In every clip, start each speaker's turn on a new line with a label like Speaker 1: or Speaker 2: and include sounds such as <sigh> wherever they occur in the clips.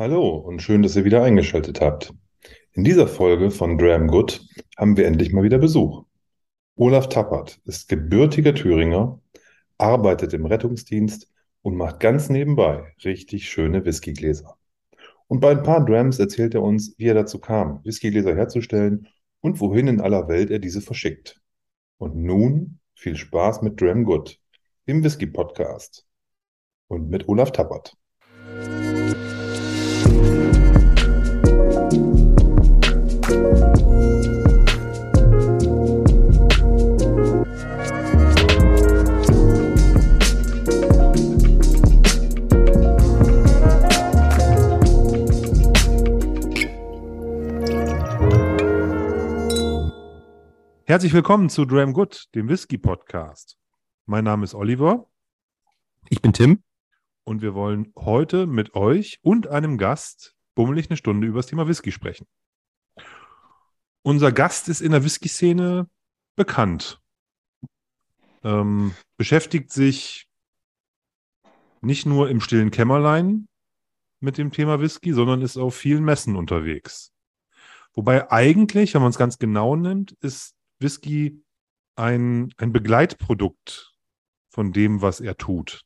Speaker 1: Hallo und schön, dass ihr wieder eingeschaltet habt. In dieser Folge von Dram Good haben wir endlich mal wieder Besuch. Olaf Tappert ist gebürtiger Thüringer, arbeitet im Rettungsdienst und macht ganz nebenbei richtig schöne Whiskygläser. Und bei ein paar Drams erzählt er uns, wie er dazu kam, Whiskygläser herzustellen und wohin in aller Welt er diese verschickt. Und nun viel Spaß mit Dram Good, dem Whisky Podcast und mit Olaf Tappert.
Speaker 2: Herzlich willkommen zu Dram Good, dem Whisky Podcast. Mein Name ist Oliver.
Speaker 3: Ich bin Tim.
Speaker 2: Und wir wollen heute mit euch und einem Gast bummelig eine Stunde über das Thema Whisky sprechen. Unser Gast ist in der Whisky-Szene bekannt. Ähm, beschäftigt sich nicht nur im stillen Kämmerlein mit dem Thema Whisky, sondern ist auf vielen Messen unterwegs. Wobei eigentlich, wenn man es ganz genau nimmt, ist Whisky ein, ein Begleitprodukt von dem, was er tut.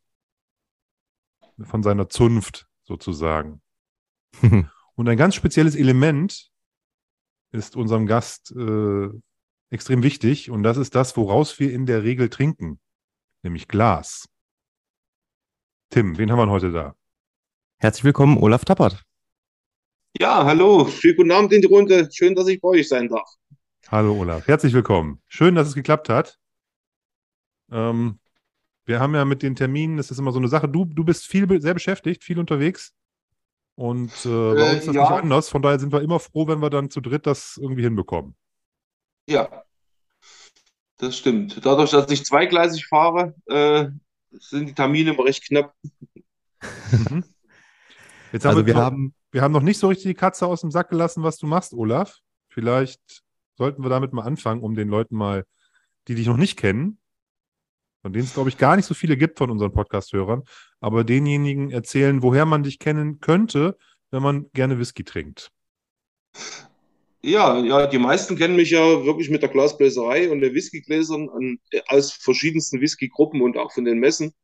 Speaker 2: Von seiner Zunft sozusagen. <laughs> Und ein ganz spezielles Element ist unserem Gast äh, extrem wichtig und das ist das, woraus wir in der Regel trinken, nämlich Glas. Tim, wen haben wir heute da?
Speaker 3: Herzlich willkommen, Olaf Tappert.
Speaker 4: Ja, hallo, schönen guten Abend in die Runde. Schön, dass ich bei euch sein darf.
Speaker 2: Hallo Olaf, herzlich willkommen. Schön, dass es geklappt hat. Ähm, wir haben ja mit den Terminen, das ist immer so eine Sache, du, du bist viel, sehr beschäftigt, viel unterwegs. Und äh, bei uns ist das ja. nicht anders. Von daher sind wir immer froh, wenn wir dann zu dritt das irgendwie hinbekommen.
Speaker 4: Ja, das stimmt. Dadurch, dass ich zweigleisig fahre, äh, sind die Termine immer recht knapp.
Speaker 2: Mhm. Jetzt haben also wir, wir, haben, wir haben noch nicht so richtig die Katze aus dem Sack gelassen, was du machst, Olaf. Vielleicht sollten wir damit mal anfangen, um den Leuten mal, die dich noch nicht kennen, von denen es, glaube ich, gar nicht so viele gibt von unseren Podcast-Hörern, aber denjenigen erzählen, woher man dich kennen könnte, wenn man gerne Whisky trinkt.
Speaker 4: Ja, ja, die meisten kennen mich ja wirklich mit der Glasbläserei und den Whiskygläsern aus verschiedensten Whiskygruppen und auch von den Messen.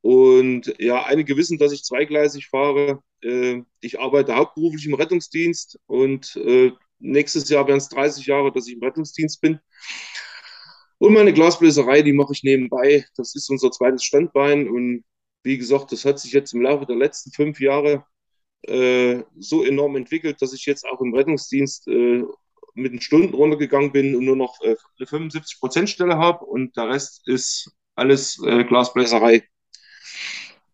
Speaker 4: Und ja, einige wissen, dass ich zweigleisig fahre. Äh, ich arbeite hauptberuflich im Rettungsdienst und äh, nächstes Jahr werden es 30 Jahre, dass ich im Rettungsdienst bin. Und meine Glasbläserei, die mache ich nebenbei. Das ist unser zweites Standbein. Und wie gesagt, das hat sich jetzt im Laufe der letzten fünf Jahre äh, so enorm entwickelt, dass ich jetzt auch im Rettungsdienst äh, mit den Stunden runtergegangen bin und nur noch äh, eine 75% Stelle habe. Und der Rest ist alles äh, Glasbläserei.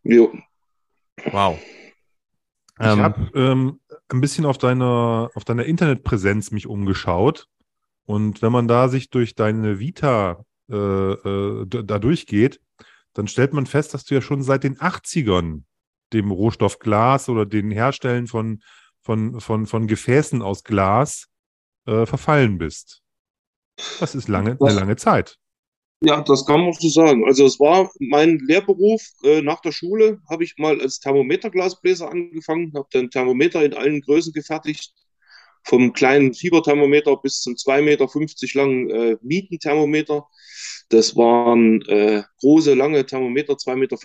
Speaker 2: Jo. Wow. Ich ähm, habe ähm, ein bisschen auf deiner, auf deiner Internetpräsenz mich umgeschaut. Und wenn man da sich durch deine Vita äh, äh, da durchgeht, dann stellt man fest, dass du ja schon seit den 80ern dem Rohstoff Glas oder den Herstellen von, von, von, von Gefäßen aus Glas äh, verfallen bist. Das ist lange, eine lange Zeit.
Speaker 4: Ja, das kann man so sagen. Also es war mein Lehrberuf. Äh, nach der Schule habe ich mal als Thermometerglasbläser angefangen, habe dann Thermometer in allen Größen gefertigt, vom kleinen Fieberthermometer bis zum 2,50 Meter langen äh, Mietenthermometer. Das waren äh, große, lange Thermometer, 2,50 Meter,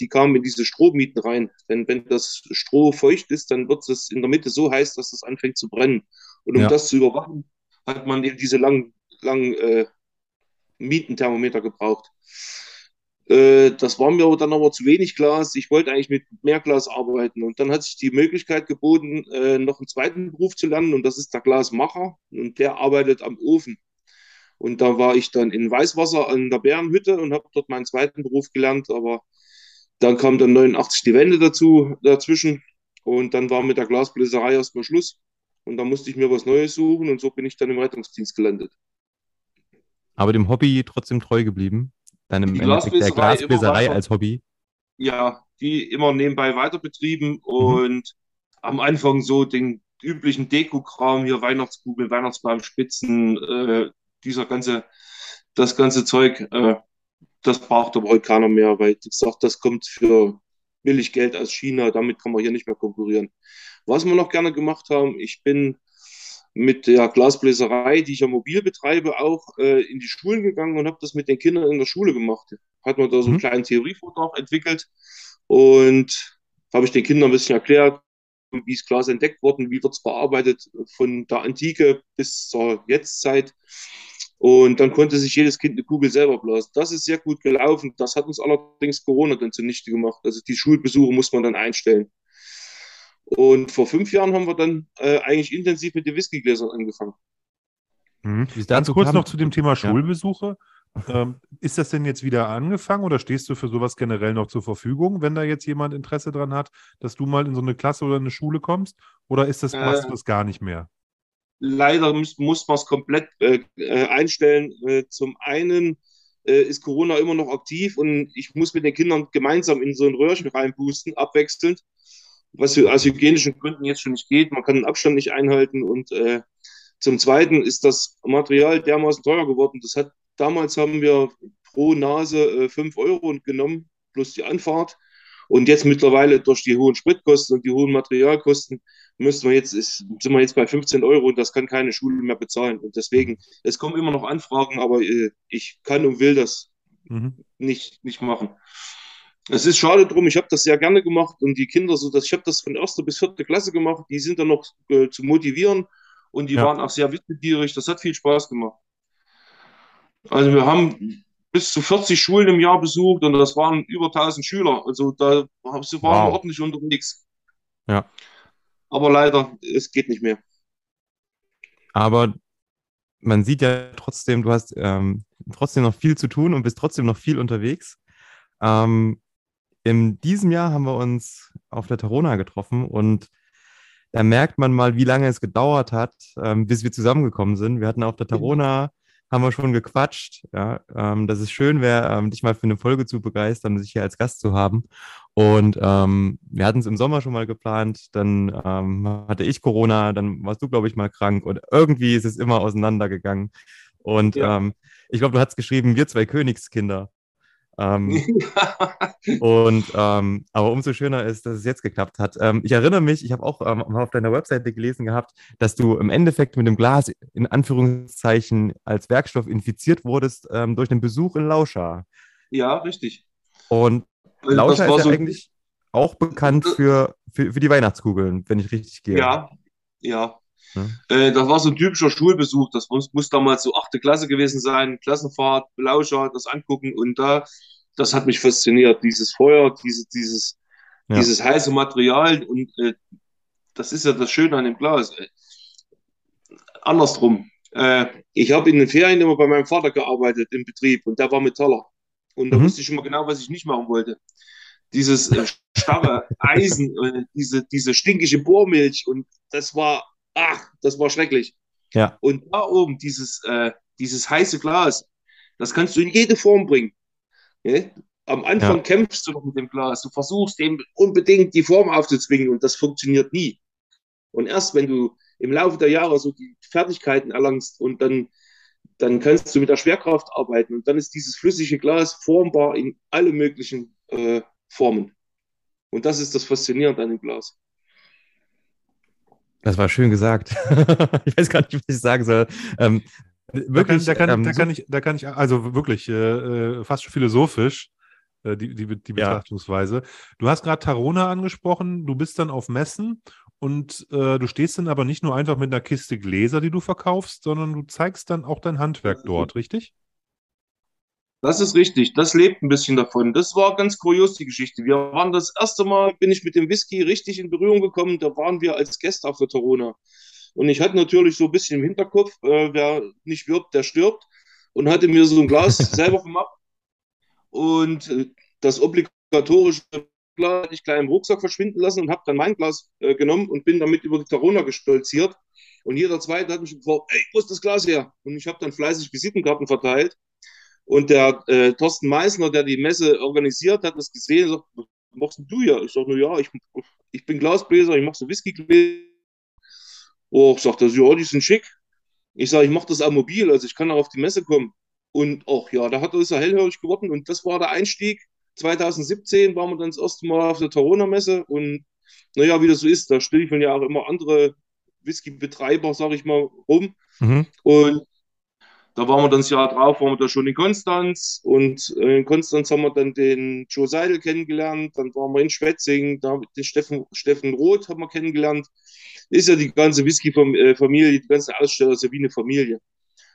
Speaker 4: die kamen in diese Strohmieten rein. Denn wenn das Stroh feucht ist, dann wird es in der Mitte so heiß, dass es anfängt zu brennen. Und um ja. das zu überwachen, hat man eben diese langen, langen äh, Mietenthermometer gebraucht. Äh, das war mir dann aber zu wenig Glas. Ich wollte eigentlich mit mehr Glas arbeiten. Und dann hat sich die Möglichkeit geboten, äh, noch einen zweiten Beruf zu lernen. Und das ist der Glasmacher. Und der arbeitet am Ofen. Und da war ich dann in Weißwasser an der Bärenhütte und habe dort meinen zweiten Beruf gelernt. Aber dann kam dann 89 die Wende dazu, dazwischen. Und dann war mit der Glasbläserei erstmal Schluss. Und da musste ich mir was Neues suchen. Und so bin ich dann im Rettungsdienst gelandet.
Speaker 3: Aber dem Hobby trotzdem treu geblieben? Deinem der Glasbläserei als Hobby?
Speaker 4: Ja, die immer nebenbei weiter betrieben und mhm. am Anfang so den üblichen Dekokram, hier Weihnachtskugel, Weihnachtsbaum, Spitzen, äh, dieser ganze, das ganze Zeug, äh, das braucht aber heute keiner mehr, weil wie gesagt, das kommt für billig Geld aus China, damit kann man hier nicht mehr konkurrieren. Was wir noch gerne gemacht haben, ich bin mit der Glasbläserei, die ich ja mobil betreibe, auch äh, in die Schulen gegangen und habe das mit den Kindern in der Schule gemacht. Hat man da so einen mhm. kleinen Theorievortrag entwickelt und habe ich den Kindern ein bisschen erklärt, wie ist Glas entdeckt worden, wie wird es bearbeitet von der Antike bis zur Jetztzeit. Und dann konnte sich jedes Kind eine Kugel selber blasen. Das ist sehr gut gelaufen. Das hat uns allerdings Corona dann zunichte gemacht. Also die Schulbesuche muss man dann einstellen. Und vor fünf Jahren haben wir dann äh, eigentlich intensiv mit den Whiskygläsern angefangen.
Speaker 2: Mhm. Ganz kurz noch zu dem Thema Schulbesuche. Ja. Ähm, ist das denn jetzt wieder angefangen oder stehst du für sowas generell noch zur Verfügung, wenn da jetzt jemand Interesse dran hat, dass du mal in so eine Klasse oder eine Schule kommst? Oder ist das, äh, machst du das gar nicht mehr?
Speaker 4: Leider muss, muss man es komplett äh, äh, einstellen. Äh, zum einen äh, ist Corona immer noch aktiv und ich muss mit den Kindern gemeinsam in so ein Röhrchen reinpusten, abwechselnd was aus hygienischen Gründen jetzt schon nicht geht. Man kann den Abstand nicht einhalten und äh, zum Zweiten ist das Material dermaßen teuer geworden. Das hat damals haben wir pro Nase äh, 5 Euro genommen plus die Anfahrt. Und jetzt mittlerweile durch die hohen Spritkosten und die hohen Materialkosten müssen wir jetzt, ist, sind wir jetzt bei 15 Euro und das kann keine Schule mehr bezahlen. Und deswegen, es kommen immer noch Anfragen, aber äh, ich kann und will das mhm. nicht, nicht machen es ist schade drum, ich habe das sehr gerne gemacht und die Kinder, so dass ich habe das von erster bis vierte Klasse gemacht, die sind dann noch äh, zu motivieren und die ja. waren auch sehr wissbegierig. Das hat viel Spaß gemacht. Also wir haben bis zu 40 Schulen im Jahr besucht und das waren über 1000 Schüler. Also da waren wow. wir ordentlich unterwegs.
Speaker 3: Ja.
Speaker 4: Aber leider, es geht nicht mehr.
Speaker 3: Aber man sieht ja trotzdem, du hast ähm, trotzdem noch viel zu tun und bist trotzdem noch viel unterwegs. Ähm, in diesem Jahr haben wir uns auf der Tarona getroffen und da merkt man mal, wie lange es gedauert hat, ähm, bis wir zusammengekommen sind. Wir hatten auf der Tarona, haben wir schon gequatscht, ja, ähm, dass es schön wäre, ähm, dich mal für eine Folge zu begeistern, dich hier als Gast zu haben. Und ähm, wir hatten es im Sommer schon mal geplant, dann ähm, hatte ich Corona, dann warst du, glaube ich, mal krank und irgendwie ist es immer auseinandergegangen. Und ja. Ähm, ich glaube, du hast geschrieben, wir zwei Königskinder. Ähm, <laughs> und ähm, aber umso schöner ist, dass es jetzt geklappt hat. Ähm, ich erinnere mich, ich habe auch ähm, mal auf deiner Webseite gelesen gehabt, dass du im Endeffekt mit dem Glas in Anführungszeichen als Werkstoff infiziert wurdest ähm, durch den Besuch in Lauscha.
Speaker 4: Ja, richtig.
Speaker 3: Und Lauscha ist ja so eigentlich auch bekannt für, für, für die Weihnachtskugeln, wenn ich richtig gehe.
Speaker 4: Ja, ja. Ja. Äh, das war so ein typischer Schulbesuch. Das muss, muss damals so achte Klasse gewesen sein. Klassenfahrt, Belauscher, das angucken. Und da, das hat mich fasziniert. Dieses Feuer, diese, dieses, ja. dieses heiße Material. Und äh, das ist ja das Schöne an dem Glas. Äh, andersrum. Äh, ich habe in den Ferien immer bei meinem Vater gearbeitet im Betrieb und der war Metaller. Und da mhm. wusste ich immer genau, was ich nicht machen wollte. Dieses äh, starre <laughs> Eisen, äh, diese, diese stinkige Bohrmilch und das war ach, das war schrecklich.
Speaker 3: Ja.
Speaker 4: Und da oben, dieses, äh, dieses heiße Glas, das kannst du in jede Form bringen. Ja? Am Anfang ja. kämpfst du noch mit dem Glas. Du versuchst dem unbedingt die Form aufzuzwingen und das funktioniert nie. Und erst wenn du im Laufe der Jahre so die Fertigkeiten erlangst und dann, dann kannst du mit der Schwerkraft arbeiten und dann ist dieses flüssige Glas formbar in alle möglichen äh, Formen. Und das ist das Faszinierende an dem Glas.
Speaker 3: Das war schön gesagt. <laughs> ich weiß gar nicht, was ich sagen soll. Ähm,
Speaker 2: wirklich, da kann, da, kann, ähm, da, kann ich, da kann ich, also wirklich äh, äh, fast schon philosophisch, äh, die, die, die Betrachtungsweise. Ja. Du hast gerade Tarona angesprochen, du bist dann auf Messen und äh, du stehst dann aber nicht nur einfach mit einer Kiste Gläser, die du verkaufst, sondern du zeigst dann auch dein Handwerk dort, richtig?
Speaker 4: Das ist richtig. Das lebt ein bisschen davon. Das war ganz kurios, die Geschichte. Wir waren das erste Mal, bin ich mit dem Whisky richtig in Berührung gekommen. Da waren wir als Gäste auf der Torona. Und ich hatte natürlich so ein bisschen im Hinterkopf, äh, wer nicht wirbt, der stirbt. Und hatte mir so ein Glas <laughs> selber gemacht. Und äh, das obligatorische Glas hatte ich gleich im Rucksack verschwinden lassen und habe dann mein Glas äh, genommen und bin damit über die Tarona gestolziert. Und jeder Zweite hat mich gefragt, ey, wo ist das Glas her? Und ich habe dann fleißig Visitenkarten verteilt. Und der äh, Thorsten Meissner, der die Messe organisiert hat, das gesehen und sagt, was machst du hier? Ich sage, nur ja, ich, ich bin Glasbläser, ich mache so Whiskygläser. Oh, sagt er, ja, die sind schick. Ich sage, ich mache das auch mobil, also ich kann auch auf die Messe kommen. Und auch ja, da hat er er hellhörig geworden und das war der Einstieg 2017 waren wir dann das erste Mal auf der Tarona-Messe und naja, wie das so ist, da stilfeln ja auch immer andere Whisky-Betreiber, sag ich mal, rum.
Speaker 3: Mhm.
Speaker 4: Und da waren wir dann das Jahr drauf, waren wir da schon in Konstanz und äh, in Konstanz haben wir dann den Joe Seidel kennengelernt, dann waren wir in Schwetzing, da den Steffen, Steffen Roth haben wir kennengelernt. Ist ja die ganze Whisky-Familie, die ganze Aussteller ist ja wie eine Familie.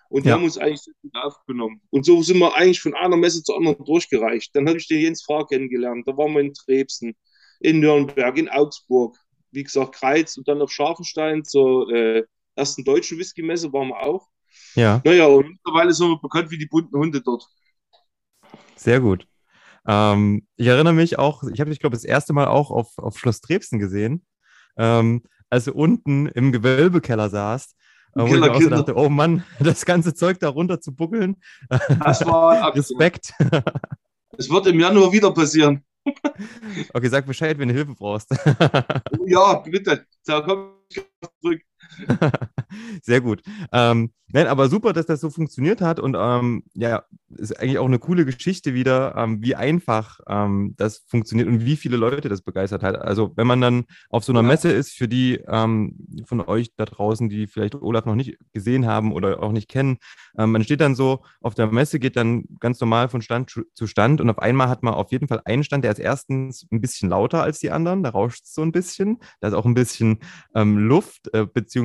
Speaker 4: Und die
Speaker 3: Ja.
Speaker 4: haben uns eigentlich sehr gut aufgenommen. Und so sind wir eigentlich von einer Messe zur anderen durchgereicht. Dann habe ich den Jens Fahr kennengelernt, da waren wir in Trebsen, in Nürnberg, in Augsburg, wie gesagt, Kreiz und dann auf Scharfenstein zur äh, ersten deutschen Whisky-Messe waren wir auch.
Speaker 3: Ja,
Speaker 4: Naja, und mittlerweile sind wir bekannt wie die bunten Hunde dort.
Speaker 3: sehr gut. Ähm, ich erinnere mich auch, ich habe dich, glaube ich, das erste Mal auch auf, auf Schloss Drebsen gesehen, ähm, als du unten im Gewölbekeller saßt. äh, Wo ich auch so dachte, oh Mann, <laughs> das ganze Zeug da runter zu buckeln.
Speaker 4: Das war. <laughs>
Speaker 3: Respekt.
Speaker 4: Es wird im Januar wieder passieren. <laughs>
Speaker 3: Okay, sag Bescheid, wenn du Hilfe brauchst.
Speaker 4: Ja, bitte. Da komm ich zurück. <laughs>
Speaker 3: Sehr gut. Ähm, nein, aber super, dass das so funktioniert hat und ähm, ja, ist eigentlich auch eine coole Geschichte wieder, ähm, wie einfach ähm, das funktioniert und wie viele Leute das begeistert hat. Also wenn man dann auf so einer. Messe ist, für die ähm, von euch da draußen, die vielleicht Olaf noch nicht gesehen haben oder auch nicht kennen, ähm, man steht dann so auf der Messe, geht dann ganz normal von Stand zu- Stand und auf einmal hat man auf jeden Fall einen Stand, der ist erstens ein bisschen lauter als die anderen, da rauscht es so ein bisschen, da ist auch ein bisschen Luft äh, beziehungsweise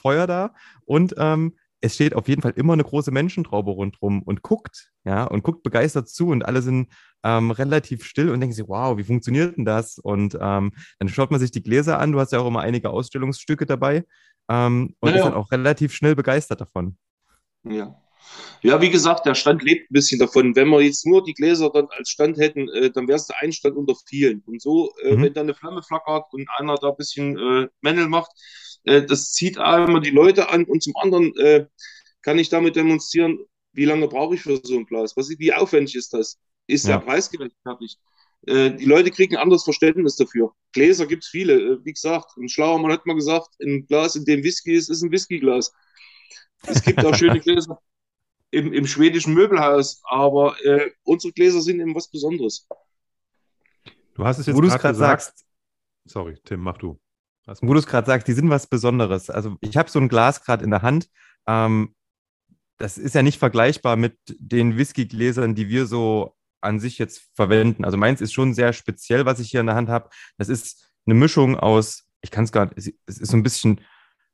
Speaker 3: Feuer da und ähm, es steht auf jeden Fall immer eine große Menschentraube rundherum und guckt, ja, und guckt begeistert zu und alle sind ähm, relativ still und denken sich, wow, wie funktioniert denn das? Und ähm, dann schaut man sich die Gläser an, du hast ja auch immer einige Ausstellungsstücke dabei ähm, und
Speaker 4: Ja,
Speaker 3: ist dann auch relativ schnell begeistert davon.
Speaker 4: Ja. Ja, wie gesagt, der Stand lebt ein bisschen davon. Wenn wir jetzt nur die Gläser dann als Stand hätten, äh, dann wäre es der ein Stand unter vielen. Und so, äh,
Speaker 3: Mhm.
Speaker 4: wenn da eine Flamme flackert und einer da ein bisschen äh, Männel macht, äh, das zieht einmal die Leute an und zum anderen äh, kann ich damit demonstrieren, wie lange brauche ich für so ein Glas? Was, wie aufwendig ist das? Ist
Speaker 3: Ja.
Speaker 4: der Preis gerechtfertigt? Äh, die Leute kriegen ein anderes Verständnis dafür. Gläser gibt es viele. Äh, wie gesagt, ein schlauer Mann hat mal gesagt, ein Glas, in dem Whisky ist, ist ein Whiskyglas. Es gibt auch schöne Gläser im, im schwedischen Möbelhaus, aber äh, unsere Gläser sind eben was Besonderes.
Speaker 2: Du hast es jetzt gerade gesagt.
Speaker 3: sagst,
Speaker 2: Sorry, Tim, mach du.
Speaker 3: Du es gerade sagst, die sind was Besonderes. Also ich habe so ein Glas gerade in der Hand. Ähm, das ist ja nicht vergleichbar mit den Whiskygläsern, die wir so an sich jetzt verwenden. Also meins ist schon sehr speziell, was ich hier in der Hand habe. Das ist eine Mischung aus, ich kann es gar nicht, es ist so ein bisschen,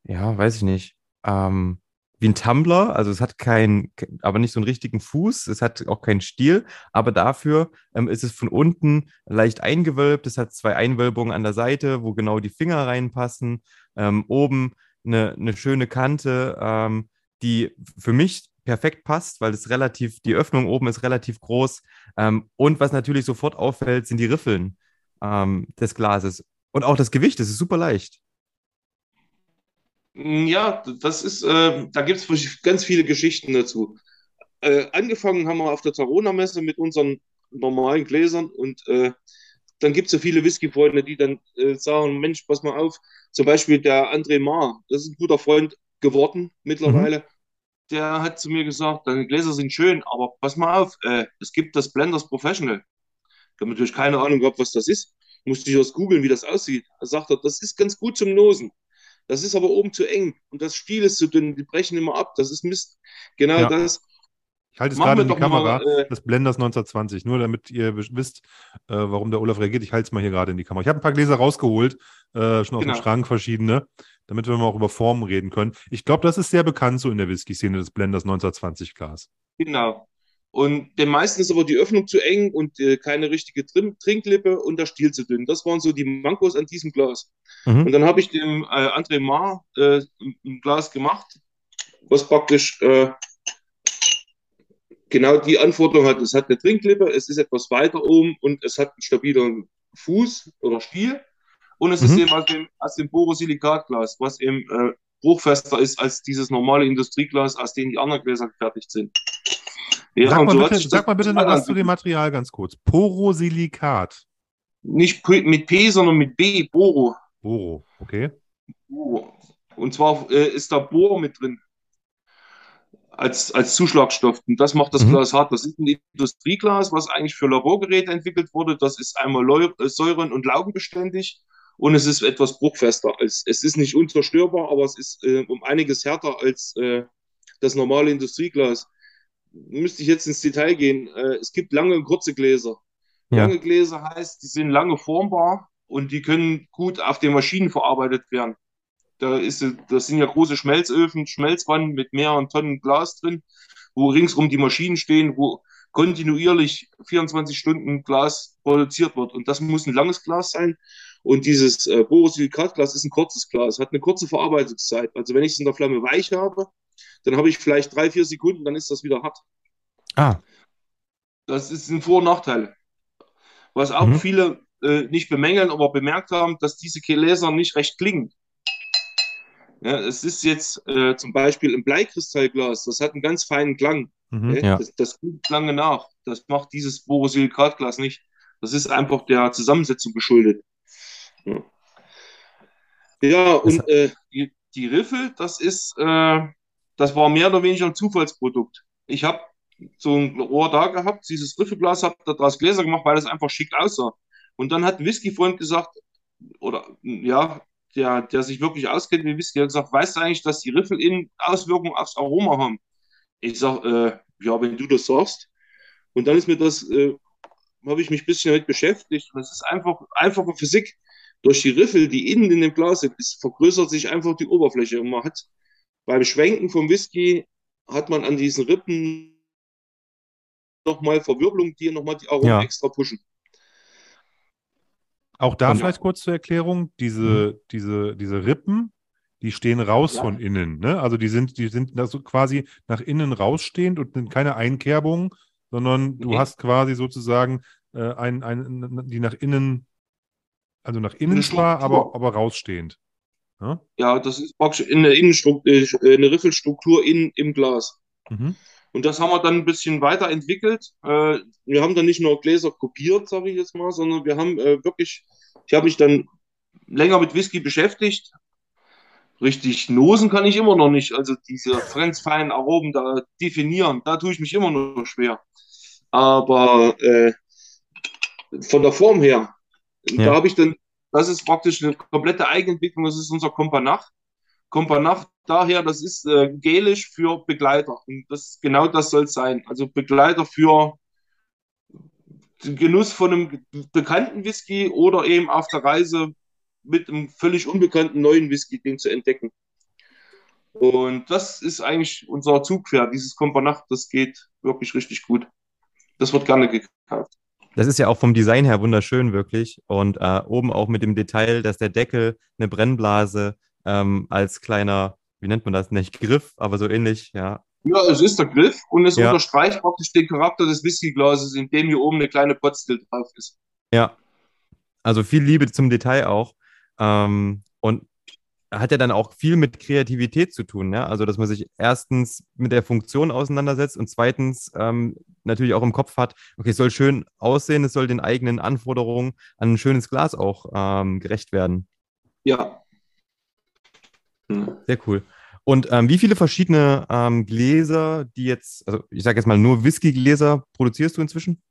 Speaker 3: ja, weiß ich nicht, ähm, wie ein Tumbler. Also es hat kein, aber nicht so einen richtigen Fuß. Es hat auch keinen Stiel, aber dafür ähm, ist es von unten leicht eingewölbt. Es hat zwei Einwölbungen an der Seite, wo genau die Finger reinpassen. Ähm, oben eine, eine schöne Kante, ähm, die für mich perfekt passt, weil es relativ, die Öffnung oben ist relativ groß. Ähm, und was natürlich sofort auffällt, sind die Riffeln ähm, des Glases. Und auch das Gewicht, es ist super leicht.
Speaker 4: Ja, das ist, äh, da gibt es ganz viele Geschichten dazu. Äh, angefangen haben wir auf der Tarona-Messe mit unseren normalen Gläsern und äh, dann gibt es ja viele Whisky-Freunde, die dann äh, sagen, Mensch, pass mal auf, zum Beispiel der André Maar, das ist ein guter Freund geworden mittlerweile, der hat zu mir gesagt, deine Gläser sind schön, aber pass mal auf, äh, es gibt das Blenders Professional. Ich habe natürlich keine Ahnung gehabt, was das ist. Musste ich erst googeln, wie das aussieht. Da sagt er, das ist ganz gut zum Nosen. Das ist aber oben zu eng und das Stiel ist zu dünn, die brechen immer ab. Das ist Mist. Genau
Speaker 2: Ja.
Speaker 4: das.
Speaker 2: Ich halte es
Speaker 4: Machen
Speaker 2: gerade in die Kamera.
Speaker 4: mal, äh,
Speaker 2: das Blenders 1920, nur damit ihr wisst, äh, warum der Olaf reagiert. Ich halte es mal hier gerade in die Kamera. Ich habe ein paar Gläser rausgeholt, äh, schon aus dem
Speaker 4: Genau.
Speaker 2: Schrank verschiedene, damit wir mal auch über Formen reden können. Ich glaube, das ist sehr bekannt so in der Whisky-Szene, das Blenders 1920 Glas.
Speaker 4: Genau. Und den meisten ist aber die Öffnung zu eng und äh, keine richtige Trim Trinklippe und der Stiel zu dünn. Das waren so die Mankos an diesem Glas.
Speaker 3: Mhm.
Speaker 4: Und dann habe ich dem äh, André Maar äh, ein- Glas gemacht, was praktisch äh, genau die Anforderung hat. Es hat eine Trinklippe, es ist etwas weiter oben und es hat einen stabileren Fuß oder Stiel. Und es ist
Speaker 3: Mhm.
Speaker 4: eben aus dem, aus dem Borosilikatglas, was eben äh, bruchfester ist als dieses normale Industrieglas, aus dem die anderen Gläser gefertigt sind. Ja,
Speaker 2: sag, mal
Speaker 4: so
Speaker 2: bitte, sag mal bitte noch was zu dem Material ganz kurz. Porosilikat.
Speaker 4: Nicht mit P, sondern mit B, Boro.
Speaker 2: Boro, okay.
Speaker 4: Boro. Und zwar äh, ist da Bohr mit drin. als, als Zuschlagstoff. Und das macht das
Speaker 3: Mhm.
Speaker 4: Glas hart. Das ist ein Industrieglas, was eigentlich für Laborgeräte entwickelt wurde. Das ist einmal Leu- äh, säuren- und laugenbeständig und es ist etwas bruchfester. Als, es ist nicht unzerstörbar, aber es ist äh, um einiges härter als äh, das normale Industrieglas. Müsste ich jetzt ins Detail gehen. Äh, es gibt lange und kurze Gläser.
Speaker 3: Ja.
Speaker 4: Lange Gläser heißt, die sind lange formbar und die können gut auf den Maschinen verarbeitet werden. Da ist, das sind ja große Schmelzöfen, Schmelzwannen mit mehreren Tonnen Glas drin, wo ringsum die Maschinen stehen, wo kontinuierlich 24 Stunden Glas produziert wird. Und das muss ein langes Glas sein. Und dieses äh, Borosilikatglas ist ein kurzes Glas, hat eine kurze Verarbeitungszeit. Also wenn ich es in der Flamme weich habe, dann habe ich vielleicht drei, vier Sekunden, dann ist das wieder hart.
Speaker 3: Ah,
Speaker 4: Das ist ein Vor- und Nachteile. Was auch
Speaker 3: Mhm.
Speaker 4: viele äh, nicht bemängeln, aber bemerkt haben, dass diese Gläser nicht recht klingen. Ja, es ist jetzt äh, zum Beispiel ein Bleikristallglas, das hat einen ganz feinen Klang.
Speaker 2: Mhm.
Speaker 3: Ja.
Speaker 4: Das, das klingt lange nach. Das macht dieses Borosilikatglas nicht. Das ist einfach der Zusammensetzung geschuldet. Ja, ja und äh, die, die Riffel, das ist, äh, das war mehr oder weniger ein Zufallsprodukt. Ich habe so ein Rohr da gehabt, dieses Riffelglas, habe daraus Gläser gemacht, weil das einfach schick aussah. Und dann hat ein Whisky-Freund gesagt, oder ja, der, der sich wirklich auskennt mit Whisky, hat gesagt, weißt du eigentlich, dass die Riffel in Auswirkungen aufs Aroma haben? Ich sag, äh, ja, wenn du das sagst. Und dann ist mir das, äh, habe ich mich ein bisschen damit beschäftigt. Es ist einfach einfache Physik. Durch die Riffel, die innen in dem Glas sind, ist, vergrößert sich einfach die Oberfläche. Und man hat beim Schwenken vom Whisky hat man an diesen Rippen nochmal Verwirbelung, die nochmal die Aromen
Speaker 3: Ja.
Speaker 4: extra pushen.
Speaker 2: Auch da
Speaker 4: Und-
Speaker 2: vielleicht kurz zur Erklärung, diese, diese, diese Rippen, die stehen raus
Speaker 4: Ja.
Speaker 2: von innen, ne? Also die sind, die sind da so quasi nach innen rausstehend und sind keine Einkerbung, sondern du
Speaker 4: Nee.
Speaker 2: hast quasi sozusagen äh, ein, ein, die nach innen, also nach innen zwar, aber, aber rausstehend. Ja?
Speaker 4: Ja, das ist praktisch in der Innenstruktur, äh, eine Riffelstruktur in, im Glas.
Speaker 2: Mhm.
Speaker 4: Und das haben wir dann ein bisschen weiterentwickelt. Äh, wir haben dann nicht nur Gläser kopiert, sage ich jetzt mal, sondern wir haben äh, wirklich, ich habe mich dann länger mit Whisky beschäftigt. Richtig nosen kann ich immer noch nicht. Also diese ganz feinen Aromen da definieren, da tue ich mich immer noch schwer. Aber äh, von der Form her,
Speaker 3: Ja.
Speaker 4: da habe ich dann, das ist praktisch eine komplette Eigenentwicklung, das ist unser Kompanach. Kompanach daher, das ist äh, gälisch für Begleiter. Und das, genau das soll es sein. Also Begleiter für den Genuss von einem bekannten Whisky oder eben auf der Reise mit einem völlig unbekannten neuen Whisky, den zu entdecken. Und das ist eigentlich unser Zugpferd, dieses Kompanach, das geht wirklich richtig gut. Das wird gerne gekauft.
Speaker 3: Das ist ja auch vom Design her wunderschön, wirklich. Und äh, oben auch mit dem Detail, dass der Deckel eine Brennblase ähm, als kleiner, wie nennt man das, nicht Griff, aber so ähnlich, ja.
Speaker 4: Ja, es ist der Griff und es
Speaker 3: Ja.
Speaker 4: unterstreicht praktisch den Charakter des Whiskyglases, in dem hier oben eine kleine Potstill drauf ist.
Speaker 3: Ja. Also viel Liebe zum Detail auch. Ähm, und hat ja dann auch viel mit Kreativität zu tun, ja. Also, dass man sich erstens mit der Funktion auseinandersetzt und zweitens ähm, natürlich auch im Kopf hat, okay, es soll schön aussehen, es soll den eigenen Anforderungen an ein schönes Glas auch ähm, gerecht werden.
Speaker 4: Ja. Hm.
Speaker 3: Sehr cool. Und ähm, wie viele verschiedene ähm, Gläser, die jetzt, also ich sage jetzt mal nur Whisky-Gläser, produzierst du inzwischen?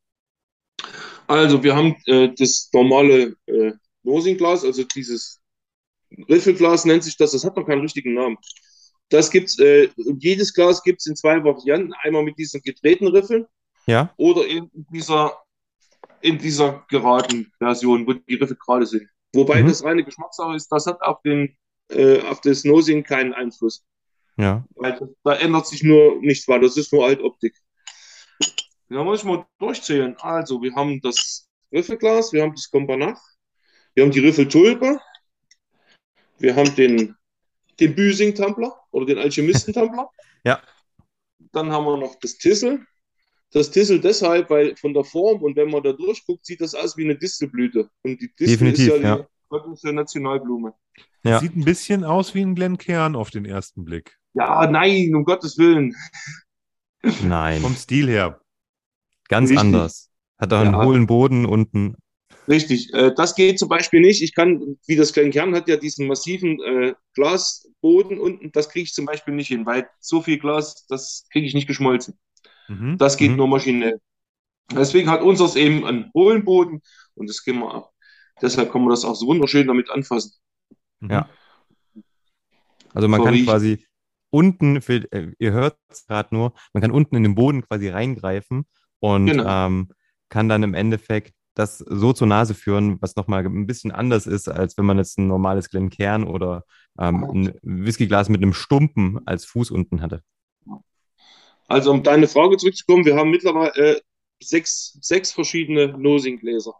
Speaker 4: Also, wir haben äh, das normale äh, Nosing-Glas, also dieses Riffelglas nennt sich das, das hat noch keinen richtigen Namen. Das gibt's, äh, jedes Glas gibt es in zwei Varianten. Einmal mit diesen gedrehten Riffeln
Speaker 3: Ja.
Speaker 4: oder in dieser, in dieser geraden Version, wo die Riffel gerade sind. Wobei
Speaker 3: Mhm.
Speaker 4: das reine Geschmackssache ist, das hat auf, den, äh, auf das Nosing keinen Einfluss.
Speaker 3: Ja.
Speaker 4: Weil das, da ändert sich nur nichts weiter. Das ist nur Altoptik. Da muss ich mal durchzählen. Also, wir haben das Riffelglas, wir haben das Kompanach, wir haben die Riffeltulpe, wir haben den, den Büsing-Tumbler oder den Alchemisten-Tumbler. <laughs>
Speaker 3: Ja.
Speaker 4: Dann haben wir noch das Tissel. Das Tissel deshalb, weil von der Form und wenn man da durchguckt, sieht das aus wie eine Distelblüte. Und die Distel
Speaker 3: Definitiv,
Speaker 4: ist ja
Speaker 3: ja.
Speaker 4: die Nationalblume.
Speaker 3: Ja.
Speaker 2: Sieht ein bisschen aus wie ein Glencairn auf den ersten Blick.
Speaker 4: Ja, nein, um Gottes Willen.
Speaker 3: Nein.
Speaker 2: Vom Stil her.
Speaker 3: Ganz
Speaker 4: Richtig.
Speaker 3: anders. Hat auch einen
Speaker 4: Ja.
Speaker 3: hohlen Boden unten.
Speaker 4: Richtig, äh, das geht zum Beispiel nicht. Ich kann, wie das Glencairn hat ja diesen massiven äh, Glas, Boden unten, das kriege ich zum Beispiel nicht hin, weil so viel Glas, das kriege ich nicht geschmolzen.
Speaker 2: Mhm.
Speaker 4: Das geht
Speaker 3: Mhm.
Speaker 4: nur maschinell. Deswegen hat unseres eben einen hohlen Boden und das können wir auch. Deshalb kann man das auch so wunderschön damit anfassen.
Speaker 2: Mhm.
Speaker 3: Ja. Also man
Speaker 4: So
Speaker 3: kann quasi unten, für, äh, ihr hört es gerade nur, man kann unten in den Boden quasi reingreifen und
Speaker 4: Genau.
Speaker 3: ähm, kann dann im Endeffekt das so zur Nase führen, was nochmal ein bisschen anders ist, als wenn man jetzt ein normales Glencairn oder ähm, ein Whiskyglas mit einem Stumpen als Fuß unten hatte.
Speaker 4: Also um deine Frage zurückzukommen, wir haben mittlerweile äh, sechs, sechs verschiedene Nosing-Gläser.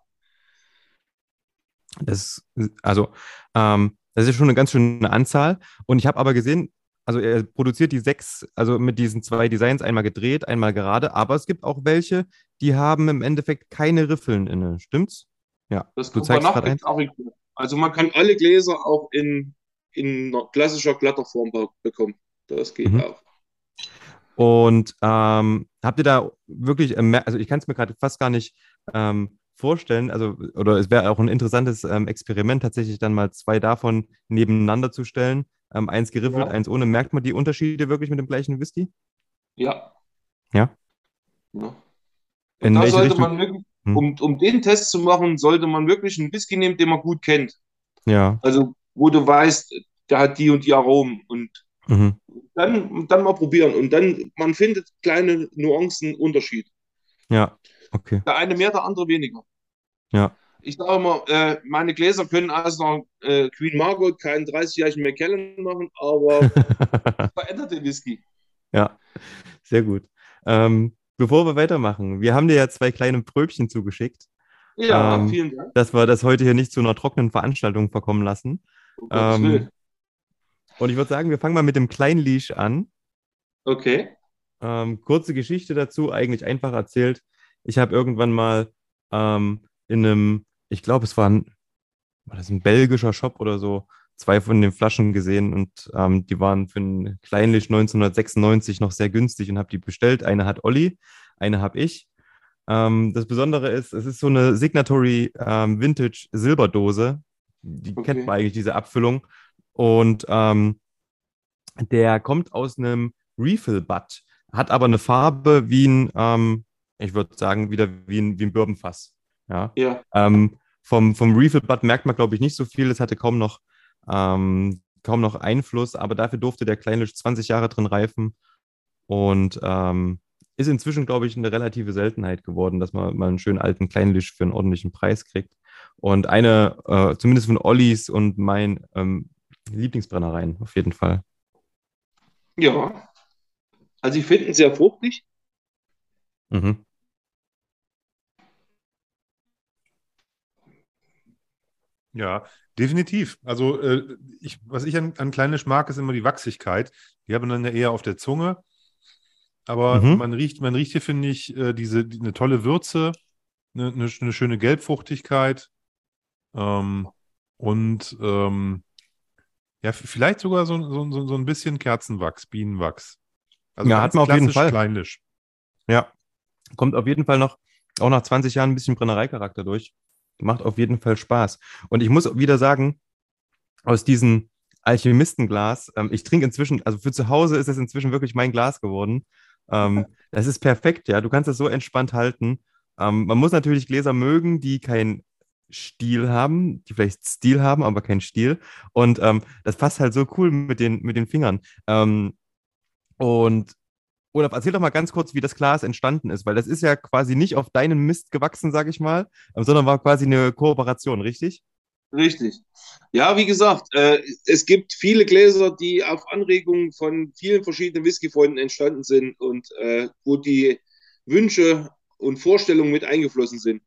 Speaker 3: Das, also, ähm, das ist schon eine ganz schöne Anzahl. Und ich habe aber gesehen, also er produziert die sechs, also mit diesen zwei Designs, einmal gedreht, einmal gerade, aber es gibt auch welche, die haben im Endeffekt keine Riffeln inne. Stimmt's? Ja.
Speaker 4: Das
Speaker 3: Du zeigst gerade
Speaker 4: gibt's auch Also man kann alle Gläser auch in, in klassischer Glatterform be- bekommen. Das geht
Speaker 3: Mhm.
Speaker 4: auch.
Speaker 3: Und ähm, habt ihr da wirklich, mehr- also ich kann es mir gerade fast gar nicht ähm, vorstellen, also oder es wäre auch ein interessantes ähm, Experiment, tatsächlich dann mal zwei davon nebeneinander zu stellen. Ähm, eins geriffelt,
Speaker 4: Ja.
Speaker 3: eins ohne. Merkt man die Unterschiede wirklich mit dem gleichen Whisky?
Speaker 4: Ja.
Speaker 3: Ja?
Speaker 4: ja.
Speaker 3: In
Speaker 4: da sollte
Speaker 3: Richtung?
Speaker 4: man wirklich,
Speaker 3: Hm.
Speaker 4: um, um den Test zu machen, sollte man wirklich einen Whisky nehmen, den man gut kennt.
Speaker 3: Ja.
Speaker 4: Also wo du weißt, der hat die und die Aromen. Und
Speaker 3: Mhm.
Speaker 4: dann, dann mal probieren. Und dann, man findet kleine Nuancen Unterschied.
Speaker 3: Ja. Okay.
Speaker 4: Der eine mehr, der andere weniger.
Speaker 3: Ja.
Speaker 4: Ich sage immer, äh, meine Gläser können aus einer äh, Queen Margot keinen 30-jährigen Macallan machen, aber <laughs> verändert den Whisky.
Speaker 3: Ja, sehr gut. Ähm, bevor wir weitermachen, wir haben dir ja zwei kleine Pröbchen zugeschickt,
Speaker 4: Ja,
Speaker 3: Ähm,
Speaker 4: vielen Dank.
Speaker 3: dass wir das heute hier nicht zu einer trockenen Veranstaltung verkommen lassen.
Speaker 4: Gottes
Speaker 3: ähm. Und ich würde sagen, wir fangen mal mit dem kleinen Leash an.
Speaker 4: Okay.
Speaker 3: Ähm, kurze Geschichte dazu, eigentlich einfach erzählt. Ich habe irgendwann mal ähm, in einem, ich glaube, es war ein, war das ein belgischer Shop oder so, zwei von den Flaschen gesehen und ähm, die waren für ein Kleinlich 1996 noch sehr günstig und habe die bestellt. Eine hat Olli, eine habe ich. Ähm, das Besondere ist, es ist so eine Signatory ähm, Vintage Silberdose. Die
Speaker 4: Okay.
Speaker 3: kennt man eigentlich, diese Abfüllung. Und ähm, der kommt aus einem Refill-Butt, hat aber eine Farbe wie ein, ähm, ich würde sagen, wieder wie ein, wie ein Bourbonfass. Ja.
Speaker 4: Ja.
Speaker 3: Ähm, vom, vom Refill-Butt merkt man, glaube ich, nicht so viel. Es hatte kaum noch, ähm, kaum noch Einfluss, aber dafür durfte der Kleinlich 20 Jahre drin reifen und ähm, ist inzwischen, glaube ich, eine relative Seltenheit geworden, dass man mal einen schönen alten Kleinlich für einen ordentlichen Preis kriegt. Und eine, äh, zumindest von Ollis und mein ähm, Lieblingsbrennereien, auf jeden Fall.
Speaker 4: Ja. Also ich finde ihn sehr fruchtig.
Speaker 3: Mhm.
Speaker 2: Ja, definitiv. Also, äh, ich, was ich an, an Kleinisch mag, ist immer die Wachsigkeit. Die haben dann ja eher auf der Zunge. Aber
Speaker 3: Mhm.
Speaker 2: man riecht, man riecht hier, finde ich, äh, diese, die, eine tolle Würze, eine, eine, eine schöne Gelbfruchtigkeit. Ähm, und ähm, ja, vielleicht sogar so, so, so, so ein bisschen Kerzenwachs, Bienenwachs. Also
Speaker 3: Ja, hat man auf jeden
Speaker 2: klassisch
Speaker 3: Fall.
Speaker 2: Kleinisch.
Speaker 3: Ja, kommt auf jeden Fall noch, auch nach 20 Jahren ein bisschen Brennereicharakter durch. Macht auf jeden Fall Spaß. Und ich muss wieder sagen, aus diesem Alchemistenglas, ähm, ich trinke inzwischen, also für zu Hause ist es inzwischen wirklich mein Glas geworden. Ähm, <laughs> das ist perfekt, ja. Du kannst es so entspannt halten. Ähm, man muss natürlich Gläser mögen, die keinen Stil haben, die vielleicht Stil haben, aber keinen Stil. Und ähm, das passt halt so cool mit den, mit den Fingern. Ähm, und Olaf, erzähl doch mal ganz kurz, wie das Glas entstanden ist, weil das ist ja quasi nicht auf deinen Mist gewachsen, sag ich mal, sondern war quasi eine Kooperation, richtig?
Speaker 4: Richtig. Ja, wie gesagt, äh, es gibt viele Gläser, die auf Anregung von vielen verschiedenen Whisky-Freunden entstanden sind und äh, wo die Wünsche und Vorstellungen mit eingeflossen sind.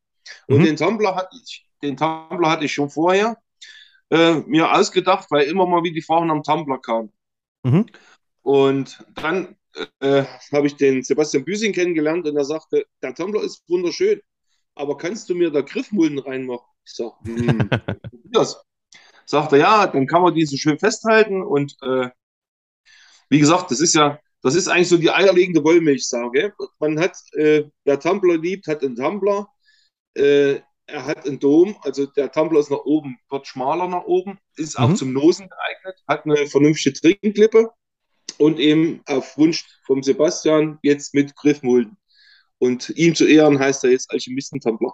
Speaker 4: Und
Speaker 3: Mhm.
Speaker 4: den Tumblr hatte ich, den Tumblr hatte ich schon vorher äh, mir ausgedacht, weil immer mal wieder die Fragen am Tumblr kamen.
Speaker 3: Mhm.
Speaker 4: Und dann äh, habe ich den Sebastian Büsing kennengelernt und er sagte, der Tumblr ist wunderschön, aber kannst du mir da Griffmulden reinmachen? Ich sage, hm, <laughs> das. Sagt er, ja, dann kann man die so schön festhalten und äh, wie gesagt, das ist ja, das ist eigentlich so die eierlegende Wollmilchsage. Man hat, äh, wer Tumblr liebt, hat einen Tumblr. Äh, er hat einen Dom, also der Tumbler ist nach oben, wird schmaler nach oben, ist auch
Speaker 3: Mhm.
Speaker 4: zum Nosen geeignet, hat eine vernünftige Trinkklippe und eben auf Wunsch vom Sebastian jetzt mit Griffmulden. Und ihm zu Ehren heißt er jetzt Alchemisten-Tumbler.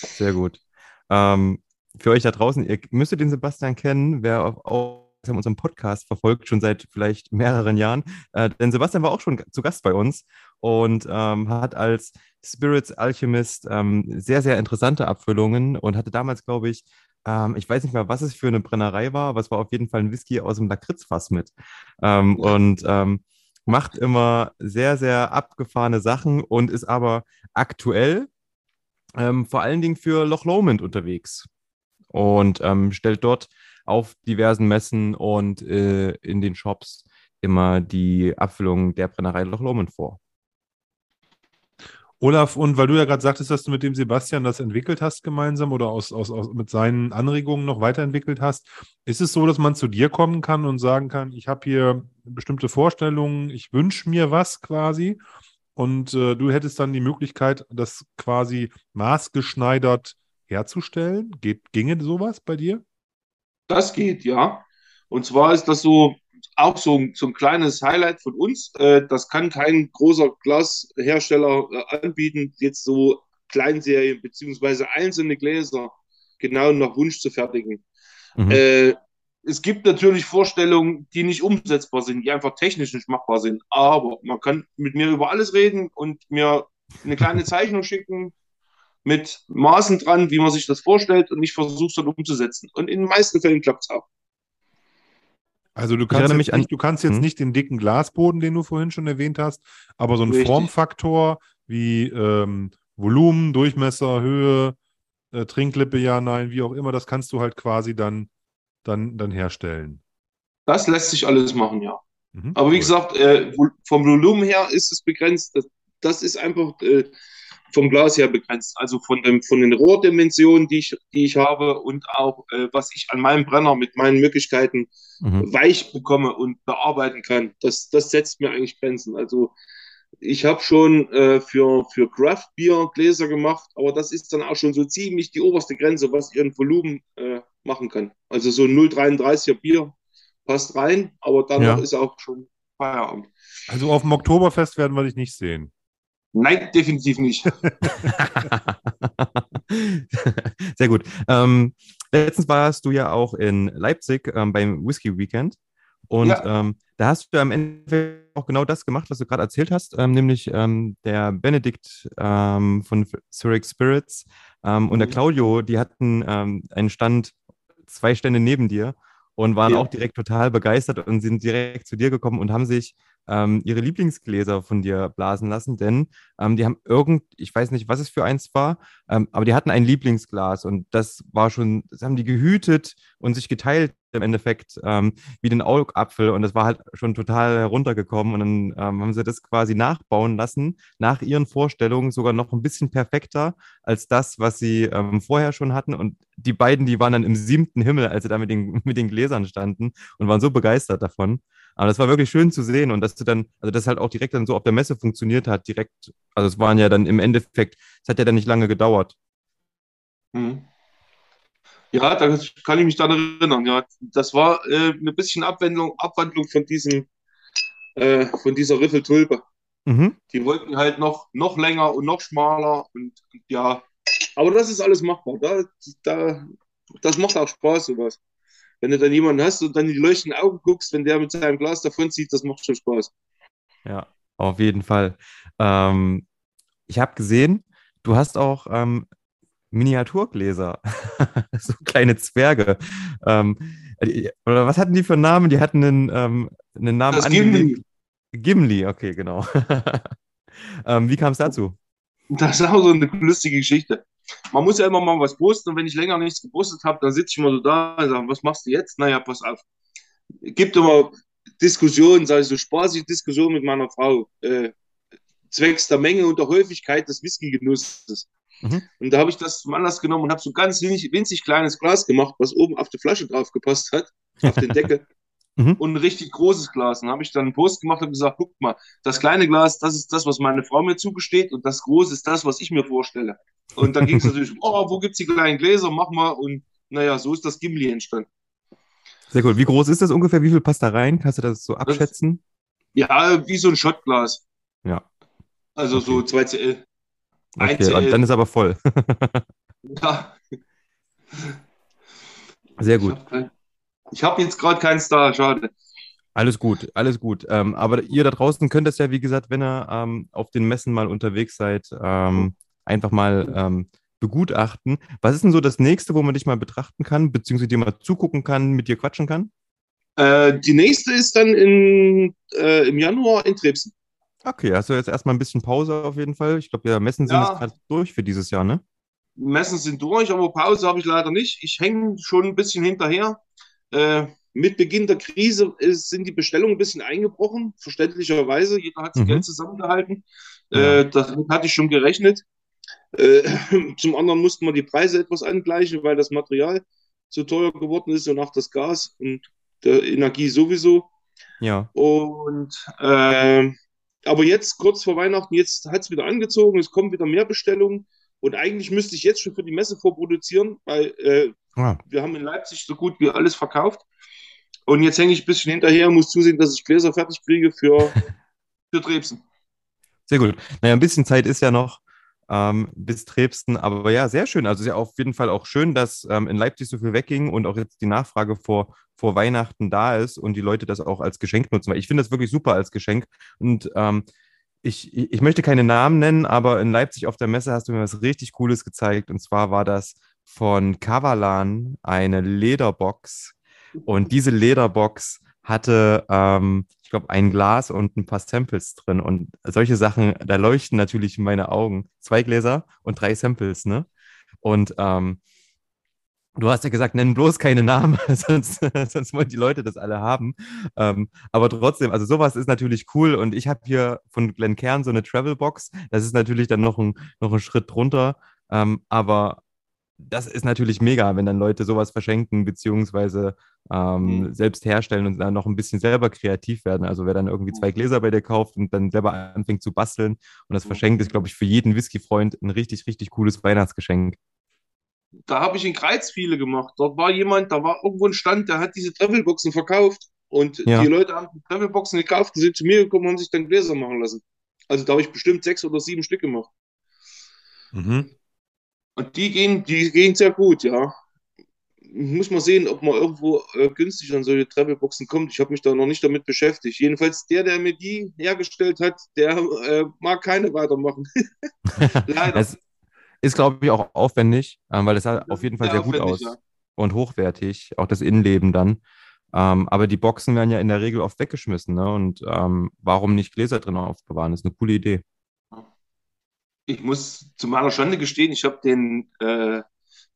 Speaker 3: Sehr gut. Ähm, für euch da draußen, ihr müsstet den Sebastian kennen, wer auf, auf unserem Podcast verfolgt, schon seit vielleicht mehreren Jahren. Äh, denn Sebastian war auch schon zu Gast bei uns und ähm, hat als Spirits Alchemist ähm, sehr, sehr interessante Abfüllungen und hatte damals, glaube ich, ähm, ich weiß nicht mehr, was es für eine Brennerei war, aber es war auf jeden Fall ein Whisky aus dem Lakritzfass mit. Ähm, und ähm, macht immer sehr, sehr abgefahrene Sachen und ist aber aktuell ähm, vor allen Dingen für Loch Lomond unterwegs und ähm, stellt dort auf diversen Messen und äh, in den Shops immer die Abfüllung der Brennerei Loch Lomond vor.
Speaker 2: Olaf, und weil du ja gerade sagtest, dass du mit dem Sebastian das entwickelt hast gemeinsam oder aus, aus, aus, mit seinen Anregungen noch weiterentwickelt hast, ist es so, dass man zu dir kommen kann und sagen kann, ich habe hier bestimmte Vorstellungen, ich wünsche mir was quasi und äh, du hättest dann die Möglichkeit, das quasi maßgeschneidert herzustellen? Geht, ginge sowas bei dir?
Speaker 4: Das geht, ja. Und zwar ist das so auch so, ein- so ein kleines Highlight von uns. Äh, das kann kein großer Glashersteller äh, anbieten, jetzt so Kleinserien beziehungsweise einzelne Gläser genau nach Wunsch zu fertigen.
Speaker 3: Mhm.
Speaker 4: Äh, es gibt natürlich Vorstellungen, die nicht umsetzbar sind, die einfach technisch nicht machbar sind. Aber man kann mit mir über alles reden und mir eine kleine Zeichnung schicken mit Maßen dran, wie man sich das vorstellt und ich versuche es dann umzusetzen. Und in den meisten Fällen klappt es auch.
Speaker 2: Also du kannst, jetzt
Speaker 3: mich an-
Speaker 2: nicht, du kannst jetzt
Speaker 3: Hm?
Speaker 2: nicht den dicken Glasboden, den du vorhin schon erwähnt hast, aber so ein
Speaker 4: Richtig.
Speaker 2: Formfaktor wie ähm, Volumen, Durchmesser, Höhe, äh, Trinklippe, ja, nein, wie auch immer, das kannst du halt quasi dann, dann, dann herstellen.
Speaker 4: Das lässt sich alles machen, ja.
Speaker 2: Mhm,
Speaker 4: Aber wie
Speaker 2: cool.
Speaker 4: gesagt, äh, vom Volumen her ist es begrenzt. Das, das ist einfach äh, vom Glas her begrenzt. Also von, dem, von den Rohrdimensionen, die ich, die ich habe und auch, äh, was ich an meinem Brenner mit meinen Möglichkeiten
Speaker 3: Mhm.
Speaker 4: weich bekomme und bearbeiten kann. Das, das setzt mir eigentlich Grenzen. Also ich habe schon äh, für, für Craft Beer Gläser gemacht, aber das ist dann auch schon so ziemlich die oberste Grenze, was ich an Volumen äh, machen kann. Also so ein 0,33er Bier passt rein, aber danach
Speaker 3: Ja.
Speaker 4: ist auch schon Feierabend.
Speaker 2: Also auf dem Oktoberfest werden wir dich nicht sehen.
Speaker 4: Nein, definitiv nicht. <laughs>
Speaker 3: Sehr gut. Ähm, letztens warst du ja auch in Leipzig ähm, beim Whisky Weekend. Und
Speaker 4: Ja.
Speaker 3: ähm, da hast du am Ende auch genau das gemacht, was du gerade erzählt hast, ähm, nämlich ähm, der Benedikt ähm, von Zurich Spirits und der
Speaker 4: Mhm.
Speaker 3: Claudio, die hatten einen Stand, zwei Stände neben dir und waren
Speaker 4: Ja.
Speaker 3: auch direkt total begeistert und sind direkt zu dir gekommen und haben sich ähm, ihre Lieblingsgläser von dir blasen lassen, denn ähm, die haben irgend, ich weiß nicht, was es für eins war, ähm, aber die hatten ein Lieblingsglas und das war schon, das haben die gehütet und sich geteilt im Endeffekt ähm, wie den Augapfel und das war halt schon total heruntergekommen und dann ähm, haben sie das quasi nachbauen lassen, nach ihren Vorstellungen sogar noch ein bisschen perfekter als das, was sie ähm, vorher schon hatten und die beiden, die waren dann im siebten Himmel, als sie da mit den, mit den Gläsern standen und waren so begeistert davon. Aber das war wirklich schön zu sehen und dass du dann, also das halt auch direkt dann so auf der Messe funktioniert hat, direkt, also es waren ja dann im Endeffekt, es hat ja dann nicht lange gedauert.
Speaker 4: Mhm. Ja, da kann ich mich dann erinnern. Ja, das war äh, eine bisschen Abwandlung, Abwandlung von diesem, äh, von dieser Riffeltulpe.
Speaker 3: Mhm.
Speaker 4: Die wollten halt noch, noch länger und noch schmaler und ja, aber das ist alles machbar. Da, da, das macht auch Spaß, sowas. Wenn du dann jemanden hast und dann in die leuchtenden Augen guckst, wenn der mit seinem Glas davonzieht, das macht schon Spaß.
Speaker 3: Ja, auf jeden Fall. Ähm, ich habe gesehen, du hast auch ähm, Miniaturgläser, <laughs> so kleine Zwerge. Ähm, äh, oder was hatten die für einen Namen? Die hatten einen, ähm, einen Namen
Speaker 4: Das. Gimli,
Speaker 3: Gimli, okay, genau. <laughs> ähm, wie kam es dazu?
Speaker 4: das ist auch so eine lustige Geschichte. Man muss ja immer mal was posten und wenn ich länger nichts gepostet habe, dann sitze ich immer so da und sage, was machst du jetzt? Naja, pass auf. Gibt immer Diskussionen, sage ich so spaßige Diskussionen mit meiner Frau, äh, zwecks der Menge und der Häufigkeit des Whisky-Genusses.
Speaker 3: Mhm.
Speaker 4: Und da habe ich das zum Anlass genommen und habe so ganz winzig, winzig kleines Glas gemacht, was oben auf die Flasche drauf gepasst hat, auf den Deckel. <laughs>
Speaker 3: Mhm.
Speaker 4: und ein richtig großes Glas. Dann habe ich dann einen Post gemacht und gesagt, guck mal, das kleine Glas, das ist das, was meine Frau mir zugesteht und das große ist das, was ich mir vorstelle. Und dann ging es <laughs> natürlich, oh, wo gibt's die kleinen Gläser, mach mal und naja, so ist das Gimli entstanden.
Speaker 3: Sehr cool. Wie groß ist das ungefähr? Wie viel passt da rein? Kannst du das so abschätzen?
Speaker 4: Ja, wie so ein Shotglas.
Speaker 3: Ja.
Speaker 4: Also so
Speaker 3: Okay.
Speaker 4: 2 CL.
Speaker 3: Okay,
Speaker 4: 1
Speaker 3: und
Speaker 4: CL.
Speaker 3: dann ist aber voll. <laughs>
Speaker 4: Ja,
Speaker 3: Sehr gut.
Speaker 4: kein, ich hab jetzt gerade keinen Star, schade.
Speaker 3: Alles gut, alles gut. Ähm, aber ihr da draußen könnt das ja, wie gesagt, wenn ihr ähm, auf den Messen mal unterwegs seid, ähm, einfach mal ähm, begutachten. Was ist denn so das nächste, wo man dich mal betrachten kann, beziehungsweise dir mal zugucken kann, mit dir quatschen kann?
Speaker 4: Äh, die nächste ist dann in, äh, im Januar in Trebsen.
Speaker 3: Okay, hast du jetzt erstmal ein bisschen Pause auf jeden Fall. Ich glaube, ja, Messen sind
Speaker 4: Ja.
Speaker 3: jetzt gerade durch für dieses Jahr, ne?
Speaker 4: Messen sind durch, aber Pause habe ich leider nicht. Ich hänge schon ein bisschen hinterher. Äh, mit Beginn der Krise ist, sind die Bestellungen ein bisschen eingebrochen, verständlicherweise. Jeder hat das
Speaker 3: Mhm.
Speaker 4: Geld zusammengehalten.
Speaker 3: Ja.
Speaker 4: Äh, damit hatte ich schon gerechnet. Äh, <clears throat> zum anderen mussten wir die Preise etwas angleichen, weil das Material zu teuer geworden ist und auch das Gas und der Energie sowieso.
Speaker 3: Ja.
Speaker 4: Und ähm, aber jetzt, kurz vor Weihnachten, jetzt hat es wieder angezogen, es kommen wieder mehr Bestellungen. Und eigentlich müsste ich jetzt schon für die Messe vorproduzieren, weil äh,
Speaker 3: Ah,
Speaker 4: wir haben in Leipzig so gut wie alles verkauft. Und jetzt hänge ich ein bisschen hinterher und muss zusehen, dass ich Gläser fertig kriege für, <laughs> für Trebsen.
Speaker 3: sehr gut. Naja, ein bisschen Zeit ist ja noch ähm, bis Trebsten, aber ja, sehr schön. Also ist ja auf jeden Fall auch schön, dass ähm, in Leipzig so viel wegging und auch jetzt die Nachfrage vor, vor Weihnachten da ist und die Leute das auch als Geschenk nutzen. Weil ich finde das wirklich super als Geschenk. Und ähm, ich, ich ich möchte keine Namen nennen, aber in Leipzig auf der Messe hast du mir was richtig Cooles gezeigt. Und zwar war das von Kavalan eine Lederbox. Und diese Lederbox hatte, ähm, ich glaube, ein Glas und ein paar Samples drin. Und solche Sachen, da leuchten natürlich meine Augen. Zwei Gläser und drei Samples, ne? Und ähm, du hast ja gesagt, nenn bloß keine Namen, <laughs> sonst, sonst wollen die Leute das alle haben. Ähm, aber trotzdem, also sowas ist natürlich cool. Und ich habe hier von Glencairn so eine Travelbox. Das ist natürlich dann noch ein, noch ein Schritt drunter. Ähm, aber das ist natürlich mega, wenn dann Leute sowas verschenken, beziehungsweise ähm,
Speaker 4: Mhm.
Speaker 3: selbst herstellen und dann noch ein bisschen selber kreativ werden. Also wer dann irgendwie zwei Gläser bei dir kauft und dann selber anfängt zu basteln und das
Speaker 4: Mhm.
Speaker 3: verschenkt, ist, glaube ich, für jeden Whisky-Freund ein richtig, richtig cooles Weihnachtsgeschenk.
Speaker 4: Da habe ich in Kreiz viele gemacht. Dort war jemand, da war irgendwo ein Stand, der hat diese Travelboxen verkauft. Und
Speaker 3: Ja.
Speaker 4: die Leute haben die Travelboxen gekauft und sind zu mir gekommen und haben sich dann Gläser machen lassen. Also da habe ich bestimmt sechs oder sieben Stück gemacht.
Speaker 2: Mhm.
Speaker 4: Und die gehen, die gehen sehr gut, ja. Muss man sehen, ob man irgendwo äh, günstig an solche Travelboxen kommt. Ich habe mich da noch nicht damit beschäftigt. Jedenfalls der, der mir die hergestellt hat, der äh, mag keine weitermachen. <laughs> Leider.
Speaker 3: Es ist, glaube ich, auch aufwendig, ähm, weil es sah
Speaker 4: Das
Speaker 3: auf jeden Fall
Speaker 4: sehr
Speaker 3: sehr gut aus
Speaker 4: ja.
Speaker 3: und hochwertig, auch das Innenleben dann. Ähm, aber die Boxen werden ja in der Regel oft weggeschmissen, ne? Und ähm, warum nicht Gläser drin aufbewahren? ist eine coole Idee.
Speaker 4: Ich muss zu meiner Schande gestehen, ich habe den, äh,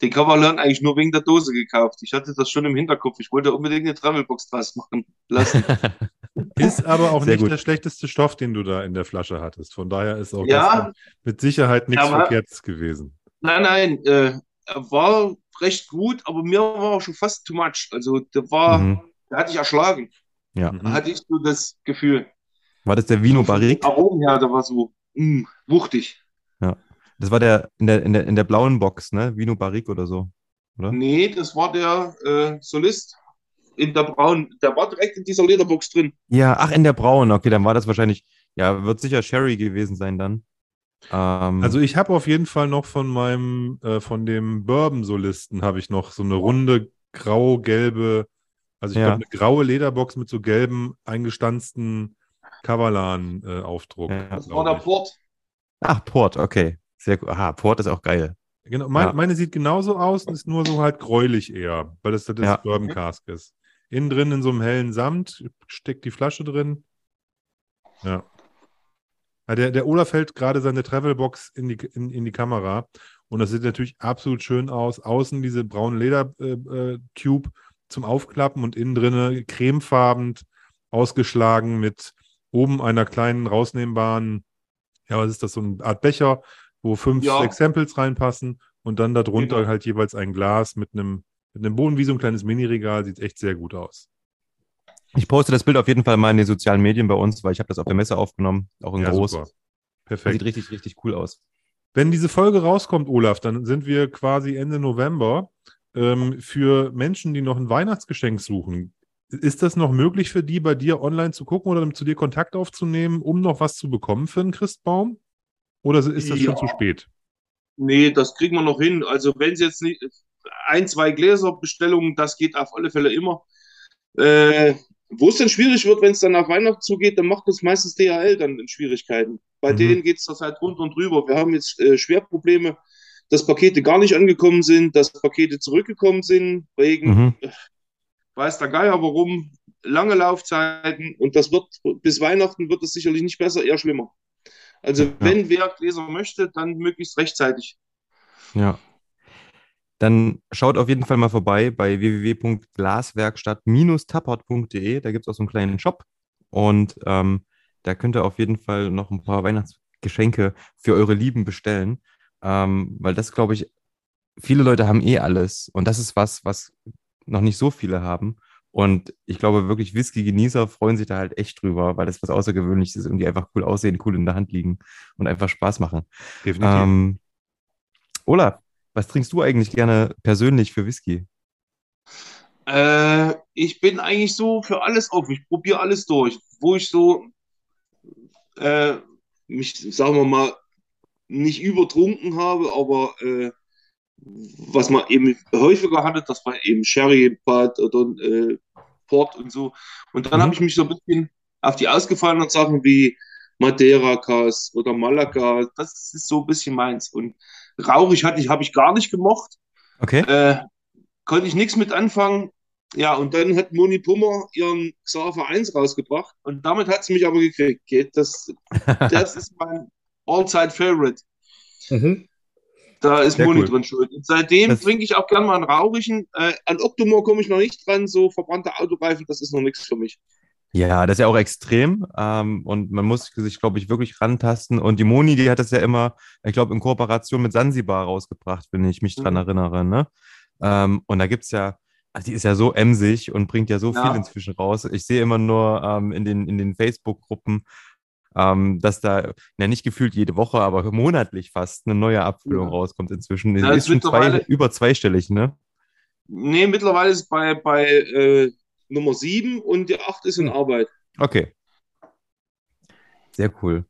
Speaker 4: den Kavalan eigentlich nur wegen der Dose gekauft. Ich hatte das schon im Hinterkopf. Ich wollte unbedingt eine Travelbox draus machen lassen. <laughs>
Speaker 2: Ist aber auch
Speaker 3: Sehr
Speaker 2: nicht
Speaker 3: gut.
Speaker 2: der schlechteste Stoff, den du da in der Flasche hattest. Von daher ist auch
Speaker 4: Ja.
Speaker 2: das mit Sicherheit nichts
Speaker 4: Aber-
Speaker 2: Verkehrtes gewesen.
Speaker 4: Nein, nein, äh, er war recht gut, aber mir war auch schon fast too much. Also der war,
Speaker 3: Mhm.
Speaker 4: der hatte ich erschlagen.
Speaker 3: Ja.
Speaker 2: Mhm.
Speaker 4: Da hatte ich so das Gefühl.
Speaker 3: War das der Vino Barrique?
Speaker 4: Aromen her, der war so mh, wuchtig.
Speaker 3: Das war der in der, in der, in der blauen Box, ne? Vino Barrique oder so. Oder?
Speaker 4: Nee, das war der äh, Solist in der braunen. Der war direkt in dieser Lederbox drin.
Speaker 3: Ja, ach, in der braunen. Okay, dann war das wahrscheinlich, ja, wird sicher Sherry gewesen sein dann. Ähm,
Speaker 2: Also ich habe auf jeden Fall noch von meinem, äh, von dem Bourbon-Solisten habe ich noch so eine runde grau-gelbe, also ich
Speaker 3: Ja.
Speaker 2: glaube eine graue Lederbox mit so gelben eingestanzten Kavalan-Aufdruck.
Speaker 3: Ja.
Speaker 4: Das war der Port.
Speaker 3: ach, Port, okay. Sehr gut. Aha, Port ist auch geil.
Speaker 2: Genau, mein,
Speaker 3: Ja.
Speaker 2: meine sieht genauso aus und ist nur so halt gräulich eher, weil das das
Speaker 3: Ja.
Speaker 2: Bourbon Cask ist. Innen drin in so einem hellen Samt, steckt die Flasche drin. Ja. Ja, der, der Olaf hält gerade seine Travelbox in die, in, in die Kamera und das sieht natürlich absolut schön aus. Außen diese braune Leder-Tube äh, Tube zum Aufklappen und innen drinne cremefarben ausgeschlagen mit oben einer kleinen rausnehmbaren, ja, was ist das, so eine Art Becher, wo fünf,
Speaker 4: Ja.
Speaker 2: sechs Samples reinpassen und dann darunter
Speaker 4: Genau.
Speaker 2: halt jeweils ein Glas mit einem, mit einem Boden wie so ein kleines Mini-Regal, sieht echt sehr gut aus.
Speaker 3: Ich poste das Bild auf jeden Fall mal in den sozialen Medien bei uns, weil ich habe das auf der Messe aufgenommen, auch in
Speaker 2: Ja,
Speaker 3: groß.
Speaker 2: super.
Speaker 3: Das
Speaker 2: Perfekt.
Speaker 3: sieht richtig, richtig cool aus.
Speaker 2: Wenn diese Folge rauskommt, Olaf, dann sind wir quasi Ende November. Ähm, für Menschen, die noch ein Weihnachtsgeschenk suchen, ist das noch möglich für die, bei dir online zu gucken oder zu dir Kontakt aufzunehmen, um noch was zu bekommen für einen Christbaum? Oder ist das schon
Speaker 4: Ja.
Speaker 2: zu spät?
Speaker 4: Nee, das kriegen wir noch hin. Also wenn Sie jetzt nicht ein, zwei Gläserbestellungen, das geht auf alle Fälle immer. Äh, wo es dann schwierig wird, wenn es dann nach Weihnachten zugeht, dann macht uns meistens DHL dann in Schwierigkeiten. Bei
Speaker 2: Mhm.
Speaker 4: denen geht es zurzeit runter und drüber. Wir haben jetzt äh, Schwerprobleme, dass Pakete gar nicht angekommen sind, dass Pakete zurückgekommen sind, wegen
Speaker 3: Mhm.
Speaker 4: weiß der Geier warum, lange Laufzeiten und das wird bis Weihnachten wird es sicherlich nicht besser, eher schlimmer. Also wenn wer Gläser möchte, dann möglichst rechtzeitig.
Speaker 3: Ja. Dann schaut auf jeden Fall mal vorbei bei www.glaswerkstatt-tappert.de. Da gibt es auch so einen kleinen Shop. Und ähm, da könnt ihr auf jeden Fall noch ein paar Weihnachtsgeschenke für eure Lieben bestellen. Ähm, weil das, glaube ich, viele Leute haben eh alles. Und das ist was, was noch nicht so viele haben. Und ich glaube wirklich, Whisky-Genießer freuen sich da halt echt drüber, weil das was Außergewöhnliches ist und die einfach cool aussehen, cool in der Hand liegen und einfach Spaß machen.
Speaker 2: Definitiv.
Speaker 3: Ähm, Olaf, was trinkst du eigentlich gerne persönlich für Whisky?
Speaker 4: Äh, ich bin eigentlich so für alles offen. Ich probiere alles durch. Wo ich so äh, mich, sagen wir mal, nicht übertrunken habe, aber äh, was man eben häufiger hatte, das war eben Sherry, Bad oder äh, Port und so. Und dann
Speaker 3: Mhm.
Speaker 4: habe ich mich so ein bisschen auf die ausgefallenen Sachen wie Madeira Cas oder Malaga, das ist so ein bisschen meins. Und rauchig hatte ich, habe ich gar nicht gemocht.
Speaker 3: Okay.
Speaker 4: Äh, konnte ich nichts mit anfangen. Ja, und dann hat Moni Pummer ihren Xaver 1 rausgebracht und damit hat sie mich aber gekriegt. Geht. Das, <laughs> das ist mein All-Time-Favorite. Da ist
Speaker 2: Sehr
Speaker 4: Moni
Speaker 2: cool.
Speaker 4: drin schuld. Und seitdem
Speaker 3: Das-
Speaker 4: trinke ich auch gern mal einen rauchigen. Äh, an Octomore komme ich noch nicht dran, so verbrannte Autoreifen, das ist noch nichts für mich.
Speaker 3: Ja, das ist ja auch extrem. Ähm, und man muss sich, glaube ich, wirklich rantasten. Und die Moni, die hat das ja immer, ich glaube, in Kooperation mit Sansibar rausgebracht, wenn ich mich dran
Speaker 4: Mhm.
Speaker 3: erinnere. Ne? Ähm, und da gibt es ja, also die ist ja so emsig und bringt ja so
Speaker 4: Ja.
Speaker 3: viel inzwischen raus. Ich sehe immer nur ähm, in den, in den Facebook-Gruppen, ähm, dass da, ja nicht gefühlt jede Woche, aber monatlich fast eine neue Abfüllung
Speaker 4: Ja.
Speaker 3: rauskommt inzwischen.
Speaker 4: Ja,
Speaker 3: ist schon zwei, über zweistellig, ne?
Speaker 4: Nee, mittlerweile ist es bei, bei äh, Nummer 7 und die 8 ist in
Speaker 3: Hm.
Speaker 4: Arbeit.
Speaker 3: Okay. Sehr cool.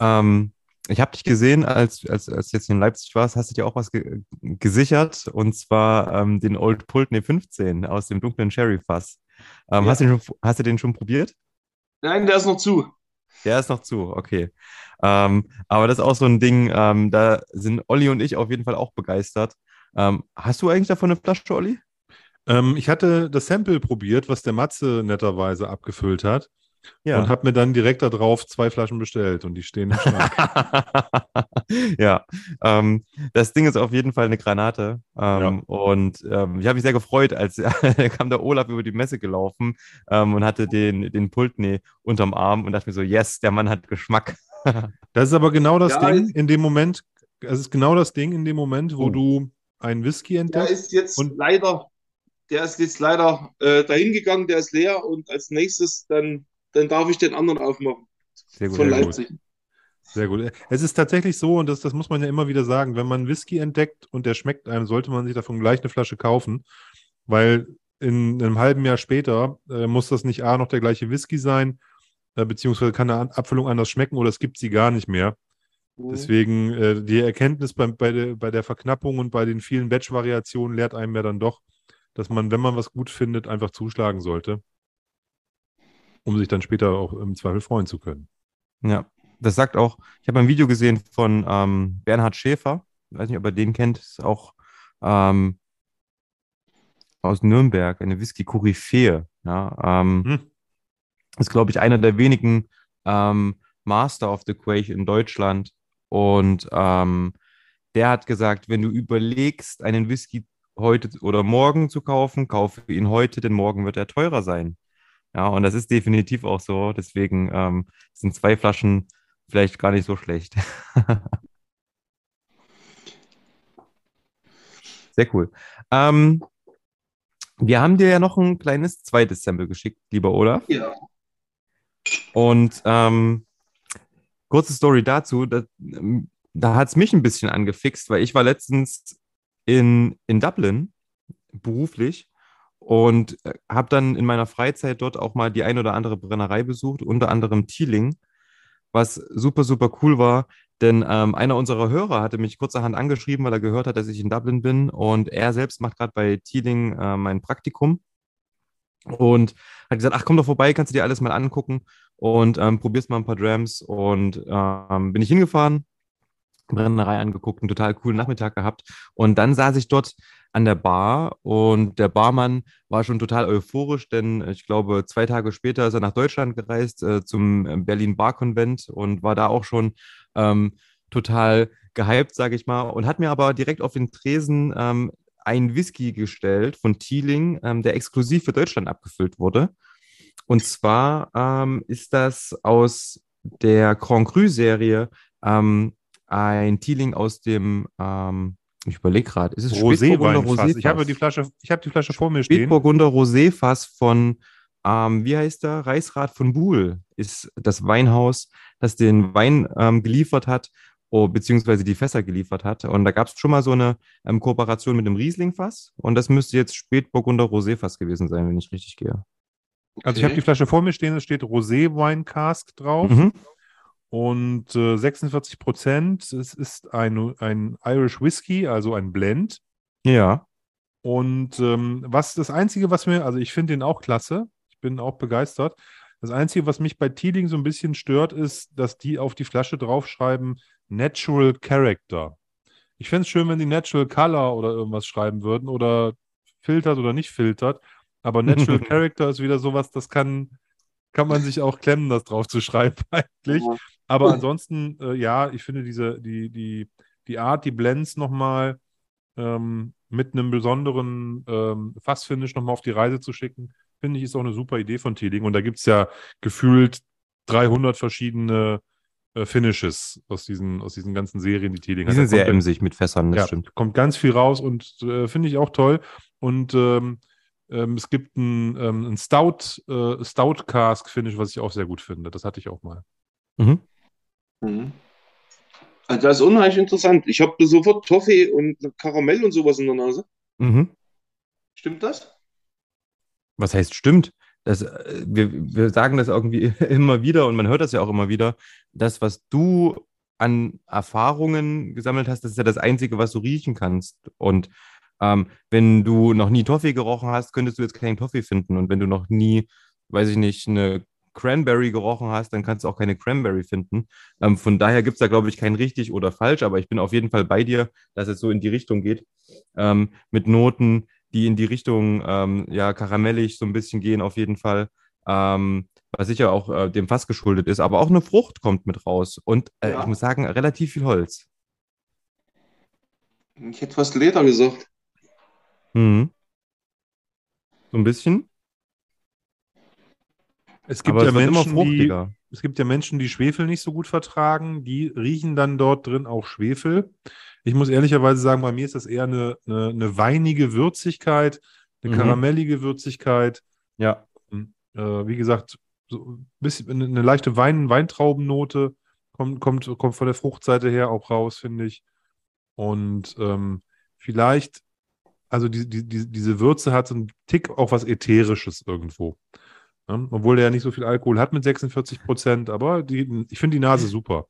Speaker 3: Ähm, ich habe dich gesehen, als, als, als du jetzt in Leipzig warst, hast du dir auch was ge gesichert und zwar ähm, den Old Pulteney 15 aus dem dunklen Sherry-Fass. Ähm,
Speaker 4: Ja.
Speaker 3: hast, du den schon, hast du den schon probiert?
Speaker 4: Nein, der ist noch zu.
Speaker 3: Der ist noch zu, okay. Ähm, aber das ist auch so ein Ding, ähm, da sind Olli und ich auf jeden Fall auch begeistert. Ähm, hast du eigentlich davon eine Flasche, Olli?
Speaker 2: Ähm, ich hatte das Sample probiert, was der Matze netterweise abgefüllt hat und habe mir dann direkt darauf zwei Flaschen bestellt und die stehen im Schrank. <laughs>
Speaker 3: ja, ähm, das Ding ist auf jeden Fall eine Granate. Ähm,
Speaker 2: Ja.
Speaker 3: Und ähm, ich habe mich sehr gefreut, als <laughs> kam der Olaf über die Messe gelaufen ähm, und hatte den, den Pultney unterm Arm und dachte mir so, yes, der Mann hat Geschmack. <laughs>
Speaker 2: Das ist aber genau das
Speaker 4: Ja,
Speaker 2: Ding in dem Moment, es ist genau das Ding in dem Moment, wo
Speaker 3: Oh.
Speaker 2: du einen Whisky
Speaker 4: Der
Speaker 2: entdeckst.
Speaker 4: ist jetzt
Speaker 2: Und-
Speaker 4: leider, der ist jetzt leider äh, dahin gegangen, der ist leer und als nächstes dann, dann darf ich den anderen aufmachen.
Speaker 3: Sehr gut.
Speaker 4: Von
Speaker 2: sehr gut.
Speaker 4: Leipzig.
Speaker 2: Sehr gut. Es ist tatsächlich so, und das, das muss man ja immer wieder sagen, wenn man Whisky entdeckt und der schmeckt einem, sollte man sich davon gleich eine Flasche kaufen, weil in einem halben Jahr später äh, muss das nicht A noch der gleiche Whisky sein, äh, beziehungsweise kann eine Abfüllung anders schmecken oder es gibt sie gar nicht mehr.
Speaker 4: Mhm.
Speaker 2: Deswegen äh, die Erkenntnis bei, bei, der, bei der Verknappung und bei den vielen Batch-Variationen lehrt einem ja dann doch, dass man, wenn man was gut findet, einfach zuschlagen sollte, um sich dann später auch im Zweifel freuen zu können.
Speaker 3: Ja, das sagt auch, ich habe ein Video gesehen von ähm, Bernhard Schäfer, ich weiß nicht, ob ihr den kennt, ist auch ähm, aus Nürnberg, eine Whisky-Koryphäe. Ja, ähm,
Speaker 2: Hm.
Speaker 3: ist, glaube ich, einer der wenigen ähm, Master of the Quake in Deutschland. Und ähm, der hat gesagt, wenn du überlegst, einen Whisky heute oder morgen zu kaufen, kaufe ihn heute, denn morgen wird er teurer sein. Ja, und das ist definitiv auch so. Deswegen ähm, sind zwei Flaschen vielleicht gar nicht so schlecht. <laughs> Sehr cool. Ähm, Wir haben dir ja noch ein kleines zweites Sample geschickt, lieber Olaf.
Speaker 4: Ja.
Speaker 3: Und ähm, kurze Story dazu, da, ähm, da hat es mich ein bisschen angefixt, weil ich war letztens in, in Dublin beruflich und äh, habe dann in meiner Freizeit dort auch mal die ein oder andere Brennerei besucht, unter anderem Thieling, was super, super cool war, denn ähm, einer unserer Hörer hatte mich kurzerhand angeschrieben, weil er gehört hat, dass ich in Dublin bin. Und er selbst macht gerade bei Thieling äh, mein Praktikum. Und hat gesagt, ach komm doch vorbei, kannst du dir alles mal angucken. Und ähm, probierst mal ein paar Drams. Und ähm, bin ich hingefahren, Brennerei angeguckt, einen total coolen Nachmittag gehabt. Und dann saß ich dort an der Bar und der Barmann war schon total euphorisch, denn ich glaube, zwei Tage später ist er nach Deutschland gereist äh, zum Berlin Bar Convent und war da auch schon ähm, total gehypt, sage ich mal, und hat mir aber direkt auf den Tresen ähm, einen Whisky gestellt von Thieling, ähm, der exklusiv für Deutschland abgefüllt wurde. Und zwar ähm, ist das aus der Grand Cru-Serie ähm, ein Thieling aus dem, ähm, ich überlege gerade, ist es Spätburgunder
Speaker 2: fast. Ich habe die Flasche, ich habe die Flasche vor mir stehen.
Speaker 3: Spätburgunder Roséfass von, ähm, wie heißt der? Reichsrat von Buhl ist das Weinhaus, das den Wein ähm, geliefert hat, oh, beziehungsweise die Fässer geliefert hat. Und da gab es schon mal so eine ähm, Kooperation mit dem Riesling-Fass. Und das müsste jetzt Spätburgunder Roséfass gewesen sein, wenn ich richtig gehe.
Speaker 2: Also ich habe die Flasche vor mir stehen, es steht Rosé Wine Cask drauf.
Speaker 3: Mhm.
Speaker 2: Und äh, 46 Prozent. Es ist ein, ein Irish Whisky, also ein Blend.
Speaker 3: Ja.
Speaker 2: Und ähm, was das Einzige, was mir, also ich finde den auch klasse, ich bin auch begeistert. Das Einzige, was mich bei Teeling so ein bisschen stört, ist, dass die auf die Flasche draufschreiben Natural Character. Ich fände es schön, wenn die Natural Color oder irgendwas schreiben würden oder filtert oder nicht filtert. Aber Natural <laughs> Character ist wieder sowas, das kann, kann man sich auch klemmen, das drauf zu schreiben <laughs> eigentlich. Aber ansonsten, äh, ja, ich finde diese, die, die, die Art, die Blends nochmal ähm, mit einem besonderen ähm, Fassfinish nochmal auf die Reise zu schicken, finde ich, ist auch eine super Idee von Teeling. Und da gibt es ja gefühlt 300 verschiedene äh, Finishes aus diesen, aus diesen ganzen Serien, die Teeling
Speaker 3: Die sind
Speaker 2: Da
Speaker 3: sehr
Speaker 2: kommt-
Speaker 3: emsig mit Fässern, das
Speaker 2: ja,
Speaker 3: stimmt.
Speaker 2: kommt ganz viel raus und äh, finde ich auch toll. Und ähm, ähm, es gibt ein, ähm, ein Stout, äh, Stout Cask Finish, was ich auch sehr gut finde. Das hatte ich auch mal.
Speaker 3: Mhm.
Speaker 4: Mhm. Also das ist unheimlich interessant. Ich habe sofort Toffee und Karamell und sowas in der Nase.
Speaker 3: Mhm.
Speaker 4: Stimmt das?
Speaker 3: Was heißt stimmt? Das, äh, wir, wir sagen das irgendwie <laughs> immer wieder und man hört das ja auch immer wieder. Das, was du an Erfahrungen gesammelt hast, das ist ja das Einzige, was du riechen kannst. Und ähm, wenn du noch nie Toffee gerochen hast, könntest du jetzt keinen Toffee finden. Und wenn du noch nie, weiß ich nicht, eine Cranberry gerochen hast, dann kannst du auch keine Cranberry finden. Ähm, von daher gibt es da, glaube ich, kein richtig oder falsch, aber ich bin auf jeden Fall bei dir, dass es so in die Richtung geht. Ähm, mit Noten, die in die Richtung ähm, ja, karamellig so ein bisschen gehen, auf jeden Fall. Ähm, was sicher auch äh, dem Fass geschuldet ist, aber auch eine Frucht kommt mit raus. Und äh,
Speaker 4: Ja.
Speaker 3: ich muss sagen, relativ viel Holz.
Speaker 4: Ich hätte fast Leder gesagt.
Speaker 3: Mhm. So ein bisschen.
Speaker 2: Es gibt
Speaker 3: aber
Speaker 2: ja
Speaker 3: es
Speaker 2: Menschen, die, es gibt ja Menschen, die Schwefel nicht so gut vertragen. Die riechen dann dort drin auch Schwefel. Ich muss ehrlicherweise sagen, bei mir ist das eher eine, eine, eine weinige Würzigkeit, eine
Speaker 3: Mhm.
Speaker 2: karamellige Würzigkeit.
Speaker 3: Ja.
Speaker 2: Äh, wie gesagt, so ein bisschen eine, eine leichte Wein, Weintraubennote kommt, kommt, kommt von der Fruchtseite her auch raus, finde ich. Und ähm, vielleicht, also die, die, die, diese Würze hat so einen Tick auch was Ätherisches irgendwo. Ne? Obwohl der ja nicht so viel Alkohol hat mit 46 Prozent, aber die, ich finde die Nase super.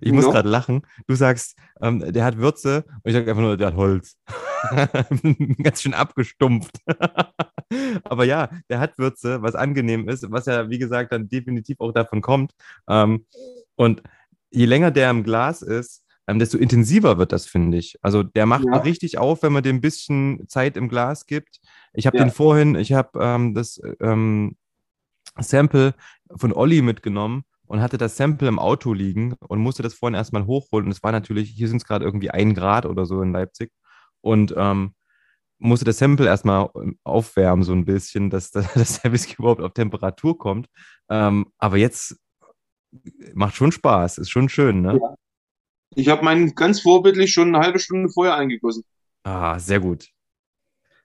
Speaker 3: Ich muss
Speaker 4: Ja.
Speaker 3: gerade lachen. Du sagst, ähm, der hat Würze und ich sage einfach nur, der hat Holz. <laughs> Ganz schön abgestumpft. <laughs> Aber ja, der hat Würze, was angenehm ist, was ja, wie gesagt, dann definitiv auch davon kommt. Ähm, und je länger der im Glas ist, ähm, desto intensiver wird das, finde ich. Also der macht
Speaker 4: Ja.
Speaker 3: richtig auf, wenn man dem ein bisschen Zeit im Glas gibt. Ich habe
Speaker 4: Ja.
Speaker 3: den vorhin, ich habe ähm, das ähm, Sample von Olli mitgenommen und hatte das Sample im Auto liegen und musste das vorhin erstmal hochholen. Und es war natürlich, hier sind es gerade irgendwie ein Grad oder so in Leipzig. Und ähm, musste das Sample erstmal aufwärmen, so ein bisschen, dass, <laughs> dass der Whisky überhaupt auf Temperatur kommt. Ähm, aber jetzt macht schon Spaß, ist schon schön, ne?
Speaker 4: Ja. Ich habe meinen ganz vorbildlich schon eine halbe Stunde vorher eingegossen.
Speaker 3: Ah, sehr gut.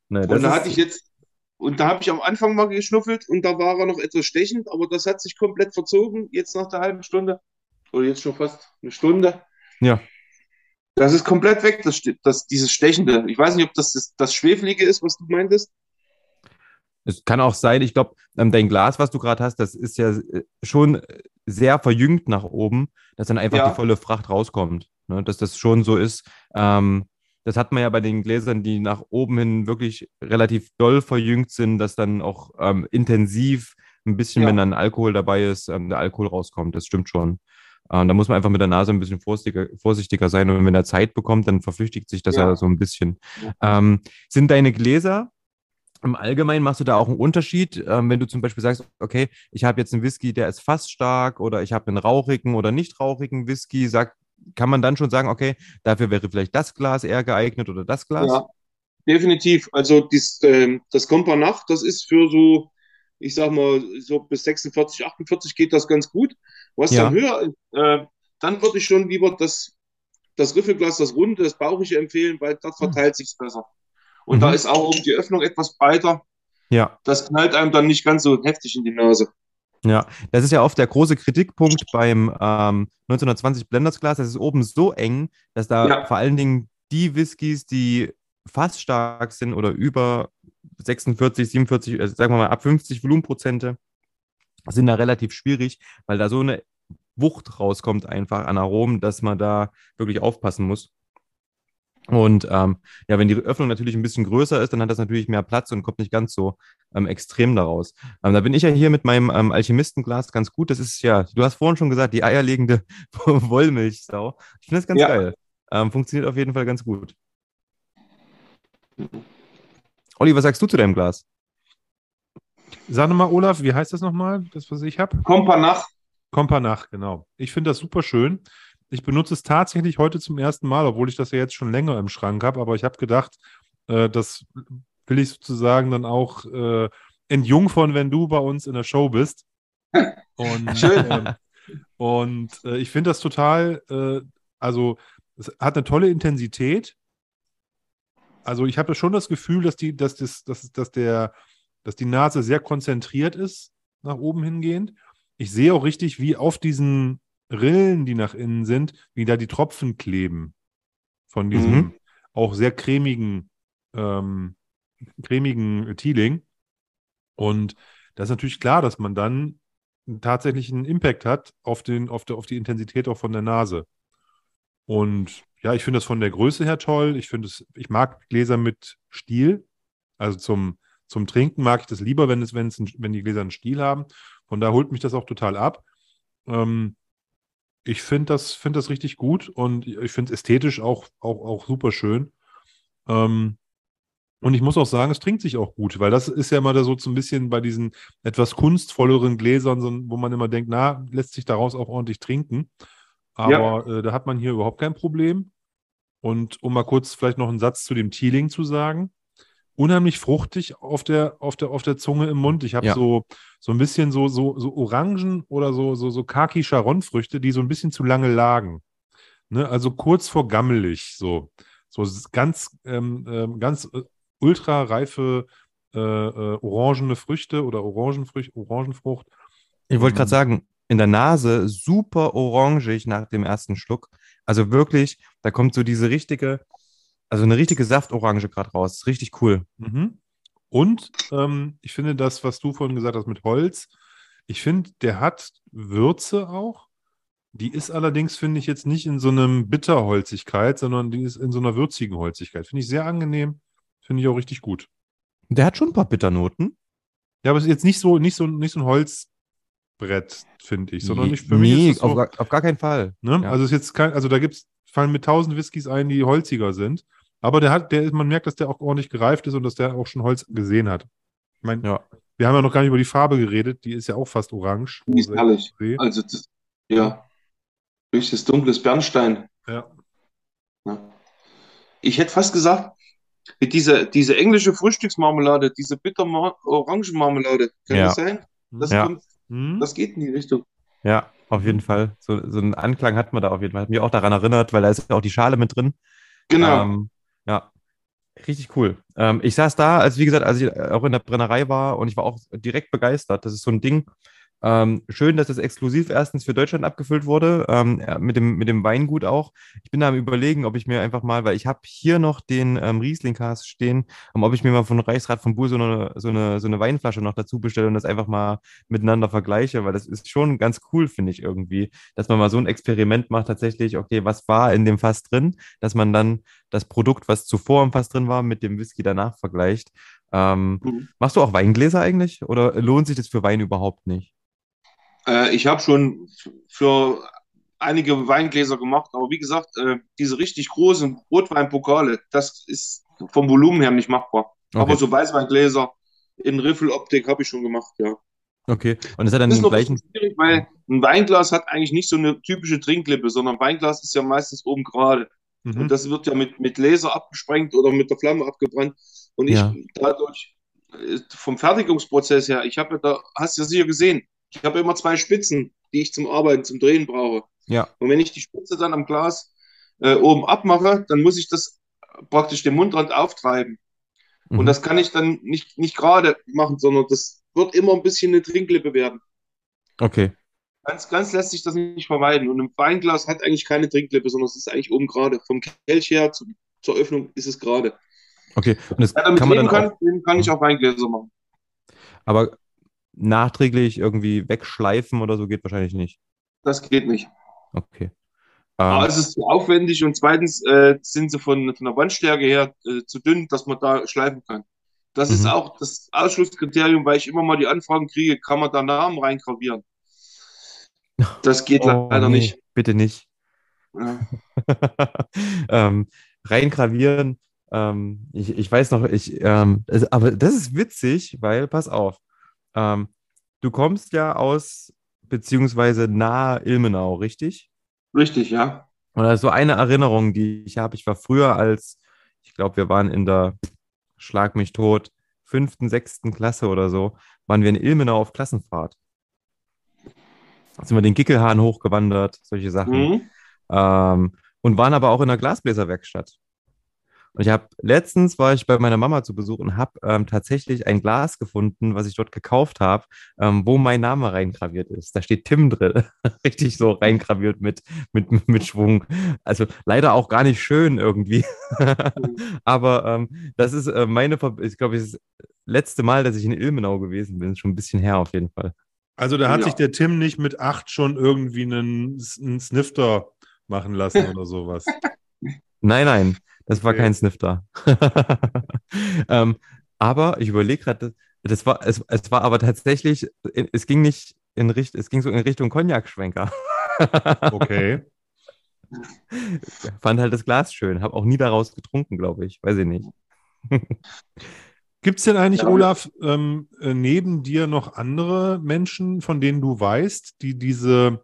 Speaker 3: Ne,
Speaker 4: Und da hatte ich jetzt, Und da habe ich am Anfang mal geschnuffelt und da war er noch etwas stechend, aber das hat sich komplett verzogen, jetzt nach der halben Stunde. Oder jetzt schon fast eine Stunde.
Speaker 3: Ja.
Speaker 4: Das ist komplett weg, das, das, dieses Stechende. Ich weiß nicht, ob das, das das Schweflige ist, was du meintest.
Speaker 3: Es kann auch sein, ich glaube, ähm, dein Glas, was du gerade hast, das ist ja äh, schon sehr verjüngt nach oben, dass dann einfach
Speaker 4: Ja.
Speaker 3: die volle Fracht rauskommt. Ne? Dass das schon so ist. Ähm, das hat man ja bei den Gläsern, die nach oben hin wirklich relativ doll verjüngt sind, dass dann auch ähm, intensiv ein bisschen,
Speaker 4: Ja.
Speaker 3: wenn dann Alkohol dabei ist, ähm, der Alkohol rauskommt. Das stimmt schon. Ähm, da muss man einfach mit der Nase ein bisschen vorsichtiger, vorsichtiger sein. Und wenn er Zeit bekommt, dann verflüchtigt sich das ja,
Speaker 4: Ja.
Speaker 3: so ein bisschen. Ähm, sind deine Gläser im Allgemeinen machst du da auch einen Unterschied, ähm, wenn du zum Beispiel sagst, okay, ich habe jetzt einen Whisky, der ist fast stark oder ich habe einen rauchigen oder nicht rauchigen Whisky, sag, kann man dann schon sagen, okay, dafür wäre vielleicht das Glas eher geeignet oder das Glas?
Speaker 4: Ja, definitiv. Also dies, ähm, das Kompernach, das ist für so, ich sag mal, so bis 46, 48 geht das ganz gut. Was
Speaker 3: Ja.
Speaker 4: dann höher ist, äh, dann würde ich schon lieber das, das Riffelglas, das runde, das bauchige empfehlen, weil dort verteilt sich's besser. Und
Speaker 3: Mhm.
Speaker 4: da ist auch oben die Öffnung etwas breiter.
Speaker 3: Ja,
Speaker 4: Das knallt einem dann nicht ganz so heftig in die Nase.
Speaker 3: ja. Das ist ja oft der große Kritikpunkt beim ähm, 1920 Blenders Glas. Das ist oben so eng, dass da
Speaker 4: Ja.
Speaker 3: vor allen Dingen die Whiskys, die fast stark sind oder über 46, 47, äh, sagen wir mal ab 50 Volumenprozente, sind da relativ schwierig, weil da so eine Wucht rauskommt einfach an Aromen, dass man da wirklich aufpassen muss. Und ähm, ja, wenn die Öffnung natürlich ein bisschen größer ist, dann hat das natürlich mehr Platz und kommt nicht ganz so ähm, extrem daraus. Ähm, da bin ich ja hier mit meinem ähm, Alchemistenglas ganz gut. Das ist ja, du hast vorhin schon gesagt, die eierlegende <laughs> Wollmilchsau. Ich finde das ganz
Speaker 4: Ja.
Speaker 3: geil. Ähm, funktioniert auf jeden Fall ganz gut. Olli, was sagst du zu deinem Glas?
Speaker 2: Sag nochmal, Olaf, wie heißt das nochmal, das, was ich habe?
Speaker 4: Kompernach,
Speaker 2: Kompanach, genau. Ich finde das super schön. Ich benutze es tatsächlich heute zum ersten Mal, obwohl ich das ja jetzt schon länger im Schrank habe. Aber ich habe gedacht, äh, das will ich sozusagen dann auch äh, entjungfern, wenn du bei uns in der Show bist. <laughs> Und,
Speaker 4: Schön.
Speaker 2: ähm, und äh, ich finde das total, äh, also es hat eine tolle Intensität. Also ich habe schon das Gefühl, dass die, dass das, dass, dass der, dass die Nase sehr konzentriert ist, nach oben hingehend. Ich sehe auch richtig, wie auf diesen Rillen, die nach innen sind, wie da die Tropfen kleben. Von diesem
Speaker 3: Mhm.
Speaker 2: auch sehr cremigen, ähm, cremigen Teeling. Und das ist natürlich klar, dass man dann tatsächlich einen Impact hat auf, den, auf, der, auf die Intensität auch von der Nase. Und ja, ich finde das von der Größe her toll. Ich finde es, ich mag Gläser mit Stiel. Also zum, zum Trinken mag ich das lieber, wenn es, wenn es, wenn die Gläser einen Stiel haben. Von da holt mich das auch total ab. Ähm, ich finde das, finde das richtig gut und ich finde es ästhetisch auch, auch, auch super schön. Ähm, und ich muss auch sagen, es trinkt sich auch gut, weil das ist ja immer da so ein bisschen bei diesen etwas kunstvolleren Gläsern, so, wo man immer denkt, na, lässt sich daraus auch ordentlich trinken. Aber äh, da hat man hier überhaupt kein Problem. Und um mal kurz vielleicht noch einen Satz zu dem Teeling zu sagen. Unheimlich fruchtig auf der, auf der, auf der Zunge im Mund. Ich habe
Speaker 3: Ja.
Speaker 2: so, so ein bisschen so, so, so Orangen oder so, so, so Kaki-Charon-Früchte, die so ein bisschen zu lange lagen. Ne? Also kurz vor gammelig, so. So ganz, ähm, ähm, ganz äh, ultra reife äh, äh, orangene Früchte oder Orangenfrücht, Orangenfrucht.
Speaker 3: Ich wollte gerade sagen, in der Nase super orangig nach dem ersten Schluck. Also wirklich, da kommt so diese richtige, also eine richtige Saftorange gerade raus. Richtig cool.
Speaker 2: Mhm. Und ähm, ich finde das, was du vorhin gesagt hast mit Holz, ich finde, der hat Würze auch. Die ist allerdings, finde ich, jetzt nicht in so einem Bitterholzigkeit, sondern die ist in so einer würzigen Holzigkeit. Finde ich sehr angenehm. Finde ich auch richtig gut.
Speaker 3: Der hat schon ein paar Bitternoten.
Speaker 2: Ja, aber es ist jetzt nicht so, nicht so, nicht so ein Holzbrett, finde ich, sondern nicht für mich
Speaker 3: nee,
Speaker 2: so,
Speaker 3: auf, gar, auf gar keinen Fall.
Speaker 2: Ne?
Speaker 3: Ja.
Speaker 2: Also ist jetzt kein, also da gibt's, fallen mit tausend Whiskys ein, die holziger sind. Aber der hat, der ist, man merkt, dass der auch ordentlich gereift ist und dass der auch schon Holz gesehen hat. Ich meine,
Speaker 3: Ja.
Speaker 2: wir haben ja noch gar nicht über die Farbe geredet, die ist ja auch fast orange.
Speaker 4: Die ist herrlich.
Speaker 2: See.
Speaker 4: Also, das, ja, richtiges dunkles Bernstein.
Speaker 2: Ja.
Speaker 4: Ja. Ich hätte fast gesagt, mit dieser diese englische Frühstücksmarmelade, diese bitter Orangenmarmelade, kann
Speaker 3: Ja.
Speaker 4: das sein? Das,
Speaker 3: Ja.
Speaker 4: kommt,
Speaker 2: Hm?
Speaker 4: das geht in die Richtung.
Speaker 3: Ja, auf jeden Fall. So, so einen Anklang hat man da auf jeden Fall. Hat mich auch daran erinnert, weil da ist ja auch die Schale mit drin.
Speaker 4: Genau.
Speaker 3: Ähm. Richtig cool. Ähm, ich saß da, als wie gesagt, als ich auch in der Brennerei war und ich war auch direkt begeistert. Das ist so ein Ding, ähm, schön, dass das exklusiv erstens für Deutschland abgefüllt wurde, ähm, mit, dem, mit dem Weingut auch. Ich bin da am überlegen, ob ich mir einfach mal, weil ich habe hier noch den ähm, Riesling-Cast stehen, um, ob ich mir mal von Reichsrat von Buhl so eine, so, eine, so eine Weinflasche noch dazu bestelle und das einfach mal miteinander vergleiche, weil das ist schon ganz cool, finde ich irgendwie, dass man mal so ein Experiment macht, tatsächlich, okay, was war in dem Fass drin, dass man dann das Produkt, was zuvor im Fass drin war, mit dem Whisky danach vergleicht. Ähm, mhm. Machst du auch Weingläser eigentlich oder lohnt sich das für Wein überhaupt nicht?
Speaker 4: Äh, ich habe schon für einige Weingläser gemacht, aber wie gesagt, äh, diese richtig großen Rotweinpokale, das ist vom Volumen her nicht machbar. Okay. Aber so Weißweingläser in Riffeloptik habe ich schon gemacht, ja.
Speaker 3: Okay, und ist er dann
Speaker 4: das ist den gleichen? Schwierig, weil ein Weinglas hat eigentlich nicht so eine typische Trinklippe, sondern ein Weinglas ist ja meistens oben gerade. Mhm. Und das wird ja mit, mit Laser abgesprengt oder mit der Flamme abgebrannt. Und ich ja. dadurch äh, vom Fertigungsprozess her, ich habe ja da, hast du ja sicher gesehen, ich habe immer zwei Spitzen, die ich zum Arbeiten, zum Drehen brauche.
Speaker 3: Ja.
Speaker 4: Und wenn ich die Spitze dann am Glas äh, oben abmache, dann muss ich das praktisch den Mundrand auftreiben. Mhm. Und das kann ich dann nicht, nicht gerade machen, sondern das wird immer ein bisschen eine Trinklippe werden.
Speaker 3: Okay.
Speaker 4: Ganz, ganz lässt sich das nicht vermeiden. Und ein Weinglas hat eigentlich keine Trinklippe, sondern es ist eigentlich oben gerade. Vom Kelch her zu, zur Öffnung ist es gerade.
Speaker 3: Okay.
Speaker 4: Und das ja, kann man dann kann, auch... kann ich auch Weingläser machen.
Speaker 3: Aber nachträglich irgendwie wegschleifen oder so geht wahrscheinlich nicht.
Speaker 4: Das geht nicht.
Speaker 3: Okay.
Speaker 4: Aber ähm, es ist zu aufwendig und zweitens äh, sind sie von, von der Wandstärke her äh, zu dünn, dass man da schleifen kann. Das mhm. ist auch das Ausschlusskriterium, weil ich immer mal die Anfragen kriege, kann man da Namen reingravieren. Das geht oh, leider nee, nicht.
Speaker 3: Bitte nicht. Ja. <laughs> ähm, reingravieren, ähm, ich, ich weiß noch, ich, ähm, aber das ist witzig, weil, pass auf, ähm, du kommst ja aus, beziehungsweise nahe Ilmenau, richtig?
Speaker 4: Richtig, ja.
Speaker 3: Ist so eine Erinnerung, die ich habe. Ich war früher als, ich glaube, wir waren in der, schlag mich tot, fünften, sechsten Klasse oder so, waren wir in Ilmenau auf Klassenfahrt. Da sind wir den Gickelhahn hochgewandert, solche Sachen. Mhm. Ähm, und waren aber auch in der Glasbläserwerkstatt. Und ich habe letztens war ich bei meiner Mama zu Besuch und habe ähm, tatsächlich ein Glas gefunden, was ich dort gekauft habe, ähm, wo mein Name reingraviert ist. Da steht Tim drin, <laughs> richtig so reingraviert mit, mit, mit Schwung. Also leider auch gar nicht schön irgendwie. <laughs> Aber ähm, das ist äh, meine, Ver ich glaube, das letzte Mal, dass ich in Ilmenau gewesen bin, schon ein bisschen her auf jeden Fall.
Speaker 2: Also da hat ja. sich der Tim nicht mit acht schon irgendwie einen, einen Snifter machen lassen oder sowas.
Speaker 3: Nein, nein. Das war okay. kein Snifter. <laughs> ähm, aber ich überlege gerade, das war, es, es war aber tatsächlich, es ging nicht in Richtung, es ging so in Richtung Cognac-Schwenker.
Speaker 2: okay. <laughs>
Speaker 3: Fand halt das Glas schön, habe auch nie daraus getrunken, glaube ich. Weiß ich nicht. <laughs>
Speaker 2: Gibt es denn eigentlich, ja. Olaf, ähm, äh, neben dir noch andere Menschen, von denen du weißt, die diese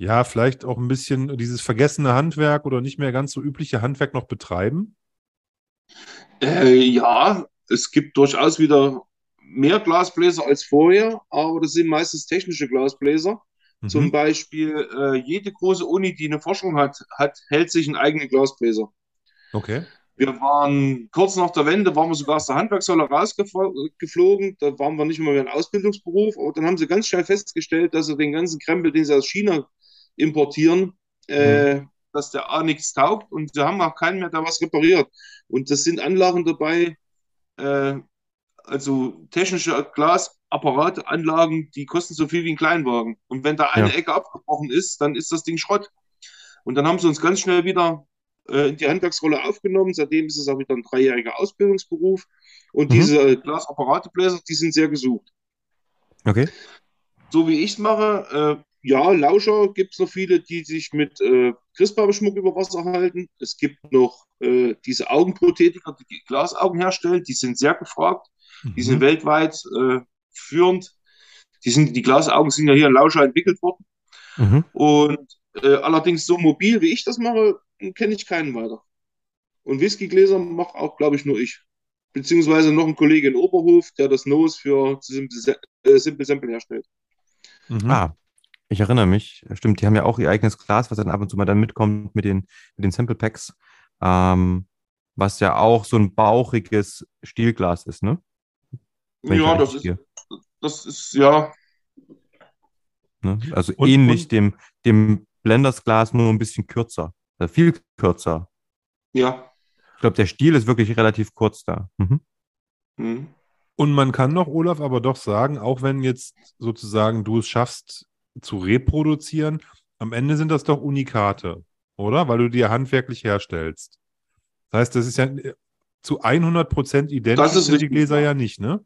Speaker 2: ja, vielleicht auch ein bisschen dieses vergessene Handwerk oder nicht mehr ganz so übliche Handwerk noch betreiben?
Speaker 4: Äh, ja, es gibt durchaus wieder mehr Glasbläser als vorher, aber das sind meistens technische Glasbläser. Mhm. Zum Beispiel äh, jede große Uni, die eine Forschung hat, hat, hält sich einen eigenen Glasbläser.
Speaker 2: Okay.
Speaker 4: Wir waren kurz nach der Wende, waren wir sogar aus der Handwerkshalle rausgeflogen. Da waren wir nicht mehr mehr ein Ausbildungsberuf, aber dann haben sie ganz schnell festgestellt, dass sie den ganzen Krempel, den sie aus China importieren, äh, mhm. dass der A nichts taugt und sie haben auch keinen mehr, der was repariert. Und das sind Anlagen dabei, äh, also technische Glasapparatanlagen, die kosten so viel wie ein Kleinwagen. Und wenn da eine ja. Ecke abgebrochen ist, dann ist das Ding Schrott. Und dann haben sie uns ganz schnell wieder äh, in die Handwerksrolle aufgenommen. Seitdem ist es auch wieder ein dreijähriger Ausbildungsberuf. Und mhm. diese Glasapparatebläser, die sind sehr gesucht.
Speaker 3: Okay.
Speaker 4: So wie ich es mache, äh, ja, Lauscher gibt es noch viele, die sich mit äh, Christbaumschmuck über Wasser halten. Es gibt noch äh, diese Augenprothetiker, die Glasaugen herstellen. Die sind sehr gefragt. Mhm. Die sind mhm. weltweit äh, führend. Die, sind, die Glasaugen sind ja hier in Lauscher entwickelt worden. Mhm. Und äh, allerdings so mobil, wie ich das mache, kenne ich keinen weiter. Und Whiskygläser mache auch, glaube ich, nur ich. Beziehungsweise noch ein Kollege in Oberhof, der das Nose für Simple, äh, Simple Sample herstellt.
Speaker 3: Mhm. Ah, ich erinnere mich, stimmt, die haben ja auch ihr eigenes Glas, was dann ab und zu mal dann mitkommt mit den, mit den Sample Packs. Ähm, was ja auch so ein bauchiges Stielglas ist, ne? Wenn
Speaker 4: Ja, das ist, das ist, ja,
Speaker 3: Ne? Also
Speaker 2: Und-
Speaker 3: ähnlich
Speaker 2: und-
Speaker 3: dem, dem Blendersglas, nur ein bisschen kürzer. Also viel kürzer.
Speaker 4: ja.
Speaker 3: Ich glaube, der Stiel ist wirklich relativ kurz da. Mhm.
Speaker 4: Mhm.
Speaker 2: Und man kann doch, Olaf, aber doch sagen, auch wenn jetzt sozusagen du es schaffst zu reproduzieren, am Ende sind das doch Unikate, oder? Weil du die ja handwerklich herstellst. Das heißt, das ist ja äh, zu 100% identisch
Speaker 4: Das ist
Speaker 2: sind die Gläser
Speaker 4: ja.
Speaker 2: ja nicht, ne?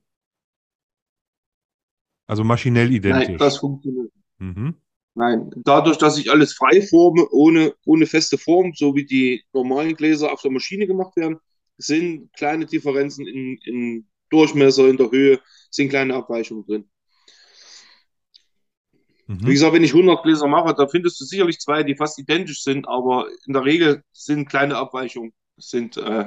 Speaker 2: Also maschinell identisch.
Speaker 4: Nein, das funktioniert.
Speaker 2: mhm.
Speaker 4: Nein, dadurch, dass ich alles frei forme, ohne, ohne feste Form, so wie die normalen Gläser auf der Maschine gemacht werden, sind kleine Differenzen in, in Durchmesser, in der Höhe, sind kleine Abweichungen drin. Wie
Speaker 2: Mhm.
Speaker 4: gesagt, wenn ich 100 Gläser mache, da findest du sicherlich zwei, die fast identisch sind, aber in der Regel sind kleine Abweichungen, sind, äh,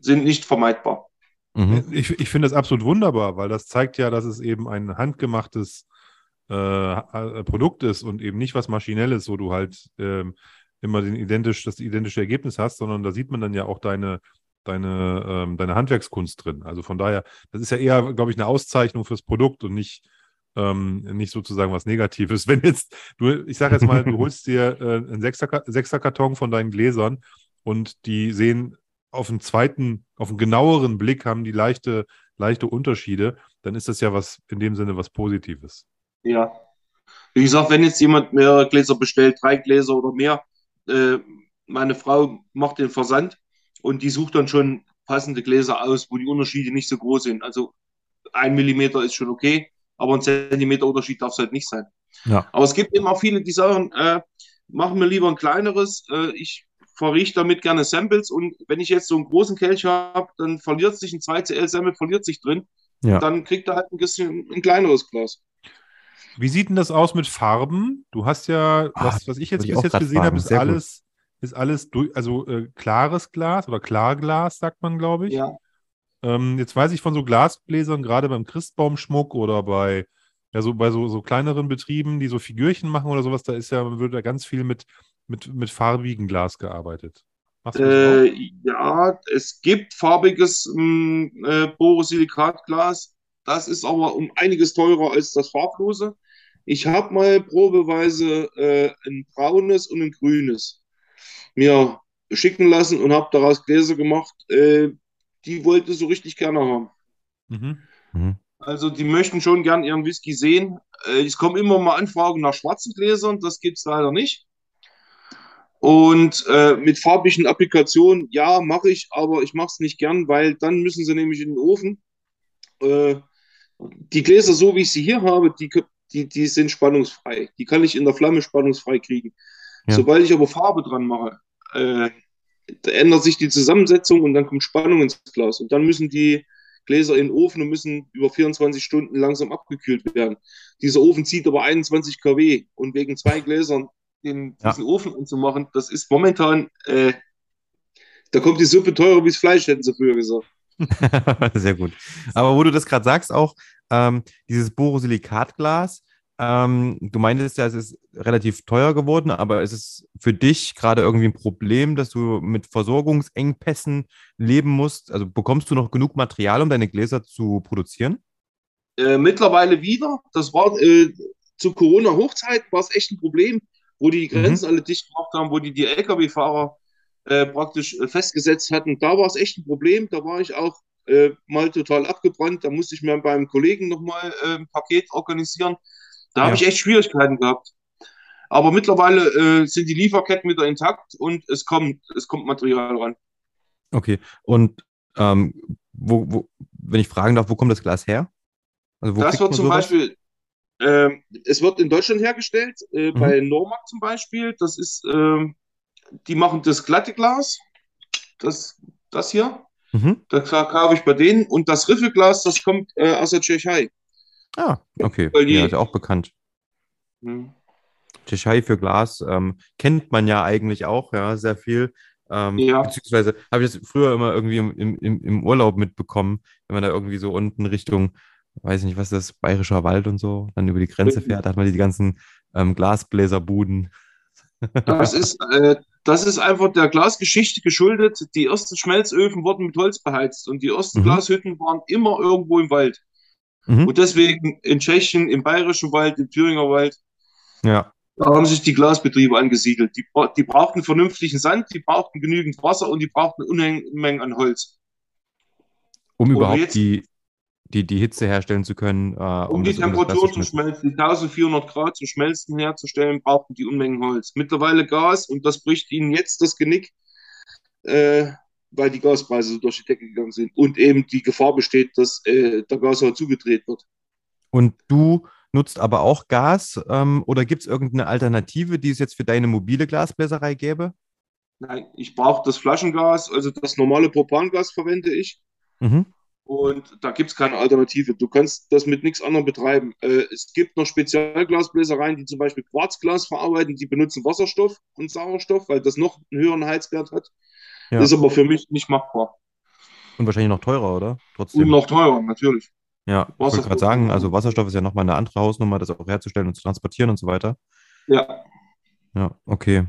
Speaker 4: sind nicht vermeidbar.
Speaker 3: Mhm.
Speaker 2: Ich, ich finde das absolut wunderbar, weil das zeigt ja, dass es eben ein handgemachtes äh, äh, Produkt ist und eben nicht was Maschinelles, wo du halt ähm, immer den identisch, das identische Ergebnis hast, sondern da sieht man dann ja auch deine, deine, ähm, deine Handwerkskunst drin. Also von daher, das ist ja eher, glaube ich, eine Auszeichnung fürs Produkt und nicht, ähm, nicht sozusagen was Negatives. <laughs> Wenn jetzt, du, ich sage jetzt mal, du <laughs> holst dir äh, einen Sechser, Sechserkarton von deinen Gläsern und die sehen auf einen zweiten, auf einen genaueren Blick haben die leichte, leichte Unterschiede, dann ist das ja was in dem Sinne was Positives.
Speaker 4: Ja. Wie gesagt, wenn jetzt jemand mehrere Gläser bestellt, drei Gläser oder mehr, äh, meine Frau macht den Versand und die sucht dann schon passende Gläser aus, wo die Unterschiede nicht so groß sind. Also ein Millimeter ist schon okay, aber ein Zentimeter Unterschied darf es halt nicht sein.
Speaker 3: Ja.
Speaker 4: Aber es gibt eben auch viele, die sagen, äh, machen wir lieber ein kleineres. Äh, ich verrieche damit gerne Samples und wenn ich jetzt so einen großen Kelch habe, dann verliert sich ein 2CL-Sample, verliert sich drin.
Speaker 3: Ja.
Speaker 4: Dann kriegt er halt ein bisschen ein kleineres Glas.
Speaker 2: Wie sieht denn das aus mit Farben? Du hast ja,
Speaker 3: Ah,
Speaker 2: was, was ich jetzt
Speaker 3: ich
Speaker 2: bis jetzt gesehen habe, ist
Speaker 3: gut.
Speaker 2: alles, ist alles durch, also äh, klares Glas oder Klarglas, sagt man, glaube ich.
Speaker 4: Ja.
Speaker 2: Ähm, jetzt weiß ich von so Glasgläsern, gerade beim Christbaumschmuck oder bei, ja, so, bei so, so kleineren Betrieben, die so Figürchen machen oder sowas, da ist ja, wird da ganz viel mit, mit, mit farbigem Glas gearbeitet.
Speaker 4: Äh, ja, es gibt farbiges mh, äh, Borosilikatglas. Das ist aber um einiges teurer als das farblose. Ich habe mal probeweise äh, ein braunes und ein grünes mir schicken lassen und habe daraus Gläser gemacht. Äh, die wollte so richtig gerne haben.
Speaker 2: Mhm.
Speaker 3: Mhm.
Speaker 4: Also die möchten schon gern ihren Whisky sehen. Äh, es kommen immer mal Anfragen nach schwarzen Gläsern, das gibt es leider nicht. Und äh, mit farbigen Applikationen, ja, mache ich, aber ich mache es nicht gern, weil dann müssen sie nämlich in den Ofen. Äh, die Gläser, so wie ich sie hier habe, die, die, die sind spannungsfrei. Die kann ich in der Flamme spannungsfrei kriegen.
Speaker 3: Ja.
Speaker 4: Sobald ich aber Farbe dran mache, äh, ändert sich die Zusammensetzung und dann kommt Spannung ins Glas. Und dann müssen die Gläser in den Ofen und müssen über 24 Stunden langsam abgekühlt werden. Dieser Ofen zieht aber 21 kW und wegen zwei Gläsern den,
Speaker 3: Ja.
Speaker 4: diesen Ofen anzumachen, das ist momentan, äh, da kommt die Suppe teurer wie das Fleisch, hätten sie früher gesagt. <laughs>
Speaker 3: Sehr gut. Aber wo du das gerade sagst, auch ähm, dieses Borosilikatglas, ähm, du meintest ja, es ist relativ teuer geworden, aber ist es für dich gerade irgendwie ein Problem, dass du mit Versorgungsengpässen leben musst? Also bekommst du noch genug Material, um deine Gläser zu produzieren?
Speaker 4: Äh, mittlerweile wieder, das war äh, zu Corona-Hochzeit, war es echt ein Problem, wo die
Speaker 3: Mhm.
Speaker 4: Grenzen alle dicht gemacht haben, wo die die Lkw-Fahrer äh, praktisch äh, festgesetzt hatten. Da war es echt ein Problem. Da war ich auch äh, mal total abgebrannt. Da musste ich mir beim Kollegen nochmal äh, ein Paket organisieren. Da habe
Speaker 3: Ja.
Speaker 4: ich echt Schwierigkeiten gehabt. Aber mittlerweile äh, sind die Lieferketten wieder intakt und es kommt, es kommt Material ran.
Speaker 3: Okay. Und ähm, wo, wo, wenn ich fragen darf, wo kommt das Glas her? Also
Speaker 4: Das wird zum
Speaker 3: sowas?
Speaker 4: Beispiel, ähm, es wird in Deutschland hergestellt, äh,
Speaker 3: Mhm.
Speaker 4: bei Normac zum Beispiel. Das ist, ähm, die machen das glatte Glas, das, das hier.
Speaker 3: Mhm.
Speaker 4: Das kaufe ich bei denen. Und das Riffelglas, das kommt äh, aus der Tschechei.
Speaker 3: Ah, okay.
Speaker 4: Weil die-
Speaker 3: Ja, ist auch bekannt.
Speaker 4: Hm.
Speaker 3: Tschechei für Glas ähm, kennt man ja eigentlich auch, ja, sehr viel. Ähm,
Speaker 4: Ja.
Speaker 3: Beziehungsweise habe ich das früher immer irgendwie im, im, im Urlaub mitbekommen, wenn man da irgendwie so unten Richtung, weiß ich nicht, was ist das, Bayerischer Wald und so, dann über die Grenze fährt, da hat man die ganzen ähm, Glasbläserbuden.
Speaker 4: Das ist, äh, das ist einfach der Glasgeschichte geschuldet. Die ersten Schmelzöfen wurden mit Holz beheizt und die ersten
Speaker 3: Mhm.
Speaker 4: Glashütten waren immer irgendwo im Wald.
Speaker 3: Mhm.
Speaker 4: Und deswegen in Tschechien, im Bayerischen Wald, im Thüringer Wald,
Speaker 3: Ja,
Speaker 4: da haben sich die Glasbetriebe angesiedelt. Die, die brauchten vernünftigen Sand, die brauchten genügend Wasser und die brauchten Unmengen an Holz.
Speaker 3: um überhaupt
Speaker 4: jetzt-
Speaker 3: die, die, die Hitze herstellen zu können. Äh,
Speaker 4: Um die
Speaker 3: das- das
Speaker 4: Temperatur zu
Speaker 3: schmelzen.
Speaker 4: schmelzen, die 1400 Grad zu schmelzen herzustellen, brauchten die Unmengen Holz. Mittlerweile Gas und das bricht ihnen jetzt das Genick, äh, weil die Gaspreise so durch die Decke gegangen sind und eben die Gefahr besteht, dass äh, der Gashahn zugedreht wird.
Speaker 3: Und du nutzt aber auch Gas ähm, oder gibt es irgendeine Alternative, die es jetzt für deine mobile Glasbläserei gäbe?
Speaker 4: Nein, ich brauche das Flaschengas, also das normale Propangas verwende ich.
Speaker 3: Mhm.
Speaker 4: Und da gibt es keine Alternative. Du kannst das mit nichts anderem betreiben. Äh, es gibt noch Spezialglasbläsereien, die zum Beispiel Quarzglas verarbeiten, die benutzen Wasserstoff und Sauerstoff, weil das noch einen höheren Heizwert hat.
Speaker 3: Ja.
Speaker 4: Ist aber für mich nicht machbar.
Speaker 3: Und wahrscheinlich noch teurer, oder? Trotzdem.
Speaker 4: Und noch teurer, natürlich.
Speaker 3: ja, ich wollte gerade sagen, also Wasserstoff ist ja nochmal eine andere Hausnummer, das auch herzustellen und zu transportieren und so weiter.
Speaker 4: Ja,
Speaker 3: Ja, okay.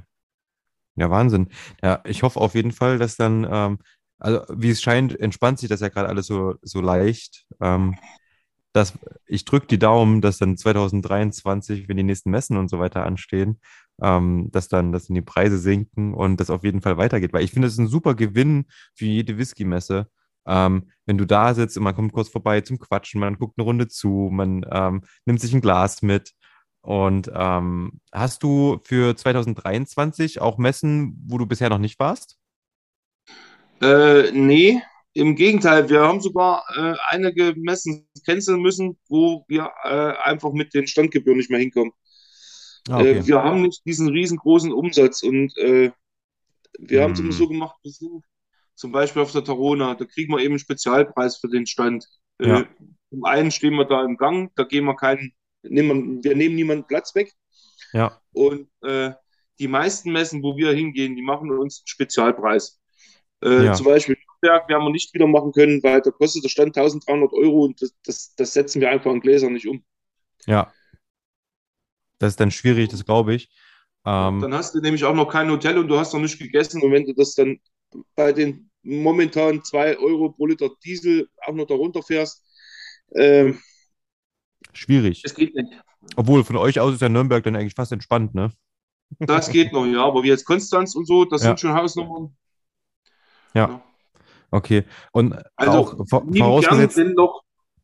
Speaker 3: Ja, Wahnsinn. Ja, ich hoffe auf jeden Fall, dass dann, ähm, also wie es scheint, entspannt sich das ja gerade alles so, so leicht. Ähm, dass, ich drücke die Daumen, dass dann 2023, wenn die nächsten Messen und so weiter anstehen, ähm, dass dann, dass dann die Preise sinken und das auf jeden Fall weitergeht. Weil ich finde, das ist ein super Gewinn für jede Whisky-Messe. Ähm, wenn du da sitzt und man kommt kurz vorbei zum Quatschen, man guckt eine Runde zu, man ähm, nimmt sich ein Glas mit. Und ähm, hast du für 2023 auch Messen, wo du bisher noch nicht warst?
Speaker 4: äh, nee, im Gegenteil. Wir haben sogar äh, einige Messen canceln müssen, wo wir äh, einfach mit den Standgebühren nicht mehr hinkommen.
Speaker 3: Ah,
Speaker 4: Äh, wir haben nicht diesen riesengroßen Umsatz und äh, wir haben es
Speaker 3: Hm.
Speaker 4: immer so gemacht, wir sind zum Beispiel auf der Tarona, da kriegen wir eben einen Spezialpreis für den Stand. Äh,
Speaker 3: Ja.
Speaker 4: Zum einen stehen wir da im Gang, da gehen wir keinen, nehmen wir, nehmen niemanden Platz weg.
Speaker 3: Ja.
Speaker 4: Und äh, die meisten Messen, wo wir hingehen, die machen uns einen Spezialpreis. Äh,
Speaker 3: Ja.
Speaker 4: Zum Beispiel Nürnberg werden wir nicht wieder machen können, weil da kostet der Stand 1300 Euro und das, das, das setzen wir einfach in Gläser nicht um.
Speaker 3: Ja. Das ist dann schwierig, das glaube ich. Ähm,
Speaker 4: Dann hast du nämlich auch noch kein Hotel und du hast noch nicht gegessen. Und wenn du das dann bei den momentan 2 Euro pro Liter Diesel auch noch darunter fährst, ähm,
Speaker 3: schwierig.
Speaker 4: es geht nicht.
Speaker 3: Obwohl, von euch aus ist ja Nürnberg dann eigentlich fast entspannt, ne?
Speaker 4: Das geht noch, ja. Aber wie jetzt Konstanz und so, das
Speaker 3: Ja.
Speaker 4: sind schon Hausnummern.
Speaker 3: Ja. Okay. Und
Speaker 4: Also,
Speaker 3: auch vor-
Speaker 4: Lieben gern,
Speaker 3: vorausgesetzt,
Speaker 4: wenn noch,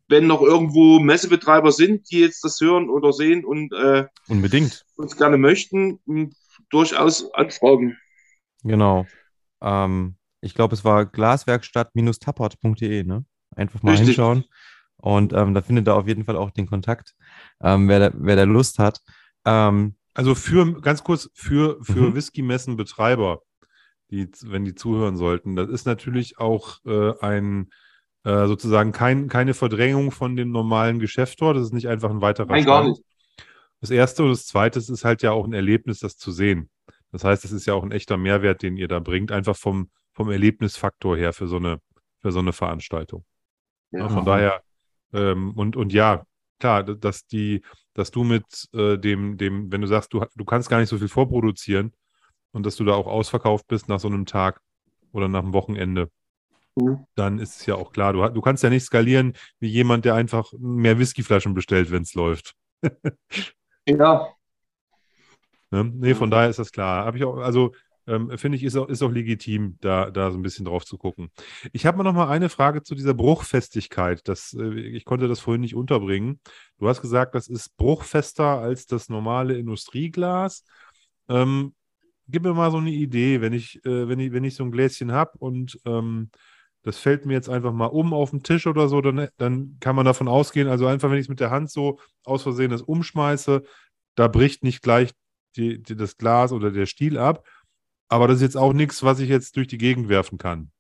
Speaker 4: wenn noch irgendwo Messebetreiber sind, die jetzt das hören oder sehen und äh,
Speaker 3: unbedingt.
Speaker 4: uns gerne möchten, durchaus anfragen.
Speaker 3: Genau. Ähm, ich glaube, es war glaswerkstatt-tappert.de, ne? Einfach mal
Speaker 4: Richtig.
Speaker 3: hinschauen. Und ähm, da findet ihr auf jeden Fall auch den Kontakt, ähm, wer, da, wer da Lust hat. Ähm,
Speaker 2: Also für, ganz kurz, für, für
Speaker 3: Mhm.
Speaker 2: Whisky-Messen-Betreiber, die, wenn die zuhören sollten, das ist natürlich auch äh, ein, äh, sozusagen kein, keine Verdrängung von dem normalen Geschäftor. Das ist nicht einfach ein weiterer
Speaker 4: Nein, gar nicht.
Speaker 2: Das erste und das zweite ist halt ja auch ein Erlebnis, das zu sehen. Das heißt, es ist ja auch ein echter Mehrwert, den ihr da bringt, einfach vom, vom Erlebnisfaktor her für so eine, für so eine Veranstaltung. Ja, von
Speaker 3: Ja.
Speaker 2: daher, ähm, und, und ja, klar, dass die, dass du mit äh, dem, dem, wenn du sagst, du, du kannst gar nicht so viel vorproduzieren und dass du da auch ausverkauft bist nach so einem Tag oder nach einem Wochenende,
Speaker 4: Mhm.
Speaker 2: dann ist es ja auch klar, du, du kannst ja nicht skalieren wie jemand, der einfach mehr Whiskyflaschen bestellt, wenn es läuft. <laughs>
Speaker 4: Ja,
Speaker 2: Ne? Nee, von daher ist das klar. Habe ich auch, also ähm, finde ich, ist auch, ist auch legitim, da, da so ein bisschen drauf zu gucken. Ich habe noch mal eine Frage zu dieser Bruchfestigkeit. Das, äh, ich konnte das vorhin nicht unterbringen. Du hast gesagt, das ist bruchfester als das normale Industrieglas. Ähm, gib mir mal so eine Idee, wenn ich, äh, wenn ich, wenn ich so ein Gläschen habe und ähm, das fällt mir jetzt einfach mal um auf den Tisch oder so, dann, dann kann man davon ausgehen, also einfach, wenn ich es mit der Hand so aus Versehen das umschmeiße, da bricht nicht gleich die, die, das Glas oder der Stiel ab. Aber das ist jetzt auch nichts, was ich jetzt durch die Gegend werfen kann.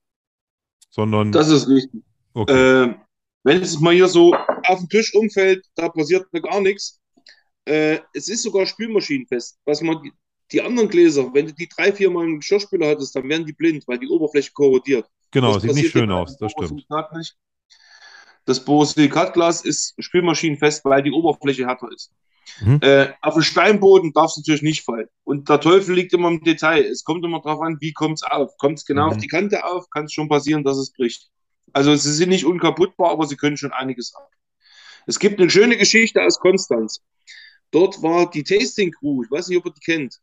Speaker 2: Sondern,
Speaker 4: das ist richtig.
Speaker 2: okay.
Speaker 4: Äh, wenn es mal hier so auf den Tisch umfällt, da passiert mir gar nichts. Äh, es ist sogar spülmaschinenfest. Was man die, anderen Gläser, wenn du die drei, vier Mal im Geschirrspüler hattest, dann werden die blind, weil die Oberfläche korrodiert.
Speaker 2: genau,
Speaker 4: Das
Speaker 2: sieht nicht schön aus, das stimmt.
Speaker 4: Nicht. Das Borosilikatglas ist spülmaschinenfest, weil die Oberfläche härter ist.
Speaker 3: Mhm.
Speaker 4: Äh, auf den Steinboden darf es natürlich nicht fallen. Und der Teufel liegt immer im Detail. Es kommt immer darauf an, wie kommt es auf. Kommt es genau
Speaker 3: Mhm.
Speaker 4: auf die Kante auf, kann es schon passieren, dass es bricht. Also sie sind nicht unkaputtbar, aber sie können schon einiges ab. Es gibt eine schöne Geschichte aus Konstanz. Dort war die Tasting Crew, ich weiß nicht, ob ihr die kennt.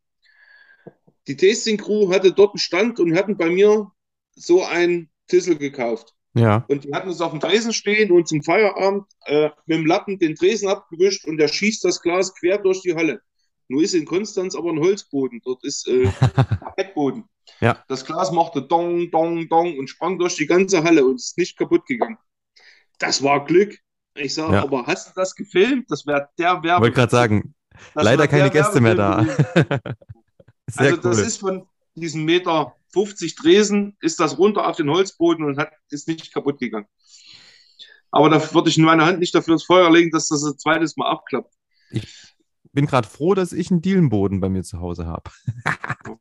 Speaker 4: Die Tasting Crew hatte dort einen Stand und hatten bei mir so ein Tissel gekauft.
Speaker 3: Ja.
Speaker 4: Und die hatten es auf dem Tresen stehen und zum Feierabend äh, mit dem Lappen den Tresen abgewischt und der schießt das Glas quer durch die Halle. Nur ist in Konstanz aber ein Holzboden. Dort ist äh, <laughs> Parkettboden.
Speaker 3: Ja.
Speaker 4: Das Glas machte Dong, Dong, Dong und sprang durch die ganze Halle und ist nicht kaputt gegangen. Das war Glück. Ich sage,
Speaker 3: Ja.
Speaker 4: aber hast du das gefilmt? Das wäre der
Speaker 3: Ich
Speaker 4: Werbe.
Speaker 3: wollte gerade sagen,
Speaker 4: das
Speaker 3: leider keine Gäste mehr da. <laughs> Sehr
Speaker 4: Also das
Speaker 3: cool.
Speaker 4: ist von diesem Meter 50 Tresen, ist das runter auf den Holzboden und hat, ist nicht kaputt gegangen. Aber da würde ich meine Hand nicht dafür ins Feuer legen, dass das ein zweites Mal abklappt.
Speaker 3: Bin gerade froh, dass ich einen Dielenboden bei mir zu Hause habe. <laughs>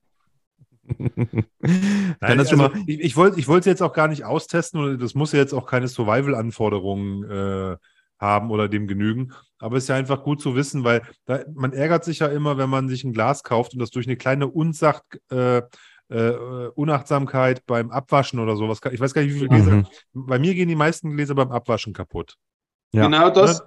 Speaker 2: Nein,
Speaker 3: das schon
Speaker 2: also,
Speaker 3: mal.
Speaker 2: ich, ich wollte ich wollte jetzt auch gar nicht austesten und das muss ja jetzt auch keine Survival-Anforderungen äh, haben oder dem genügen. Aber es ist ja einfach gut zu wissen, weil da, man ärgert sich ja immer, wenn man sich ein Glas kauft und das durch eine kleine Unsacht, äh, äh, Unachtsamkeit beim Abwaschen oder sowas. Ich weiß gar nicht, wie viele Gläser.
Speaker 3: Mhm.
Speaker 2: Bei mir gehen die meisten Gläser beim Abwaschen kaputt.
Speaker 3: Ja.
Speaker 4: Genau das.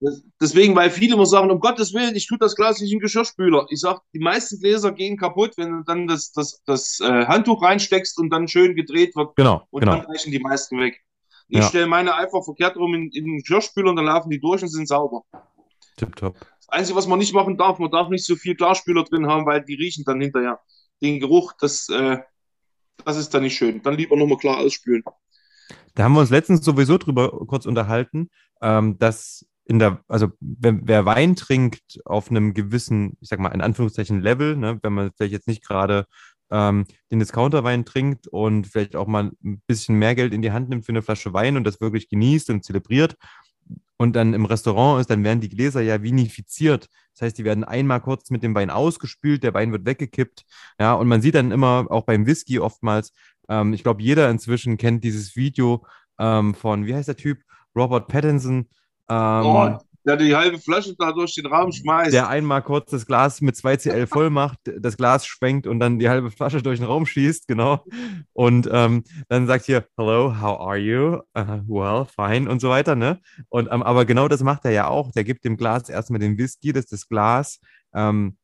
Speaker 4: das. Deswegen, weil viele immer sagen, um Gottes Willen, ich tue das Glas nicht in den Geschirrspüler. Ich sage, die meisten Gläser gehen kaputt, wenn du dann das, das, das äh, Handtuch reinsteckst und dann schön gedreht wird
Speaker 3: Genau,
Speaker 4: und
Speaker 3: genau.
Speaker 4: dann reichen die meisten weg. Ich
Speaker 3: Ja.
Speaker 4: stelle meine einfach verkehrt rum in, in den Geschirrspüler und dann laufen die durch und sind sauber.
Speaker 3: Tipptopp.
Speaker 4: Das Einzige, was man nicht machen darf, man darf nicht so viel Klarspüler drin haben, weil die riechen dann hinterher. Den Geruch, das, äh, das ist dann nicht schön. Dann lieber nochmal klar ausspülen.
Speaker 3: Da haben wir uns letztens sowieso drüber kurz unterhalten, ähm, dass in der, also wenn, wer Wein trinkt auf einem gewissen, ich sag mal in Anführungszeichen Level, ne, wenn man vielleicht jetzt nicht gerade ähm, den Discounterwein trinkt und vielleicht auch mal ein bisschen mehr Geld in die Hand nimmt für eine Flasche Wein und das wirklich genießt und zelebriert und dann im Restaurant ist, dann werden die Gläser ja vinifiziert. Das heißt, die werden einmal kurz mit dem Wein ausgespült, der Wein wird weggekippt. Ja, und man sieht dann immer auch beim Whisky oftmals, ähm, ich glaube, jeder inzwischen kennt dieses Video ähm, von, wie heißt der Typ? Robert Pattinson. Ähm,
Speaker 4: oh, der die halbe Flasche da durch den Raum schmeißt.
Speaker 3: der einmal kurz das Glas mit 2CL <laughs> voll macht, das Glas schwenkt und dann die halbe Flasche durch den Raum schießt, genau. Und ähm, dann sagt hier, hello, how are you? Uh, well, fine und so weiter, ne? Und ähm, aber genau das macht er ja auch. Der gibt dem Glas erstmal den Whisky, dass das Glas, ähm,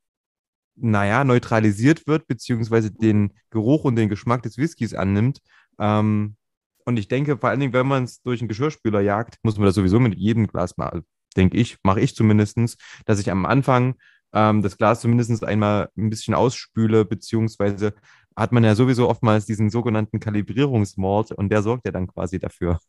Speaker 3: naja, neutralisiert wird, beziehungsweise den Geruch und den Geschmack des Whiskys annimmt. Ähm, und ich denke, vor allen Dingen, wenn man es durch einen Geschirrspüler jagt, muss man das sowieso mit jedem Glas mal, denke ich, mache ich zumindestens, dass ich am Anfang ähm, das Glas zumindest einmal ein bisschen ausspüle, beziehungsweise hat man ja sowieso oftmals diesen sogenannten Kalibrierungsmord und der sorgt ja dann quasi dafür.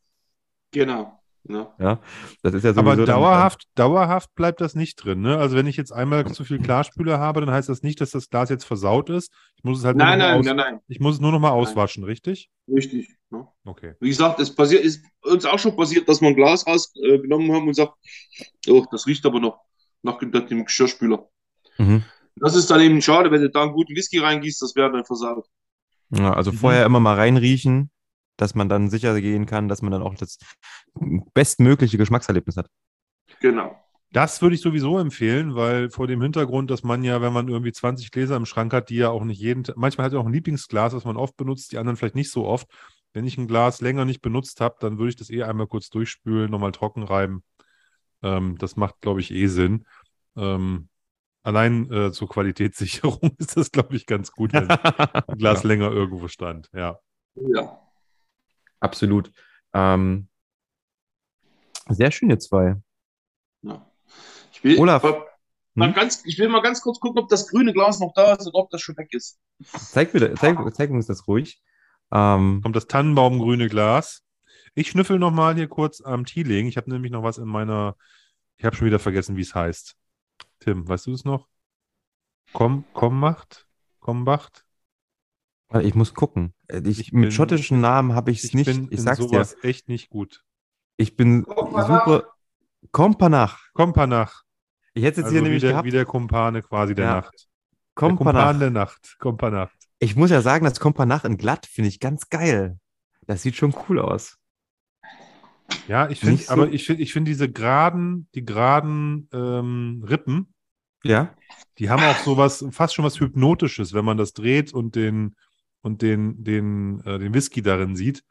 Speaker 4: Genau. Ja.
Speaker 3: Ja, das ist ja sowieso
Speaker 2: Aber
Speaker 3: dann-
Speaker 2: dauerhaft, dauerhaft bleibt das nicht drin. Ne? Also wenn ich jetzt einmal zu viel Klarspüler habe, dann heißt das nicht, dass das Glas jetzt versaut ist. Ich muss es halt nur
Speaker 4: Nein,
Speaker 2: noch mal
Speaker 4: nein,
Speaker 2: aus,
Speaker 4: nein, nein.
Speaker 2: ich muss es nur noch mal
Speaker 4: Nein.
Speaker 2: auswaschen, richtig?
Speaker 4: Richtig. Ja.
Speaker 2: Okay.
Speaker 4: Wie gesagt, es passiert, ist uns auch schon passiert, dass wir ein Glas rausgenommen haben und sagt, oh, das riecht aber noch nach dem Geschirrspüler.
Speaker 3: Mhm.
Speaker 4: Das ist dann eben schade, wenn du da einen guten Whisky reingießt, das wäre dann versaut.
Speaker 3: Ja, also
Speaker 2: Mhm.
Speaker 3: vorher immer mal reinriechen, dass man dann sicher gehen kann, dass man dann auch das bestmögliche Geschmackserlebnis hat.
Speaker 4: Genau.
Speaker 2: Das würde ich sowieso empfehlen, weil vor dem Hintergrund, dass man ja, wenn man irgendwie 20 Gläser im Schrank hat, die ja auch nicht jeden Tag, manchmal hat er auch ein Lieblingsglas, das man oft benutzt, die anderen vielleicht nicht so oft. Wenn ich ein Glas länger nicht benutzt habe, dann würde ich das eh einmal kurz durchspülen, nochmal trocken reiben. Ähm, das macht, glaube ich, eh Sinn. Ähm, allein äh, zur Qualitätssicherung <laughs> ist das, glaube ich, ganz gut, wenn ein Glas
Speaker 3: Ja, <laughs>
Speaker 2: länger irgendwo stand. Ja.
Speaker 4: Ja.
Speaker 3: Absolut. Ähm, sehr schön, ihr zwei.
Speaker 4: ja. Ich, will,
Speaker 3: Olaf.
Speaker 4: Mal, mal
Speaker 3: Hm?
Speaker 4: ganz, ich will mal ganz kurz gucken, ob das grüne Glas noch da ist oder ob das schon weg ist.
Speaker 3: Zeig, mir, zeig, zeig uns das ruhig. Ähm,
Speaker 2: Kommt das Tannenbaumgrüne Glas. Ich schnüffel nochmal hier kurz am Teeling. Ich habe nämlich noch was in meiner. Ich habe schon wieder vergessen, wie es heißt. Tim, weißt du es noch? Komm, komm, macht? Kombacht?
Speaker 3: Ich muss gucken. Äh, Ich,
Speaker 2: Ich
Speaker 3: mit
Speaker 2: bin-
Speaker 3: schottischen Namen habe ich es
Speaker 2: Ich
Speaker 3: nicht.
Speaker 2: bin
Speaker 3: ich sag's dir.
Speaker 2: sowas echt nicht gut.
Speaker 3: Ich bin
Speaker 4: Kompanach.
Speaker 3: super. Kompanach.
Speaker 2: Kompanach.
Speaker 3: Ich hätte es jetzt
Speaker 2: Also
Speaker 3: hier nämlich
Speaker 2: der,
Speaker 3: gehabt.
Speaker 2: wie der Kumpane quasi der
Speaker 3: Ja.
Speaker 2: Nacht.
Speaker 3: Kompanach.
Speaker 2: der Nacht. Kompanach.
Speaker 3: Ich muss ja sagen, das Kompanach in glatt finde ich ganz geil. Das sieht schon cool aus.
Speaker 2: Ja, ich finde,
Speaker 3: so-
Speaker 2: aber ich finde, ich finde diese geraden, die geraden ähm, Rippen,
Speaker 3: Ja.
Speaker 2: die haben auch sowas, fast schon was Hypnotisches, wenn man das dreht und den, und den, den, äh, den Whisky darin sieht.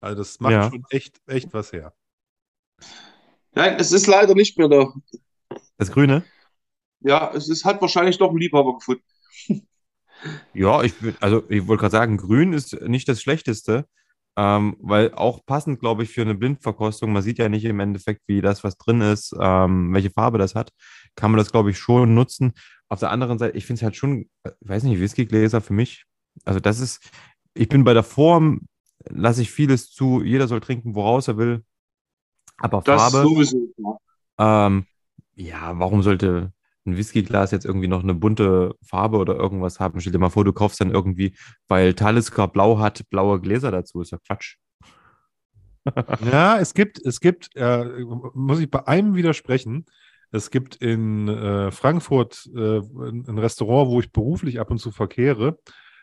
Speaker 2: Also das macht
Speaker 3: Ja.
Speaker 2: schon echt, echt was her.
Speaker 4: Nein, es ist leider nicht mehr da.
Speaker 3: Das Grüne?
Speaker 4: Ja, es ist, hat wahrscheinlich doch einen Liebhaber gefunden. <laughs>
Speaker 3: Ja, ich also ich wollte gerade sagen, grün ist nicht das Schlechteste, ähm, weil auch passend, glaube ich, für eine Blindverkostung, man sieht ja nicht im Endeffekt, wie das, was drin ist, ähm, welche Farbe das hat, kann man das, glaube ich, schon nutzen. Auf der anderen Seite, ich finde es halt schon, äh, ich weiß nicht, Whiskygläser für mich, also das ist, ich bin bei der Form, lasse ich vieles zu, jeder soll trinken, woraus er will, aber
Speaker 4: Das
Speaker 3: Farbe,
Speaker 4: sowieso. Ja.
Speaker 3: ähm, ja, warum sollte ein Whiskyglas jetzt irgendwie noch eine bunte Farbe oder irgendwas haben? Stell dir mal vor, du kaufst dann irgendwie, weil Talisker blau hat, blaue Gläser dazu. Ist ja Quatsch. <laughs>
Speaker 2: Ja, es gibt, es gibt, äh, muss ich bei einem widersprechen. Es gibt in äh, Frankfurt äh, ein ein Restaurant, wo ich beruflich ab und zu verkehre.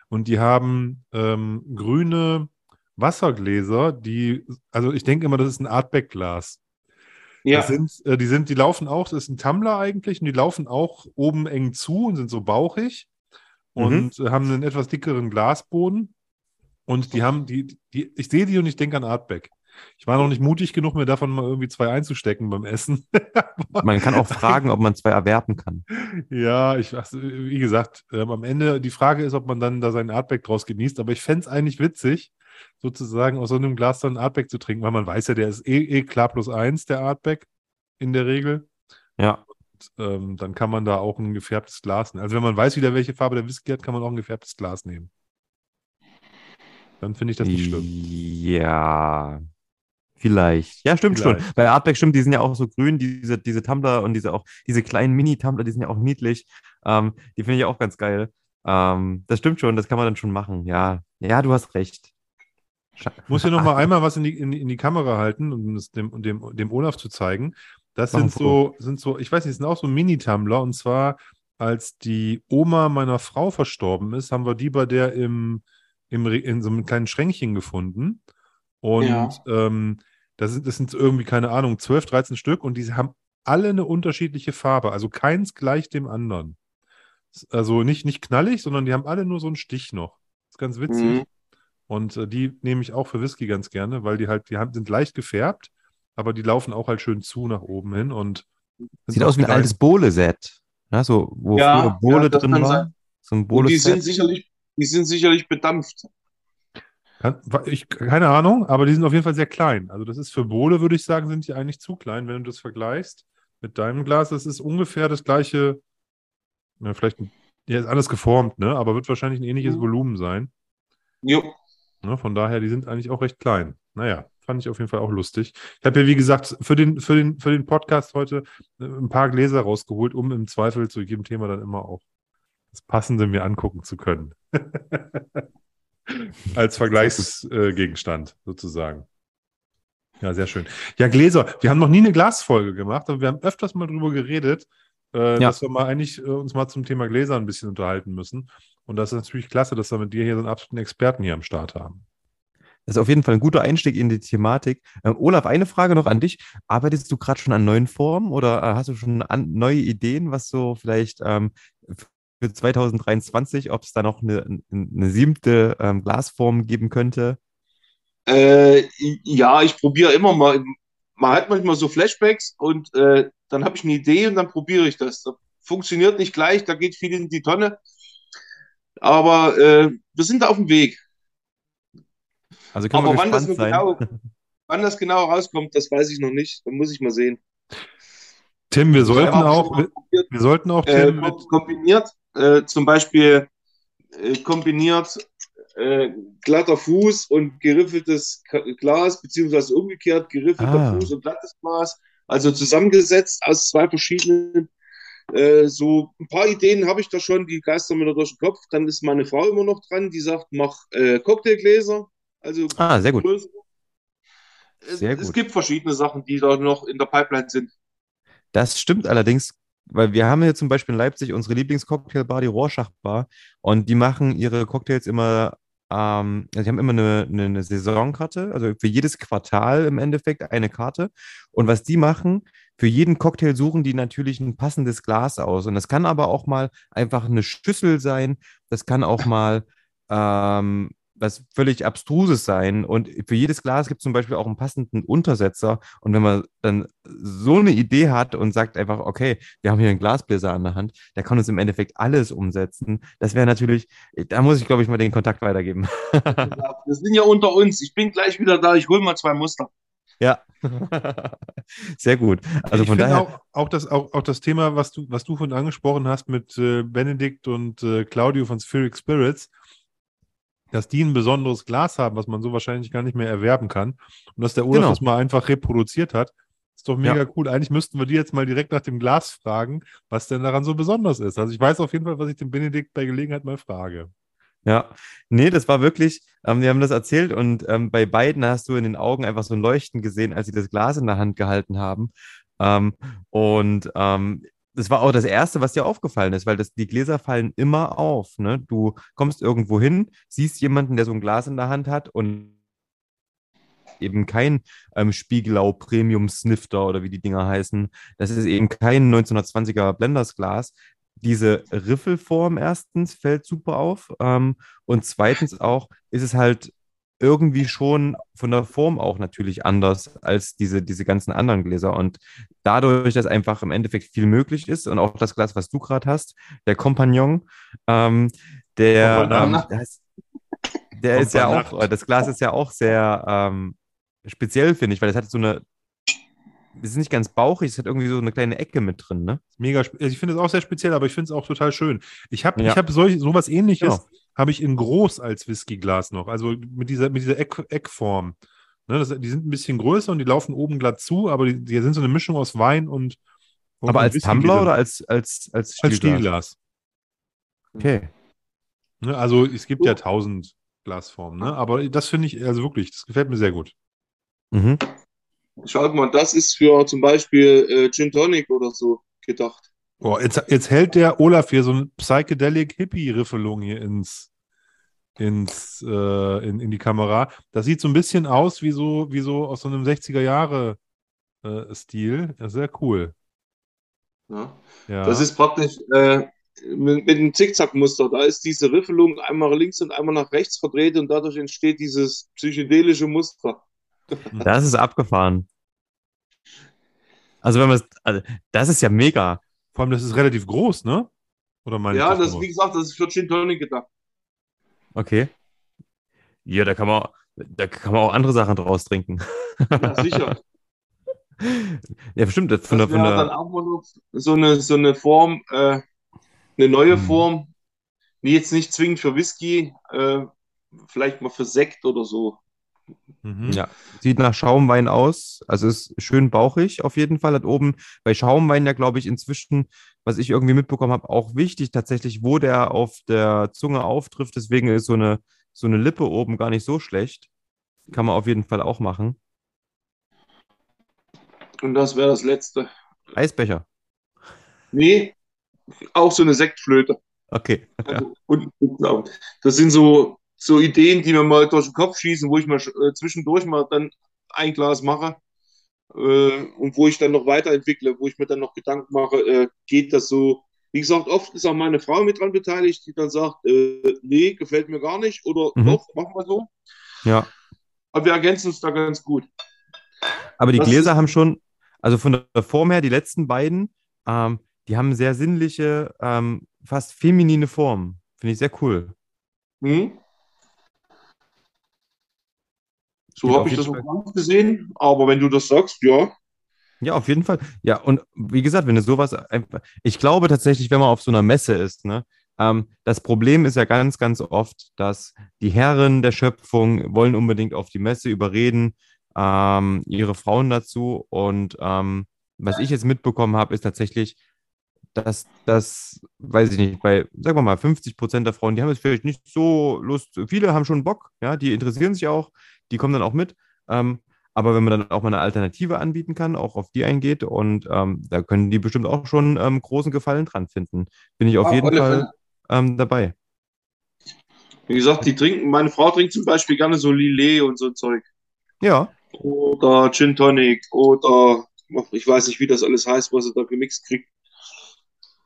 Speaker 2: Und die haben ähm, grüne Wassergläser, die, also ich denke immer, das ist ein Artback-Glas.
Speaker 4: Ja.
Speaker 2: Sind, äh, die sind, die laufen auch, das ist ein Tumbler eigentlich, und die laufen auch oben eng zu und sind so bauchig und äh, haben einen etwas dickeren Glasboden. Und die haben, die, die, ich sehe die und ich denke an Artback. Ich war noch nicht mutig genug, mir davon mal irgendwie zwei einzustecken beim Essen. <laughs>
Speaker 3: Man kann auch fragen, ob man zwei erwerben kann.
Speaker 2: Ja, ich, also, wie gesagt, ähm, am Ende, die Frage ist, ob man dann da seinen Artback draus genießt, aber ich fände es eigentlich witzig, sozusagen aus so einem Glas dann Artback zu trinken, weil man weiß ja, der ist eh, eh klar plus eins, der Artback in der Regel.
Speaker 3: Ja,
Speaker 2: Und, ähm, dann kann man da auch ein gefärbtes Glas nehmen. Also wenn man weiß wieder, welche Farbe der Whisky hat, kann man auch ein gefärbtes Glas nehmen. Dann finde ich das nicht schlimm.
Speaker 3: Ja, vielleicht. Ja, stimmt schon.
Speaker 2: Vielleicht.
Speaker 3: Bei Artback stimmt, die sind ja auch so grün, diese, diese Tumbler und diese auch, diese kleinen Mini-Tumbler, die sind ja auch niedlich. Ähm, die finde ich auch ganz geil. Ähm, das stimmt schon, das kann man dann schon machen. Ja, ja, du hast recht.
Speaker 2: Ich muss hier noch mal <laughs> einmal was in die, in, die- in die Kamera halten, um es dem, dem, dem Olaf zu zeigen. Das sind so, sind so, ich weiß nicht, das sind auch so Mini-Tumbler. Und zwar, als die Oma meiner Frau verstorben ist, haben wir die bei der im, im, in so einem kleinen Schränkchen gefunden. Und
Speaker 4: Ja.
Speaker 2: ähm, das sind, das sind irgendwie, keine Ahnung, 12, 13 Stück und die haben alle eine unterschiedliche Farbe. Also keins gleich dem anderen. Also nicht, nicht knallig, sondern die haben alle nur so einen Stich noch. Das ist ganz witzig.
Speaker 4: Mhm.
Speaker 2: Und äh, die nehme ich auch für Whisky ganz gerne, weil die halt, die haben, sind leicht gefärbt, aber die laufen auch halt schön zu nach oben hin und
Speaker 3: Sieht aus wie ein altes Bowle-Set. Ja, so, wo
Speaker 4: Ja,
Speaker 3: früher Bowle
Speaker 4: ja,
Speaker 3: drin war.
Speaker 4: sein.
Speaker 3: So ein
Speaker 4: Und die sind sicherlich, die sind sicherlich bedampft.
Speaker 2: Ich, keine Ahnung, aber die sind auf jeden Fall sehr klein. Also das ist für Bowle, würde ich sagen, sind die eigentlich zu klein, wenn du das vergleichst mit deinem Glas. Das ist ungefähr das gleiche, ja, vielleicht, ja, ist anders geformt, ne? Aber wird wahrscheinlich ein ähnliches
Speaker 4: Mhm.
Speaker 2: Volumen sein.
Speaker 4: Jo.
Speaker 2: Ne? Von daher, die sind eigentlich auch recht klein. Naja, fand ich auf jeden Fall auch lustig. Ich habe ja, wie gesagt, für den, für den, für den Podcast heute äh, ein paar Gläser rausgeholt, um im Zweifel zu jedem Thema dann immer auch das Passende mir angucken zu können. <laughs> Als Vergleichsgegenstand sozusagen. Ja, sehr schön. Ja, Gläser. Wir haben noch nie eine Glasfolge gemacht, aber wir haben öfters mal drüber geredet, äh,
Speaker 3: Ja.
Speaker 2: dass wir mal eigentlich äh, uns mal zum Thema Gläser ein bisschen unterhalten müssen. Und das ist natürlich klasse, dass wir mit dir hier so einen absoluten Experten hier am Start haben.
Speaker 3: Das ist auf jeden Fall ein guter Einstieg in die Thematik. Ähm, Olaf, eine Frage noch an dich. Arbeitest du gerade schon an neuen Formen oder äh, hast du schon an, neue Ideen, was so vielleicht ähm, für 2023, ob es da noch eine, eine siebte ähm, Glasform geben könnte?
Speaker 4: Äh, ja, ich probiere immer mal. Man hat manchmal so Flashbacks und äh, dann habe ich eine Idee und dann probiere ich das. Das funktioniert nicht gleich, da geht viel in die Tonne. Aber äh, wir sind da auf dem Weg.
Speaker 3: Also können
Speaker 4: Aber
Speaker 3: wir
Speaker 4: wann das, genau, <laughs> wann das genau rauskommt, das weiß ich noch nicht. Da muss ich mal sehen.
Speaker 2: Tim, wir sollten auch, wir sollten auch
Speaker 4: äh,
Speaker 2: Tim mit,
Speaker 4: kombiniert, äh, zum Beispiel äh, kombiniert äh, glatter Fuß und geriffeltes Glas, beziehungsweise umgekehrt geriffelter
Speaker 3: Ah.
Speaker 4: Fuß und glattes Glas, also zusammengesetzt aus zwei verschiedenen. Äh, so ein paar Ideen habe ich da schon, die geistern mir da durch den Kopf. Dann ist meine Frau immer noch dran, die sagt, mach äh, Cocktailgläser, also
Speaker 3: Ah, sehr gut.
Speaker 4: größere. Es, es gibt verschiedene Sachen, die da noch in der Pipeline sind.
Speaker 3: Das stimmt allerdings, weil wir haben hier zum Beispiel in Leipzig unsere Lieblingscocktailbar, die Rorschach Bar, und die machen ihre Cocktails immer ähm, also die haben immer eine, eine, eine Saisonkarte, also für jedes Quartal im Endeffekt eine Karte. Und was die machen, für jeden Cocktail suchen die natürlich ein passendes Glas aus. Und das kann aber auch mal einfach eine Schüssel sein. Das kann auch mal ähm, was völlig Abstruses sein. Und für jedes Glas gibt es zum Beispiel auch einen passenden Untersetzer. Und wenn man dann so eine Idee hat und sagt einfach, okay, wir haben hier einen Glasbläser an der Hand, der kann uns im Endeffekt alles umsetzen. Das wäre natürlich, da muss ich, glaube ich, mal den Kontakt weitergeben.
Speaker 4: Wir sind ja unter uns. Ich bin gleich wieder da. Ich hole mal zwei Muster.
Speaker 3: Ja, <laughs> sehr gut. Also
Speaker 2: ich
Speaker 3: von daher.
Speaker 2: Auch, auch, das, auch, auch das Thema, was du, was du vorhin angesprochen hast mit äh, Benedikt und äh, Claudio von Spheric Spirits, dass die ein besonderes Glas haben, was man so wahrscheinlich gar nicht mehr erwerben kann. Und dass der Olaf
Speaker 3: Genau.
Speaker 2: das mal einfach reproduziert hat. Ist doch mega
Speaker 3: Ja.
Speaker 2: cool. Eigentlich müssten wir die jetzt mal direkt nach dem Glas fragen, was denn daran so besonders ist. Also ich weiß auf jeden Fall, was ich dem Benedikt bei Gelegenheit mal frage.
Speaker 3: Ja, nee, das war wirklich, ähm, die haben das erzählt und ähm, bei beiden hast du in den Augen einfach so ein Leuchten gesehen, als sie das Glas in der Hand gehalten haben. Ähm, und ähm, das war auch das Erste, was dir aufgefallen ist, weil das, die Gläser fallen immer auf. Ne? Du kommst irgendwo hin, siehst jemanden, der so ein Glas in der Hand hat und eben kein ähm, Spiegelau Premium Snifter oder wie die Dinger heißen. Das ist eben kein 1920er Blenders Glas. Diese Riffelform erstens fällt super auf ähm, und zweitens auch ist es halt irgendwie schon von der Form auch natürlich anders als diese, diese ganzen anderen Gläser. Und dadurch, dass einfach im Endeffekt viel möglich ist und auch das Glas, was du gerade hast, der Compagnon, ähm, der, ähm,
Speaker 4: Compagnon.
Speaker 3: der ist, ja auch, das Glas ist ja auch sehr ähm, speziell, finde ich, weil es hat so eine, es ist nicht ganz bauchig, es hat irgendwie so eine kleine Ecke mit drin, ne?
Speaker 2: Mega, also ich finde es auch sehr speziell, aber ich finde es auch total schön. Ich habe
Speaker 3: Ja.
Speaker 2: ich hab solch, sowas ähnliches,
Speaker 3: Genau.
Speaker 2: Habe ich in groß als Whiskyglas noch. Also mit dieser, mit dieser Eck, Eckform. Ne, das, die sind ein bisschen größer und die laufen oben glatt zu, aber die, die sind so eine Mischung aus Wein und. und
Speaker 3: Aber als Tumbler oder als, als, als
Speaker 2: als
Speaker 3: Stielglas?
Speaker 2: Stielglas.
Speaker 3: Okay.
Speaker 2: Ne, also es gibt ja tausend Glasformen, ne? aber das finde ich, also wirklich, das gefällt mir sehr gut.
Speaker 3: Mhm.
Speaker 4: Schaut mal, das ist für zum Beispiel äh, Gin Tonic oder so gedacht.
Speaker 2: Boah, jetzt, jetzt hält der Olaf hier so ein Psychedelic Hippie-Riffelung hier ins, ins, äh, in, in die Kamera. Das sieht so ein bisschen aus wie so, wie so aus so einem 60er Jahre äh, Stil. Ja, sehr cool.
Speaker 4: Ja.
Speaker 2: Ja.
Speaker 4: Das ist praktisch äh, mit, mit einem Zickzackmuster. Da ist diese Riffelung einmal links und einmal nach rechts verdreht und dadurch entsteht dieses psychedelische Muster.
Speaker 3: Das ist abgefahren. Also wenn man es, also das ist ja mega.
Speaker 2: Vor allem, das ist relativ groß, ne? Oder meine ich
Speaker 4: Ja, das,
Speaker 2: nur?
Speaker 4: wie gesagt, das ist für Gin Tonic gedacht.
Speaker 3: Okay. Ja, da kann man, da kann man auch andere Sachen draus trinken.
Speaker 4: Ja, sicher. <laughs>
Speaker 3: Ja, bestimmt. das Von
Speaker 4: Das
Speaker 3: der, von
Speaker 4: dann auch mal noch so eine, so eine Form, äh, eine neue
Speaker 3: Mhm.
Speaker 4: Form, die jetzt nicht zwingend für Whisky, äh, vielleicht mal für Sekt oder so.
Speaker 2: Mhm.
Speaker 3: ja, sieht nach Schaumwein aus. Also ist schön bauchig auf jeden Fall. Hat oben bei Schaumwein ja, glaube ich, inzwischen, was ich irgendwie mitbekommen habe, auch wichtig tatsächlich, wo der auf der Zunge auftrifft. Deswegen ist so eine, so eine Lippe oben gar nicht so schlecht. Kann man auf jeden Fall auch machen.
Speaker 4: Und das wäre das letzte.
Speaker 3: Eisbecher.
Speaker 4: Nee, auch so eine Sektflöte.
Speaker 3: Okay.
Speaker 4: Also, und, und, das sind so, so Ideen, die mir mal durch den Kopf schießen, wo ich mal äh, zwischendurch mal dann ein Glas mache äh, und wo ich dann noch weiterentwickle, wo ich mir dann noch Gedanken mache, äh, geht das so? Wie gesagt, oft ist auch meine Frau mit dran beteiligt, die dann sagt, äh, nee, gefällt mir gar nicht oder
Speaker 3: Mhm.
Speaker 4: doch, machen wir so.
Speaker 3: Ja.
Speaker 4: Aber wir ergänzen uns da ganz gut.
Speaker 3: Aber die
Speaker 4: Das
Speaker 3: Gläser haben schon, also von der Form her, die letzten beiden, ähm, die haben sehr sinnliche, ähm, fast feminine Formen. Finde ich sehr cool.
Speaker 4: Hm? So habe ich das gar nicht gesehen, aber wenn du das sagst, ja.
Speaker 3: Ja, auf jeden Fall. Ja, und wie gesagt, wenn du sowas einfach, ich glaube tatsächlich, wenn man auf so einer Messe ist, ne, ähm, das Problem ist ja ganz, ganz oft, dass die Herren der Schöpfung wollen unbedingt auf die Messe überreden, ähm, ihre Frauen dazu. Und ähm, was ich jetzt mitbekommen habe, ist tatsächlich, dass das, weiß ich nicht, bei, sagen wir mal, 50 Prozent der Frauen, die haben jetzt vielleicht nicht so Lust. Viele haben schon Bock, ja, die interessieren sich auch, die kommen dann auch mit. Ähm, aber wenn man dann auch mal eine Alternative anbieten kann, auch auf die eingeht und ähm, da können die bestimmt auch schon ähm, großen Gefallen dran finden. Bin ich auf
Speaker 4: Auf
Speaker 3: jeden
Speaker 4: alle
Speaker 3: Fall ähm, dabei.
Speaker 4: Wie gesagt, die trinken, meine Frau trinkt zum Beispiel gerne so Lillet und so ein Zeug.
Speaker 3: Ja,
Speaker 4: Oder Gin Tonic oder ich weiß nicht, wie das alles heißt, was sie da gemixt kriegt.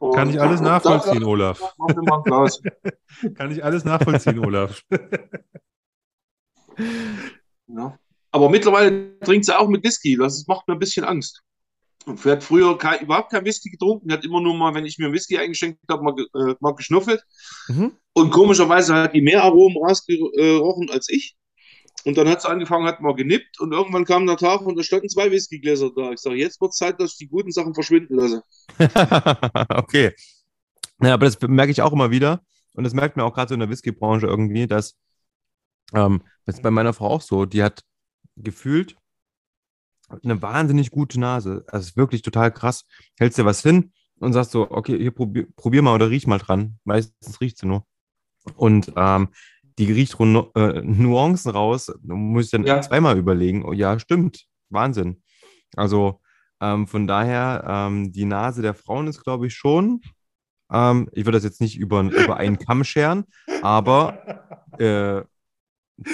Speaker 4: Und <laughs>
Speaker 2: Kann ich alles nachvollziehen, Olaf. Kann ich alles <laughs> nachvollziehen, Olaf.
Speaker 4: Ja. Aber mittlerweile trinkt sie auch mit Whisky. Das macht mir ein bisschen Angst. Und hat früher kein, überhaupt kein Whisky getrunken. Hat immer nur mal, wenn ich mir Whisky eingeschenkt habe, mal, äh, mal geschnuffelt.
Speaker 3: Mhm.
Speaker 4: Und komischerweise hat die mehr Aromen rausgerochen als ich. Und dann hat sie angefangen, hat mal genippt und irgendwann kam der Tag und da standen zwei Whiskygläser da. Ich sage, jetzt wird es Zeit, dass ich die guten Sachen verschwinden lasse. <laughs>
Speaker 3: okay. Ja, aber das merke ich auch immer wieder. Und das merkt man auch gerade so in der Whisky-Branche irgendwie, dass ähm, das ist bei meiner Frau auch so, die hat gefühlt eine wahnsinnig gute Nase. Also ist wirklich total krass. Hältst dir was hin und sagst so, okay, hier probier, probier mal oder riech mal dran. Meistens riecht sie nur. Und ähm, die riecht nu äh, Nuancen raus. Muss ich dann
Speaker 4: Ja.
Speaker 3: zweimal überlegen. Oh ja, stimmt. Wahnsinn. Also ähm, von daher, ähm, die Nase der Frauen ist, glaube ich, schon. Ähm, ich würde das jetzt nicht über, über einen Kamm scheren, aber äh,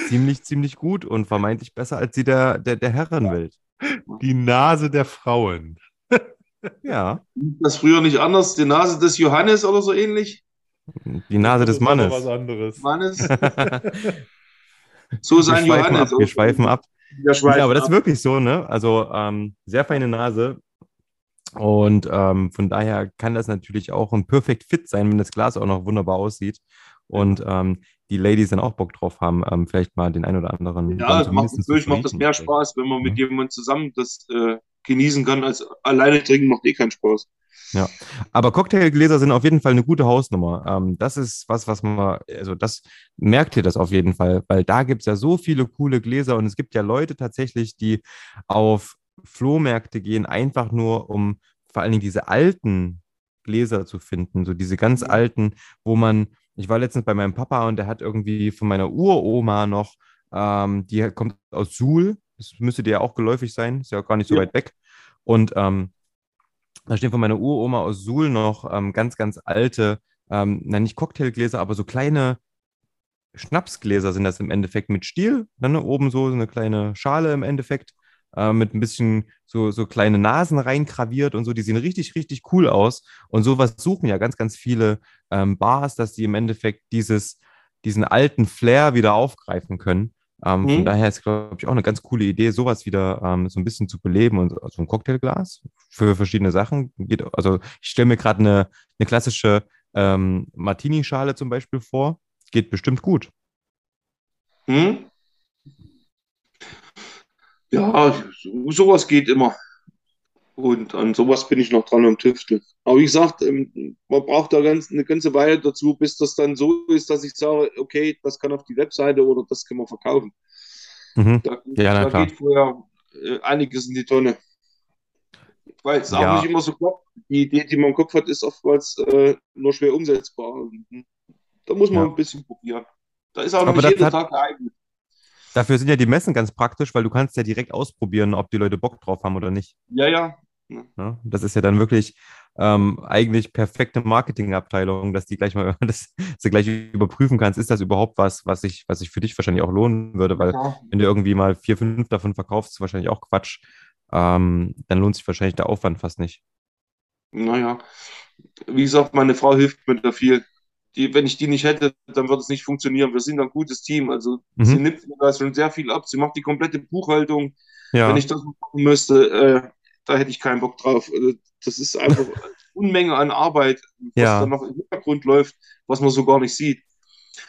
Speaker 3: ziemlich, ziemlich gut und vermeintlich besser als die der, der, der Herrenwelt.
Speaker 2: Die Nase der Frauen.
Speaker 3: Ja,
Speaker 4: Das früher nicht anders. Die Nase des Johannes oder so ähnlich.
Speaker 3: Die Nase des Mannes.
Speaker 2: Was anderes.
Speaker 4: Mannes. <laughs>
Speaker 3: wir
Speaker 4: So sein
Speaker 3: schweifen ab,
Speaker 4: Johannes.
Speaker 3: wir schweifen ab.
Speaker 4: Wir schweifen
Speaker 3: Ja, aber das ist
Speaker 4: ab.
Speaker 3: wirklich so, ne? Also ähm, sehr feine Nase. Und ähm, von daher kann das natürlich auch ein Perfect Fit sein, wenn das Glas auch noch wunderbar aussieht. Und ähm, die Ladies dann auch Bock drauf haben, ähm, vielleicht mal den ein oder anderen.
Speaker 4: Ja,
Speaker 3: dann
Speaker 4: das macht, natürlich macht das mehr Spaß, wenn man mit jemandem zusammen das äh, genießen kann, als alleine trinken macht eh keinen Spaß.
Speaker 3: Aber Cocktailgläser sind auf jeden Fall eine gute Hausnummer. Ähm, das ist was, was man, also das merkt ihr das auf jeden Fall, weil da gibt es ja so viele coole Gläser und es gibt ja Leute tatsächlich, die auf Flohmärkte gehen, einfach nur um vor allen Dingen diese alten Gläser zu finden, so diese ganz alten, wo man, ich war letztens bei meinem Papa und der hat irgendwie von meiner Uroma noch, ähm, die kommt aus Suhl, das müsste dir ja auch geläufig sein, ist ja auch gar nicht so
Speaker 4: Ja.
Speaker 3: weit weg. Und ähm, da stehen von meiner Uroma aus Suhl noch ähm, ganz, ganz alte, ähm, na nicht Cocktailgläser, aber so kleine Schnapsgläser sind das im Endeffekt mit Stiel. Dann ne, oben so eine kleine Schale im Endeffekt äh, mit ein bisschen so, so kleine Nasen reingraviert und so. Die sehen richtig, richtig cool aus. Und sowas suchen ja ganz, ganz viele ähm, Bars, dass die im Endeffekt dieses, diesen alten Flair wieder aufgreifen können. Ähm, Von
Speaker 4: Mhm.
Speaker 3: daher ist, glaube ich, auch eine ganz coole Idee, sowas wieder ähm, so ein bisschen zu beleben und so so ein Cocktailglas für verschiedene Sachen. Geht, also ich stelle mir gerade eine, eine klassische ähm, Martini-Schale zum Beispiel vor. Geht bestimmt gut.
Speaker 4: Hm? Ja, so- sowas geht immer. Und an sowas bin ich noch dran am Tüfteln. Aber wie gesagt, ähm, man braucht da ganz, eine ganze Weile dazu, bis das dann so ist, dass ich sage, okay, das kann auf die Webseite oder das kann man verkaufen.
Speaker 3: Mhm.
Speaker 4: Da,
Speaker 3: Ja, na
Speaker 4: da
Speaker 3: klar.
Speaker 4: geht vorher äh, einiges in die Tonne. Weil es auch
Speaker 3: Ja.
Speaker 4: nicht immer so klappt. Die Idee, die man im Kopf hat, ist oftmals äh, nur schwer umsetzbar. Da muss man
Speaker 3: Ja.
Speaker 4: ein bisschen probieren. Da ist auch
Speaker 3: Aber
Speaker 4: nicht
Speaker 3: hat-
Speaker 4: Tag geeignet.
Speaker 3: Dafür sind ja die Messen ganz praktisch, weil du kannst ja direkt ausprobieren, ob die Leute Bock drauf haben oder nicht.
Speaker 4: Ja, ja.
Speaker 3: Ne? Das ist ja dann wirklich ähm, eigentlich perfekte Marketingabteilung, dass die gleich mal, <laughs> dass du gleich überprüfen kannst, ist das überhaupt was, was sich, was sich für dich wahrscheinlich auch lohnen würde, weil
Speaker 4: ja.
Speaker 3: wenn du irgendwie mal vier, fünf davon verkaufst, ist wahrscheinlich auch Quatsch. Ähm, dann lohnt sich wahrscheinlich der Aufwand fast nicht.
Speaker 4: Naja, wie gesagt, meine Frau hilft mir da viel. Die, wenn ich die nicht hätte, dann würde es nicht funktionieren. Wir sind ein gutes Team. Also
Speaker 3: Mhm.
Speaker 4: sie nimmt mir da schon sehr viel ab. Sie macht die komplette Buchhaltung.
Speaker 3: Ja,
Speaker 4: Wenn ich das machen müsste, äh, da hätte ich keinen Bock drauf. Also, das ist einfach eine <laughs> Unmenge an Arbeit, was
Speaker 3: Ja.
Speaker 4: da noch im Hintergrund läuft, was man so gar nicht sieht.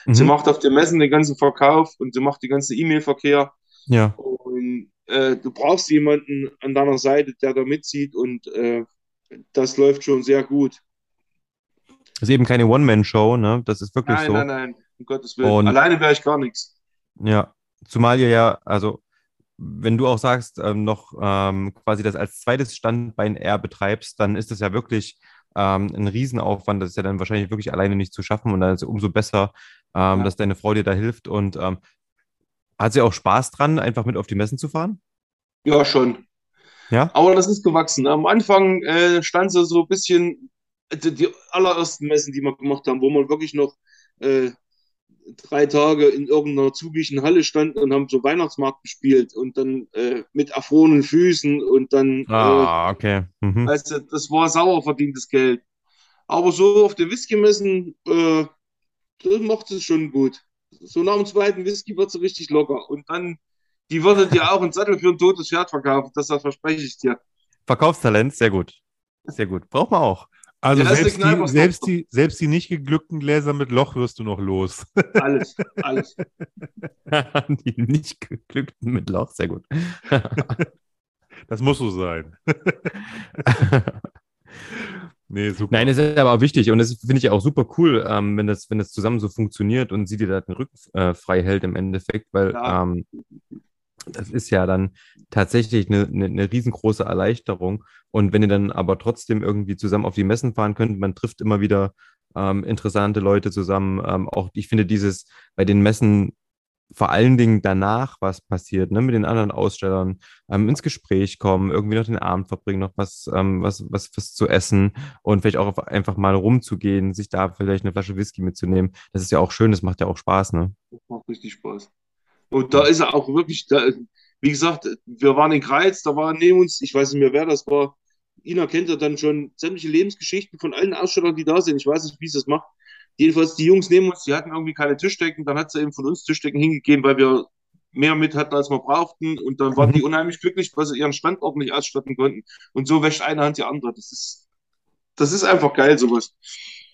Speaker 4: Sie
Speaker 3: mhm.
Speaker 4: macht auf den Messen den ganzen Verkauf und sie macht den ganzen E-Mail-Verkehr.
Speaker 3: ja,
Speaker 4: Und äh, du brauchst jemanden an deiner Seite, der da mitzieht und äh, das läuft schon sehr gut.
Speaker 3: ist eben keine One-Man-Show, ne? Das ist wirklich
Speaker 4: Nein,
Speaker 3: so.
Speaker 4: nein, nein, um Gottes Willen.
Speaker 3: Und-
Speaker 4: Alleine wäre ich gar nichts.
Speaker 3: Ja, zumal ihr ja, also wenn du auch sagst, ähm, noch ähm, quasi das als zweites Standbein eher betreibst, dann ist das ja wirklich ähm, ein Riesenaufwand. Das ist ja dann wahrscheinlich wirklich alleine nicht zu schaffen und dann ist es umso besser, ähm,
Speaker 4: Ja.
Speaker 3: dass deine Frau dir da hilft. Und ähm, hat sie auch Spaß dran, einfach mit auf die Messen zu fahren?
Speaker 4: Ja, schon.
Speaker 3: Ja?
Speaker 4: Aber das ist gewachsen. Am Anfang äh, stand sie so ein bisschen, die, die allerersten Messen, die wir gemacht haben, wo man wirklich noch äh, drei Tage in irgendeiner zugischen Halle standen und haben so Weihnachtsmarkt gespielt und dann äh, mit erfrorenen Füßen und dann,
Speaker 3: Ah, okay.
Speaker 4: äh,
Speaker 3: Mhm.
Speaker 4: also das war sauer verdientes Geld. Aber so auf den Whisky messen, äh, das macht es schon gut. So nach dem zweiten Whisky wird es richtig locker. Und dann, die würde dir auch einen Sattel für ein totes Pferd verkaufen, das, das verspreche ich dir.
Speaker 3: Verkaufstalent, sehr gut. Sehr gut. Braucht man auch.
Speaker 2: Also
Speaker 4: Ja,
Speaker 2: selbst die,
Speaker 4: Kneipe,
Speaker 2: selbst, die, selbst die nicht geglückten Gläser mit Loch wirst du noch los. <laughs>
Speaker 4: Alles, alles. <laughs>
Speaker 3: Die nicht geglückten mit Loch, sehr gut. <laughs>
Speaker 2: Das muss so sein. Nee, super.
Speaker 3: Nein, es ist aber auch wichtig und das finde ich auch super cool, ähm, wenn, das, wenn das zusammen so funktioniert und sie dir da den Rücken äh, frei hält im Endeffekt, weil
Speaker 4: Ja.
Speaker 3: ähm, das ist ja dann tatsächlich eine, eine, eine riesengroße Erleichterung. Und wenn ihr dann aber trotzdem irgendwie zusammen auf die Messen fahren könnt, man trifft immer wieder ähm, interessante Leute zusammen. Ähm, auch ich finde dieses bei den Messen vor allen Dingen danach, was passiert, ne, mit den anderen Ausstellern, ähm, ins Gespräch kommen, irgendwie noch den Abend verbringen, noch was, ähm, was, was, was zu essen und vielleicht auch einfach mal rumzugehen, sich da vielleicht eine Flasche Whisky mitzunehmen. Das ist ja auch schön, das macht ja auch Spaß, ne?
Speaker 4: Das macht richtig Spaß. Und da ist er auch wirklich, da, wie gesagt, wir waren in Greiz, da war neben uns, ich weiß nicht mehr, wer das war. Ina kennt ja dann schon sämtliche Lebensgeschichten von allen Ausstellern, die da sind. Ich weiß nicht, wie sie das macht. Jedenfalls, die Jungs neben uns, die hatten irgendwie keine Tischdecken. Dann hat sie eben von uns Tischdecken hingegeben, weil wir mehr mit hatten, als wir brauchten. Und dann waren
Speaker 3: Mhm.
Speaker 4: die unheimlich glücklich, weil sie ihren Stand ordentlich ausstatten konnten. Und so wäscht eine Hand die andere. Das ist, das ist einfach geil, sowas.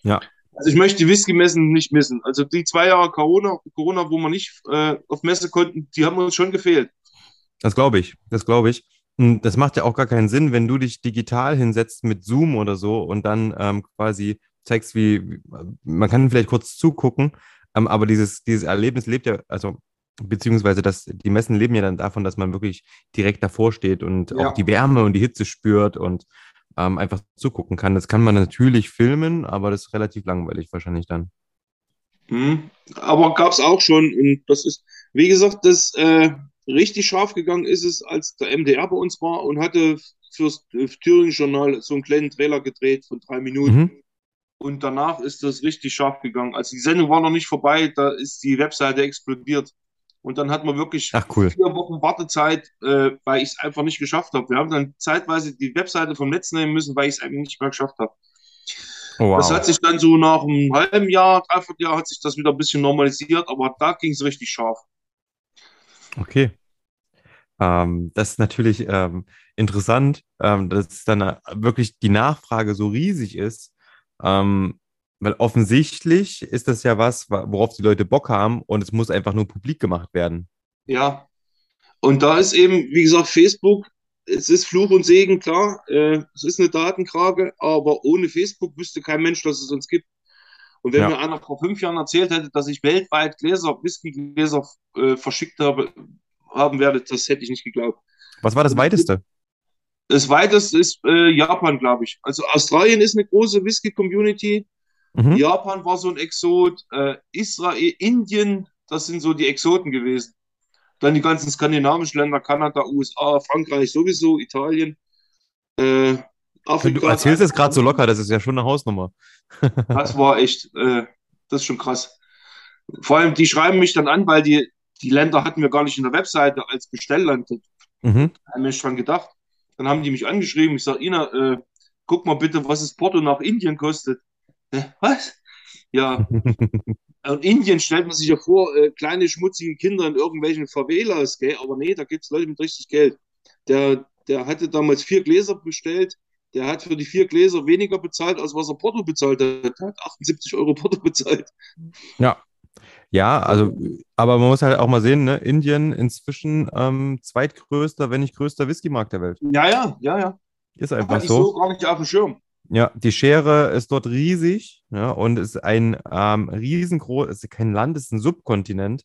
Speaker 3: Ja.
Speaker 4: Also ich möchte die Whisky-Messen nicht missen. Also die zwei Jahre Corona, Corona wo wir nicht äh, auf Messe konnten, die haben uns schon gefehlt.
Speaker 3: Das glaube ich, das glaube ich. Und das macht ja auch gar keinen Sinn, wenn du dich digital hinsetzt mit Zoom oder so und dann ähm, quasi zeigst, wie, man kann vielleicht kurz zugucken, ähm, aber dieses, dieses Erlebnis lebt ja, also beziehungsweise das, die Messen leben ja dann davon, dass man wirklich direkt davor steht und
Speaker 4: Ja.
Speaker 3: auch die Wärme und die Hitze spürt und ähm, einfach zugucken kann. Das kann man natürlich filmen, aber das ist relativ langweilig wahrscheinlich dann.
Speaker 4: Mhm. Aber gab es auch schon. Und das ist, wie gesagt, das äh, richtig scharf gegangen ist es, als der MDR bei uns war und hatte fürs äh, Thüringen-Journal so einen kleinen Trailer gedreht von drei Minuten.
Speaker 3: Mhm.
Speaker 4: Und danach ist das richtig scharf gegangen. Also die Sendung war noch nicht vorbei, da ist die Webseite explodiert. Und dann hat man wirklich
Speaker 3: Ach cool.
Speaker 4: vier Wochen Wartezeit, äh, weil ich es einfach nicht geschafft habe. Wir haben dann zeitweise die Webseite vom Netz nehmen müssen, weil ich es einfach nicht mehr geschafft habe.
Speaker 3: Oh,
Speaker 4: Das
Speaker 3: wow.
Speaker 4: hat sich dann so nach einem halben Jahr, dreiviertel Jahr hat sich das wieder ein bisschen normalisiert, aber da ging es richtig scharf.
Speaker 3: Okay. Ähm, das ist natürlich ähm, interessant, ähm, dass dann äh, wirklich die Nachfrage so riesig ist, ähm, weil offensichtlich ist das ja was, wa- worauf die Leute Bock haben und es muss einfach nur publik gemacht werden.
Speaker 4: Ja. Und da ist eben, wie gesagt, Facebook, es ist Fluch und Segen, klar. Äh, es ist eine Datenkrake, aber ohne Facebook wüsste kein Mensch, dass es uns gibt. Und wenn
Speaker 3: Ja.
Speaker 4: mir einer vor fünf Jahren erzählt hätte, dass ich weltweit Gläser, Whiskygläser äh, verschickt habe, haben werde, das hätte ich nicht geglaubt.
Speaker 3: Was war das weiteste?
Speaker 4: Das weiteste ist äh, Japan, glaube ich. Also Australien ist eine große Whisky-Community.
Speaker 3: Mhm.
Speaker 4: Japan war so ein Exot, äh, Israel, Indien, das sind so die Exoten gewesen. Dann die ganzen skandinavischen Länder, Kanada, USA, Frankreich sowieso, Italien, äh, Afrika.
Speaker 3: Du erzählst es gerade so locker, das ist ja schon eine Hausnummer. <laughs>
Speaker 4: Das war echt, äh, das ist schon krass. Vor allem, die schreiben mich dann an, weil die, die Länder hatten wir gar nicht in der Webseite als Bestellland. Da
Speaker 3: Mhm.
Speaker 4: haben wir schon gedacht. Dann haben die mich angeschrieben. Ich sage, Ina, äh, guck mal bitte, was das Porto nach Indien kostet. Hä, was? Ja, <laughs> und Indien stellt man sich ja vor, äh, kleine schmutzige Kinder in irgendwelchen Favelas, gell? aber nee, da gibt es Leute mit richtig Geld. Der, der hatte damals vier Gläser bestellt, der hat für die vier Gläser weniger bezahlt, als was er Porto bezahlt hat. Er hat 78 Euro Porto bezahlt.
Speaker 3: Ja, also, aber man muss halt auch mal sehen, ne? Indien inzwischen ähm, zweitgrößter, wenn nicht größter Whiskymarkt der Welt.
Speaker 4: Ja, ja, ja, ja.
Speaker 3: Ist einfach
Speaker 4: ich
Speaker 3: so.
Speaker 4: so gar nicht auf dem Schirm.
Speaker 3: Ja, die Schere ist dort riesig ja, und ist ein ähm, riesengroß, ist kein Land, ist ein Subkontinent.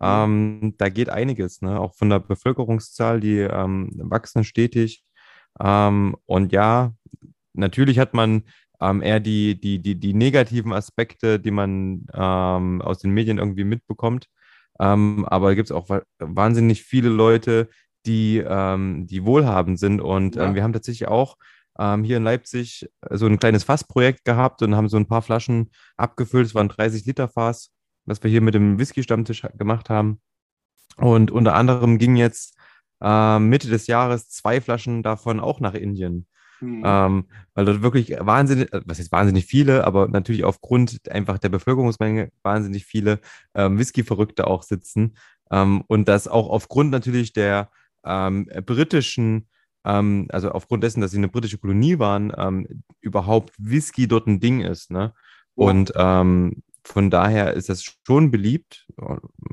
Speaker 3: Ähm, da geht einiges, ne? auch von der Bevölkerungszahl, die ähm, wachsen stetig. Ähm, und ja, natürlich hat man ähm, eher die, die, die, die negativen Aspekte, die man ähm, aus den Medien irgendwie mitbekommt. Ähm, aber gibt es auch wa- wahnsinnig viele Leute, die, ähm, die wohlhabend sind. Und
Speaker 4: Ja.
Speaker 3: ähm, wir haben tatsächlich auch ähm, hier in Leipzig so ein kleines Fassprojekt gehabt und haben so ein paar Flaschen abgefüllt. Es war ein 30-Liter-Fass was wir hier mit dem Whisky-Stammtisch gemacht haben. Und unter anderem ging jetzt äh, Mitte des Jahres zwei Flaschen davon auch nach Indien.
Speaker 4: Hm.
Speaker 3: Ähm, weil dort wirklich wahnsinnig, äh, was ist wahnsinnig viele, aber natürlich aufgrund einfach der Bevölkerungsmenge wahnsinnig viele ähm, Whisky-Verrückte auch sitzen. Ähm, und das auch aufgrund natürlich der ähm, britischen, ähm, also aufgrund dessen, dass sie eine britische Kolonie waren, ähm, überhaupt Whisky dort ein Ding ist. Ne? Und ähm, von daher ist das schon beliebt.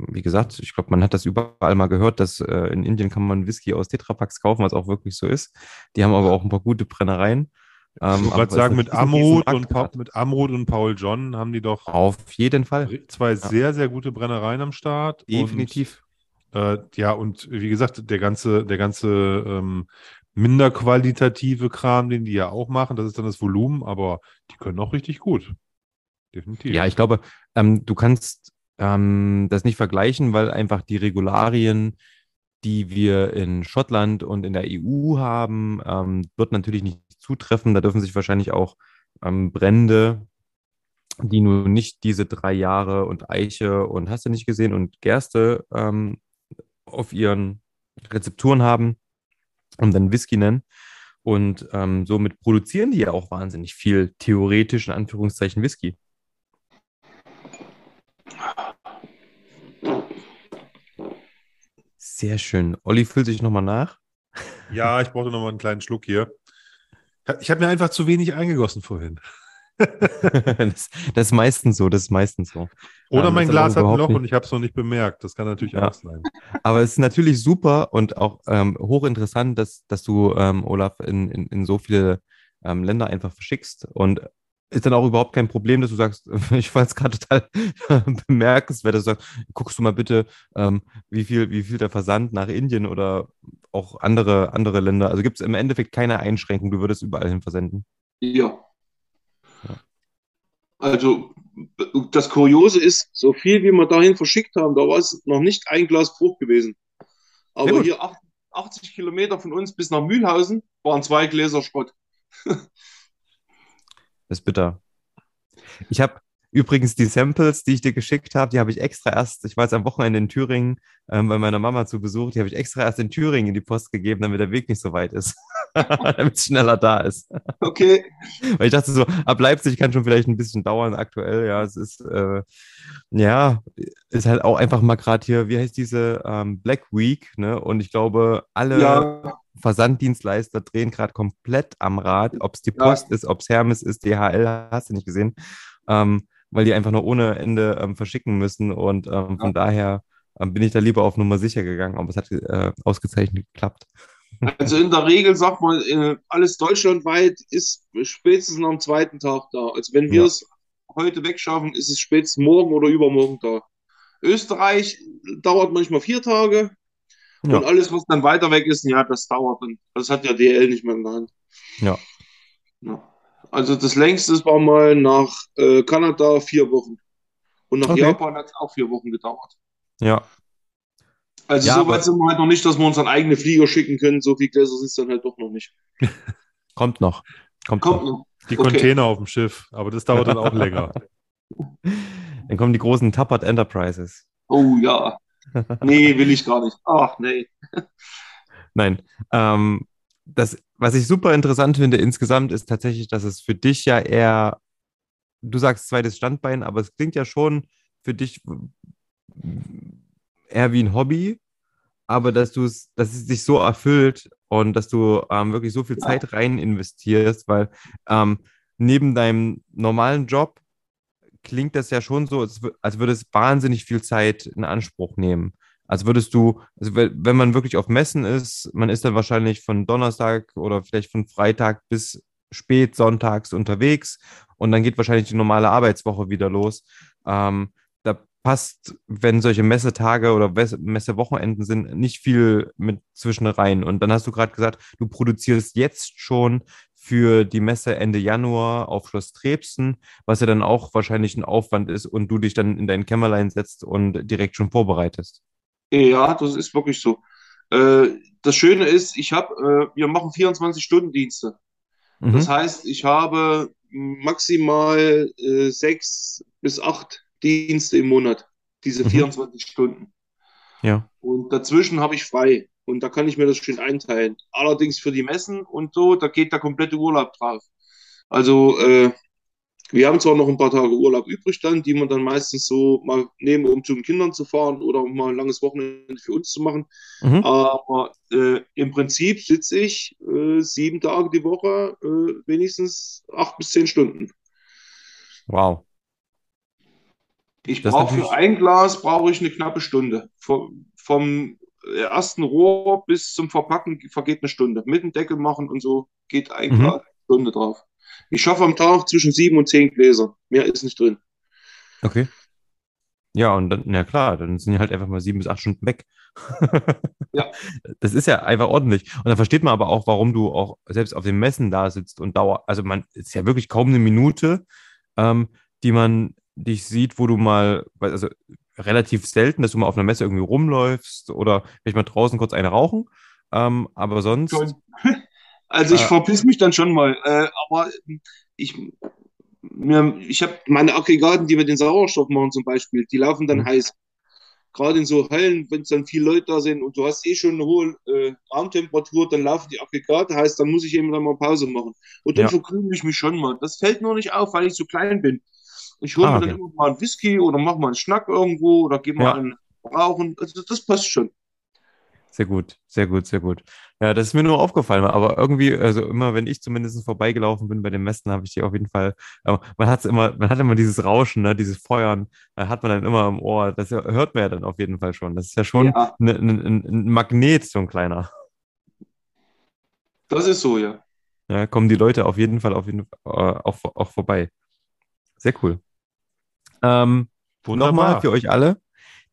Speaker 3: Wie gesagt, ich glaube, man hat das überall mal gehört, dass äh, in Indien kann man Whisky aus Tetrapacks kaufen, was auch wirklich so ist. Die haben aber auch ein paar gute Brennereien.
Speaker 2: Ähm, ich wollte sagen, mit Amrut, und mit Amrut und Paul John haben die doch
Speaker 3: auf jeden Fall
Speaker 2: zwei ja. sehr, sehr gute Brennereien am Start.
Speaker 3: Definitiv.
Speaker 2: Äh, ja, und wie gesagt, der ganze, der ganze ähm, minder qualitative Kram, den die ja auch machen, das ist dann das Volumen, aber die können auch richtig gut definitiv.
Speaker 3: Ja, ich glaube, ähm, du kannst ähm, das nicht vergleichen, weil einfach die Regularien, die wir in Schottland und in der EU haben, ähm, wird natürlich nicht zutreffen. Da dürfen sich wahrscheinlich auch ähm, Brände, die nun nicht diese drei Jahre und Eiche und hast du nicht gesehen und Gerste ähm, auf ihren Rezepturen haben und dann Whisky nennen. Und ähm, somit produzieren die ja auch wahnsinnig viel theoretisch in Anführungszeichen Whisky. Sehr schön. Olli füllt sich nochmal nach.
Speaker 2: Ja, ich brauchte nochmal einen kleinen Schluck hier. Ich habe mir einfach zu wenig eingegossen vorhin.
Speaker 3: Das, das, ist meistens so, das ist meistens so.
Speaker 2: Oder ähm, mein Glas hat ein Loch und ich habe es noch nicht bemerkt. Das kann natürlich ja. auch sein.
Speaker 3: Aber es ist natürlich super und auch ähm, hochinteressant, dass, dass du, ähm, Olaf, in, in, in so viele ähm, Länder einfach verschickst. Und ist dann auch überhaupt kein Problem, dass du sagst, <laughs> ich fand es gerade total <laughs> bemerkenswert, dass du sagst, guckst du mal bitte, ähm, wie, viel, wie viel der Versand nach Indien oder auch andere, andere Länder. Also gibt es im Endeffekt keine Einschränkung, du würdest überall hin versenden.
Speaker 4: Ja. Also das Kuriose ist, so viel wie wir dahin verschickt haben, da war es noch nicht ein Glas Bruch gewesen. Aber hier 80 Kilometer von uns bis nach Mühlhausen waren zwei Gläser Schrott. <laughs>
Speaker 3: Das ist bitter. Ich habe übrigens die Samples, die ich dir geschickt habe, die habe ich extra erst, ich war jetzt am Wochenende in Thüringen ähm, bei meiner Mama zu Besuch, die habe ich extra erst in Thüringen in die Post gegeben, damit der Weg nicht so weit ist. <laughs> damit es schneller da ist.
Speaker 4: Okay. <laughs>
Speaker 3: Weil ich dachte so, ab Leipzig kann schon vielleicht ein bisschen dauern aktuell. Ja, es ist, äh, ja, ist halt auch einfach mal gerade hier, wie heißt diese ähm, Black Week, ne? Und ich glaube, alle ja. Versanddienstleister drehen gerade komplett am Rad, ob es die Post ja. ist, ob es Hermes ist, DHL, hast du nicht gesehen, ähm, weil die einfach nur ohne Ende ähm, verschicken müssen und ähm, von ja. daher ähm, bin ich da lieber auf Nummer sicher gegangen, aber es hat äh, ausgezeichnet geklappt.
Speaker 4: Also in der Regel sagt man, äh, alles deutschlandweit ist spätestens am zweiten Tag da. Also wenn wir es heute wegschaffen, ist es spätestens morgen oder übermorgen da. Österreich dauert manchmal vier Tage, ja. Und alles, was dann weiter weg ist, ja, das dauert dann. Das hat ja DL nicht mehr in der Hand.
Speaker 3: Ja.
Speaker 4: ja. Also das längste war mal nach äh, Kanada vier Wochen. Und nach okay. Japan hat es auch vier Wochen gedauert.
Speaker 3: Ja.
Speaker 4: Also ja, so weit sind wir halt noch nicht, dass wir uns einen eigenen Flieger schicken können. So viel Gläser sind es dann halt doch noch nicht. <laughs>
Speaker 3: Kommt noch.
Speaker 2: Kommt, Kommt noch. noch. Die okay. Container auf dem Schiff, aber das dauert dann auch länger. <laughs>
Speaker 3: Dann kommen die großen Tappert Enterprises.
Speaker 4: Oh ja. Nee, will ich gar nicht. Ach, nee.
Speaker 3: Nein. Ähm, das, was ich super interessant finde insgesamt, ist tatsächlich, dass es für dich ja eher, du sagst zweites Standbein, aber es klingt ja schon für dich eher wie ein Hobby, aber dass du es, dass es sich so erfüllt und dass du ähm, wirklich so viel Zeit rein investierst, weil ähm, neben deinem normalen Job klingt das ja schon so, als würde es wahnsinnig viel Zeit in Anspruch nehmen. Also würdest du, also wenn man wirklich auf Messen ist, man ist dann wahrscheinlich von Donnerstag oder vielleicht von Freitag bis spät sonntags unterwegs und dann geht wahrscheinlich die normale Arbeitswoche wieder los. Ähm, da passt, wenn solche Messetage oder Messewochenenden sind, nicht viel mit zwischen rein. Und dann hast du gerade gesagt, du produzierst jetzt schon für die Messe Ende Januar auf Schloss Trebsen, was ja dann auch wahrscheinlich ein Aufwand ist und du dich dann in dein Kämmerlein setzt und direkt schon vorbereitest.
Speaker 4: Ja, das ist wirklich so. Äh, das Schöne ist, ich habe, äh, wir machen 24-Stunden-Dienste. Mhm. Das heißt, ich habe maximal äh, sechs bis acht Dienste im Monat, diese
Speaker 3: Mhm.
Speaker 4: 24 Stunden.
Speaker 3: Ja.
Speaker 4: Und dazwischen habe ich frei. Und da kann ich mir das schön einteilen. Allerdings für die Messen und so, da geht der komplette Urlaub drauf. Also, äh, wir haben zwar noch ein paar Tage Urlaub übrig dann, die wir dann meistens so mal nehmen, um zu den Kindern zu fahren oder um mal ein langes Wochenende für uns zu machen.
Speaker 3: Mhm.
Speaker 4: Aber äh, im Prinzip sitze ich äh, sieben Tage die Woche, äh, wenigstens acht bis zehn Stunden.
Speaker 3: Wow.
Speaker 4: Ich brauche für ein Glas brauche ich eine knappe Stunde. Vom, vom ersten Rohr bis zum Verpacken vergeht eine Stunde. Mit dem Deckel machen und so geht ein
Speaker 3: Mhm.
Speaker 4: Glas eine Stunde drauf. Ich schaffe am Tag zwischen sieben und zehn Gläser. Mehr ist nicht drin.
Speaker 3: Okay. Ja, und dann, na klar, dann sind die halt einfach mal sieben bis acht Stunden weg. <laughs>
Speaker 4: Ja.
Speaker 3: Das ist ja einfach ordentlich. Und dann versteht man aber auch, warum du auch selbst auf den Messen da sitzt und dauer, also man ist ja wirklich kaum eine Minute, ähm, die man dich sieht, wo du mal, also relativ selten, dass du mal auf einer Messe irgendwie rumläufst oder vielleicht mal draußen kurz eine rauchen. Ähm, aber sonst,
Speaker 4: Schon. <laughs> Also ich
Speaker 3: Äh.
Speaker 4: verpiss mich dann schon mal. Äh, aber ich, mir, ich habe meine Aggregaten, die mit den Sauerstoff machen zum Beispiel, die laufen dann
Speaker 3: Mhm.
Speaker 4: heiß. Gerade in so Hallen, wenn es dann viele Leute da sind und du hast eh schon eine hohe äh, Raumtemperatur, dann laufen die Aggregate heiß, dann muss ich eben dann mal Pause machen. Und dann
Speaker 3: Ja.
Speaker 4: verkrümel ich mich schon mal. Das fällt nur nicht auf, weil ich so klein bin. Ich hole
Speaker 3: Ah,
Speaker 4: mir dann
Speaker 3: okay.
Speaker 4: immer mal einen Whisky oder mach mal einen Schnack irgendwo oder gehe mal
Speaker 3: Ja.
Speaker 4: einen rauchen. Also das passt schon.
Speaker 3: Sehr gut, sehr gut, sehr gut. Ja, das ist mir nur aufgefallen, aber irgendwie, also immer, wenn ich zumindest vorbeigelaufen bin bei den Messen, habe ich die auf jeden Fall, aber man hat immer, man hat immer dieses Rauschen, ne, dieses Feuern, äh, hat man dann immer im Ohr. Das hört man ja dann auf jeden Fall schon. Das ist ja schon
Speaker 4: Ja.
Speaker 3: ne- ne- ein, ein Magnet, so ein kleiner.
Speaker 4: Das ist so, ja.
Speaker 3: Ja, kommen die Leute auf jeden Fall auf jeden Fall äh, auch, auch vorbei. Sehr cool. Ähm, Nochmal für euch alle.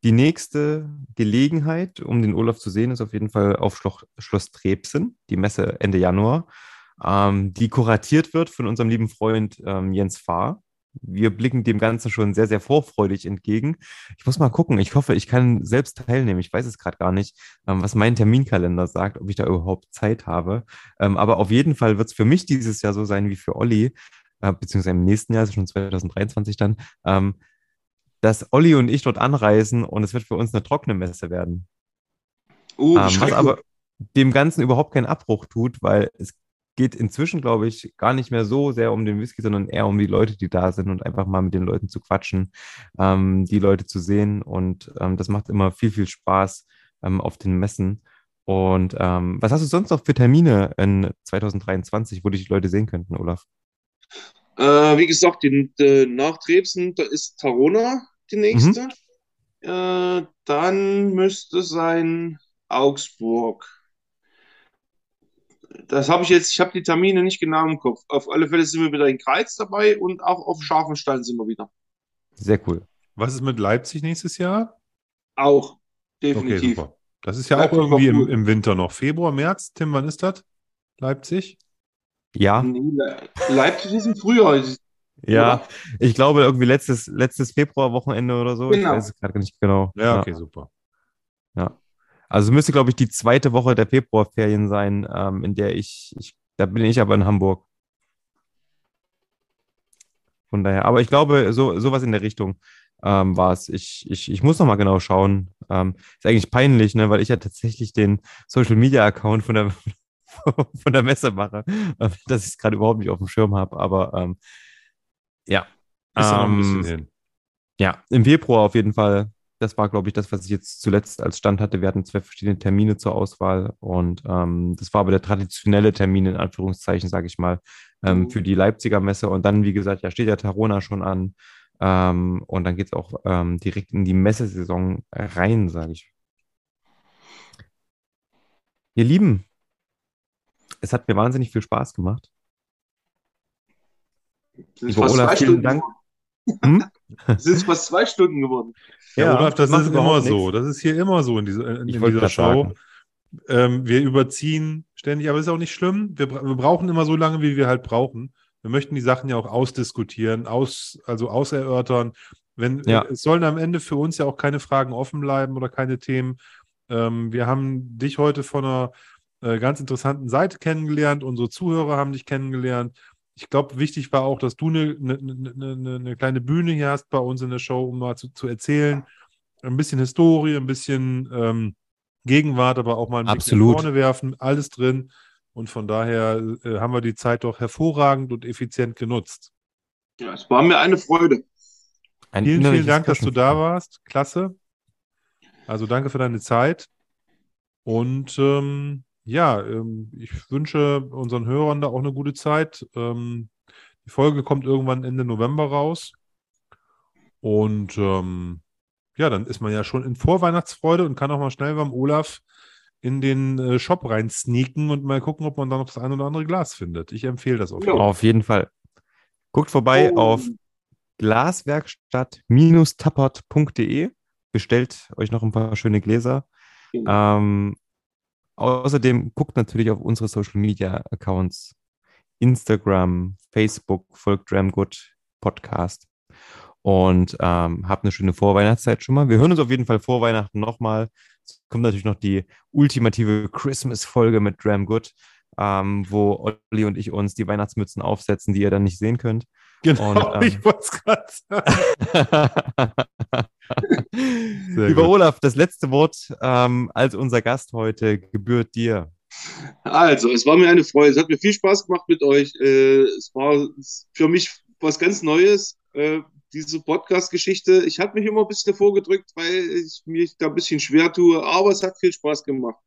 Speaker 3: Die nächste Gelegenheit, um den Olaf zu sehen, ist auf jeden Fall auf Schloss, Schloss Trebsen, die Messe Ende Januar, ähm, die kuratiert wird von unserem lieben Freund ähm, Jens Fahr. Wir blicken dem Ganzen schon sehr, sehr vorfreudig entgegen. Ich muss mal gucken. Ich hoffe, ich kann selbst teilnehmen. Ich weiß es gerade gar nicht, ähm, was mein Terminkalender sagt, ob ich da überhaupt Zeit habe. Ähm, aber auf jeden Fall wird es für mich dieses Jahr so sein wie für Olli, äh, beziehungsweise im nächsten Jahr, also schon 2023 dann, ähm, dass Olli und ich dort anreisen und es wird für uns eine trockene Messe werden.
Speaker 4: Uh,
Speaker 3: Ähm, was aber dem Ganzen überhaupt keinen Abbruch tut, weil es geht inzwischen, glaube ich, gar nicht mehr so sehr um den Whisky, sondern eher um die Leute, die da sind und einfach mal mit den Leuten zu quatschen, ähm, die Leute zu sehen. Und ähm, das macht immer viel, viel Spaß ähm, auf den Messen. Und ähm, was hast du sonst noch für Termine in 2023, wo dich die Leute sehen könnten, Olaf?
Speaker 4: Äh, wie gesagt, die, die, nach Trebsen, da ist Tarona die nächste. Äh, dann müsste sein Augsburg. Das habe ich jetzt, ich habe die Termine nicht genau im Kopf. Auf alle Fälle sind wir wieder in Greiz dabei und auch auf Scharfenstein sind wir wieder.
Speaker 3: Sehr cool.
Speaker 2: Was ist mit Leipzig nächstes Jahr?
Speaker 4: Auch,
Speaker 2: Okay,
Speaker 4: definitiv.
Speaker 2: super. Das ist ja
Speaker 4: Leipzig
Speaker 2: auch irgendwie im, im Winter noch. Februar, März. Tim, wann ist das? Leipzig?
Speaker 3: Ja,
Speaker 4: Nee, Le Leipzig ist im Frühjahr.
Speaker 3: ja. Ich glaube irgendwie letztes, letztes Februarwochenende oder so. Ich
Speaker 4: Genau.
Speaker 3: weiß es gerade nicht genau.
Speaker 2: Ja, okay, super.
Speaker 3: Also müsste, glaube ich, die zweite Woche der Februarferien sein, ähm, in der ich, ich, da bin ich aber in Hamburg. Von daher, aber ich glaube, so sowas in der Richtung ähm, war es. Ich, ich, ich muss noch mal genau schauen. Ähm, ist eigentlich peinlich, ne, weil ich ja tatsächlich den Social Media Account von der <laughs> von der Messe mache, äh, dass ich es gerade überhaupt nicht auf dem Schirm habe. Aber ähm, ja, Ähm, ja, im Februar auf jeden Fall. Das war, glaube ich, das, was ich jetzt zuletzt als Stand hatte. Wir hatten zwei verschiedene Termine zur Auswahl und ähm, das war aber der traditionelle Termin, in Anführungszeichen, sage ich mal, ähm,
Speaker 4: Mhm.
Speaker 3: für die Leipziger Messe. Und dann, wie gesagt, ja, steht ja Tarona schon an. Ähm, und dann geht es auch ähm, direkt in die Messesaison rein, sage ich. Ihr Lieben, es hat mir wahnsinnig viel Spaß gemacht.
Speaker 4: Sind
Speaker 3: Lieber
Speaker 4: fast
Speaker 3: Olaf,
Speaker 4: zwei
Speaker 3: vielen
Speaker 4: Stunden
Speaker 3: Dank.
Speaker 4: geworden.
Speaker 3: Hm? <laughs>
Speaker 4: Sind fast zwei Stunden geworden.
Speaker 2: Ja, Olaf, das
Speaker 3: macht
Speaker 2: ist immer
Speaker 3: überhaupt
Speaker 2: so.
Speaker 3: nichts.
Speaker 2: Das ist hier immer so in, dieser in
Speaker 3: wollte
Speaker 2: dieser Show. Ähm, wir überziehen ständig, aber ist auch nicht schlimm. Wir, wir brauchen immer so lange, wie wir halt brauchen. Wir möchten die Sachen ja auch ausdiskutieren, aus, also auserörtern. Wenn,
Speaker 3: Ja.
Speaker 2: Es sollen am Ende für uns ja auch keine Fragen offen bleiben oder keine Themen. Ähm, wir haben dich heute von einer äh, ganz interessanten Seite kennengelernt. Unsere Zuhörer haben dich kennengelernt. ich glaube, wichtig war auch, dass du eine, eine, eine, eine, kleine Bühne hier hast bei uns in der Show, um mal zu, zu erzählen. Ein bisschen Historie, ein bisschen ähm, Gegenwart, aber auch mal ein
Speaker 3: Absolut.
Speaker 2: nach vorne werfen. Alles drin. Und von daher äh, haben wir die Zeit doch hervorragend und effizient genutzt.
Speaker 4: Ja, es war mir eine Freude.
Speaker 3: Ein
Speaker 2: Vielen, vielen Dank, dass du da warst. Klasse. Also danke für deine Zeit. Und ähm, ja, ähm, ich wünsche unseren Hörern da auch eine gute Zeit. Ähm, die Folge kommt irgendwann Ende November raus. Und ähm, ja, dann ist man ja schon in Vorweihnachtsfreude und kann auch mal schnell beim Olaf in den äh, Shop rein sneaken und mal gucken, ob man da noch das ein oder andere Glas findet. Ich empfehle das auf jeden Fall.
Speaker 3: Auf jeden Fall. Guckt vorbei
Speaker 4: Oh.
Speaker 3: auf glaswerkstatt-tappert.de. Bestellt euch noch ein paar schöne Gläser. Ähm, außerdem guckt natürlich auf unsere Social Media Accounts. Instagram, Facebook, folgt Dramgood Podcast. Und ähm, habt eine schöne Vorweihnachtszeit schon mal. Wir hören uns auf jeden Fall vor Weihnachten nochmal. Es kommt natürlich noch die ultimative Christmas-Folge mit Dramgood, ähm, wo Olli und ich uns die Weihnachtsmützen aufsetzen, die ihr dann nicht sehen könnt.
Speaker 2: Genau,
Speaker 3: Und, <laughs> ähm,
Speaker 2: ich wollte es gerade sagen. <laughs>
Speaker 3: Lieber
Speaker 2: gut.
Speaker 3: Olaf, das letzte Wort ähm, als unser Gast heute gebührt dir.
Speaker 4: Also, es war mir eine Freude. Es hat mir viel Spaß gemacht mit euch. Äh, es war für mich was ganz Neues, äh, diese Podcast-Geschichte. Ich habe mich immer ein bisschen vorgedrückt, weil ich mich da ein bisschen schwer tue, aber es hat viel Spaß gemacht.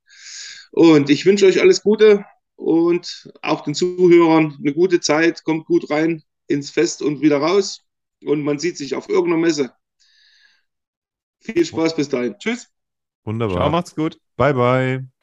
Speaker 4: Und ich wünsche euch alles Gute und auch den Zuhörern eine gute Zeit. Kommt gut rein ins Fest und wieder raus. Und man sieht sich auf irgendeiner Messe. Viel Spaß bis dahin. Tschüss.
Speaker 2: Wunderbar.
Speaker 3: Ciao, macht's gut.
Speaker 2: Bye, bye.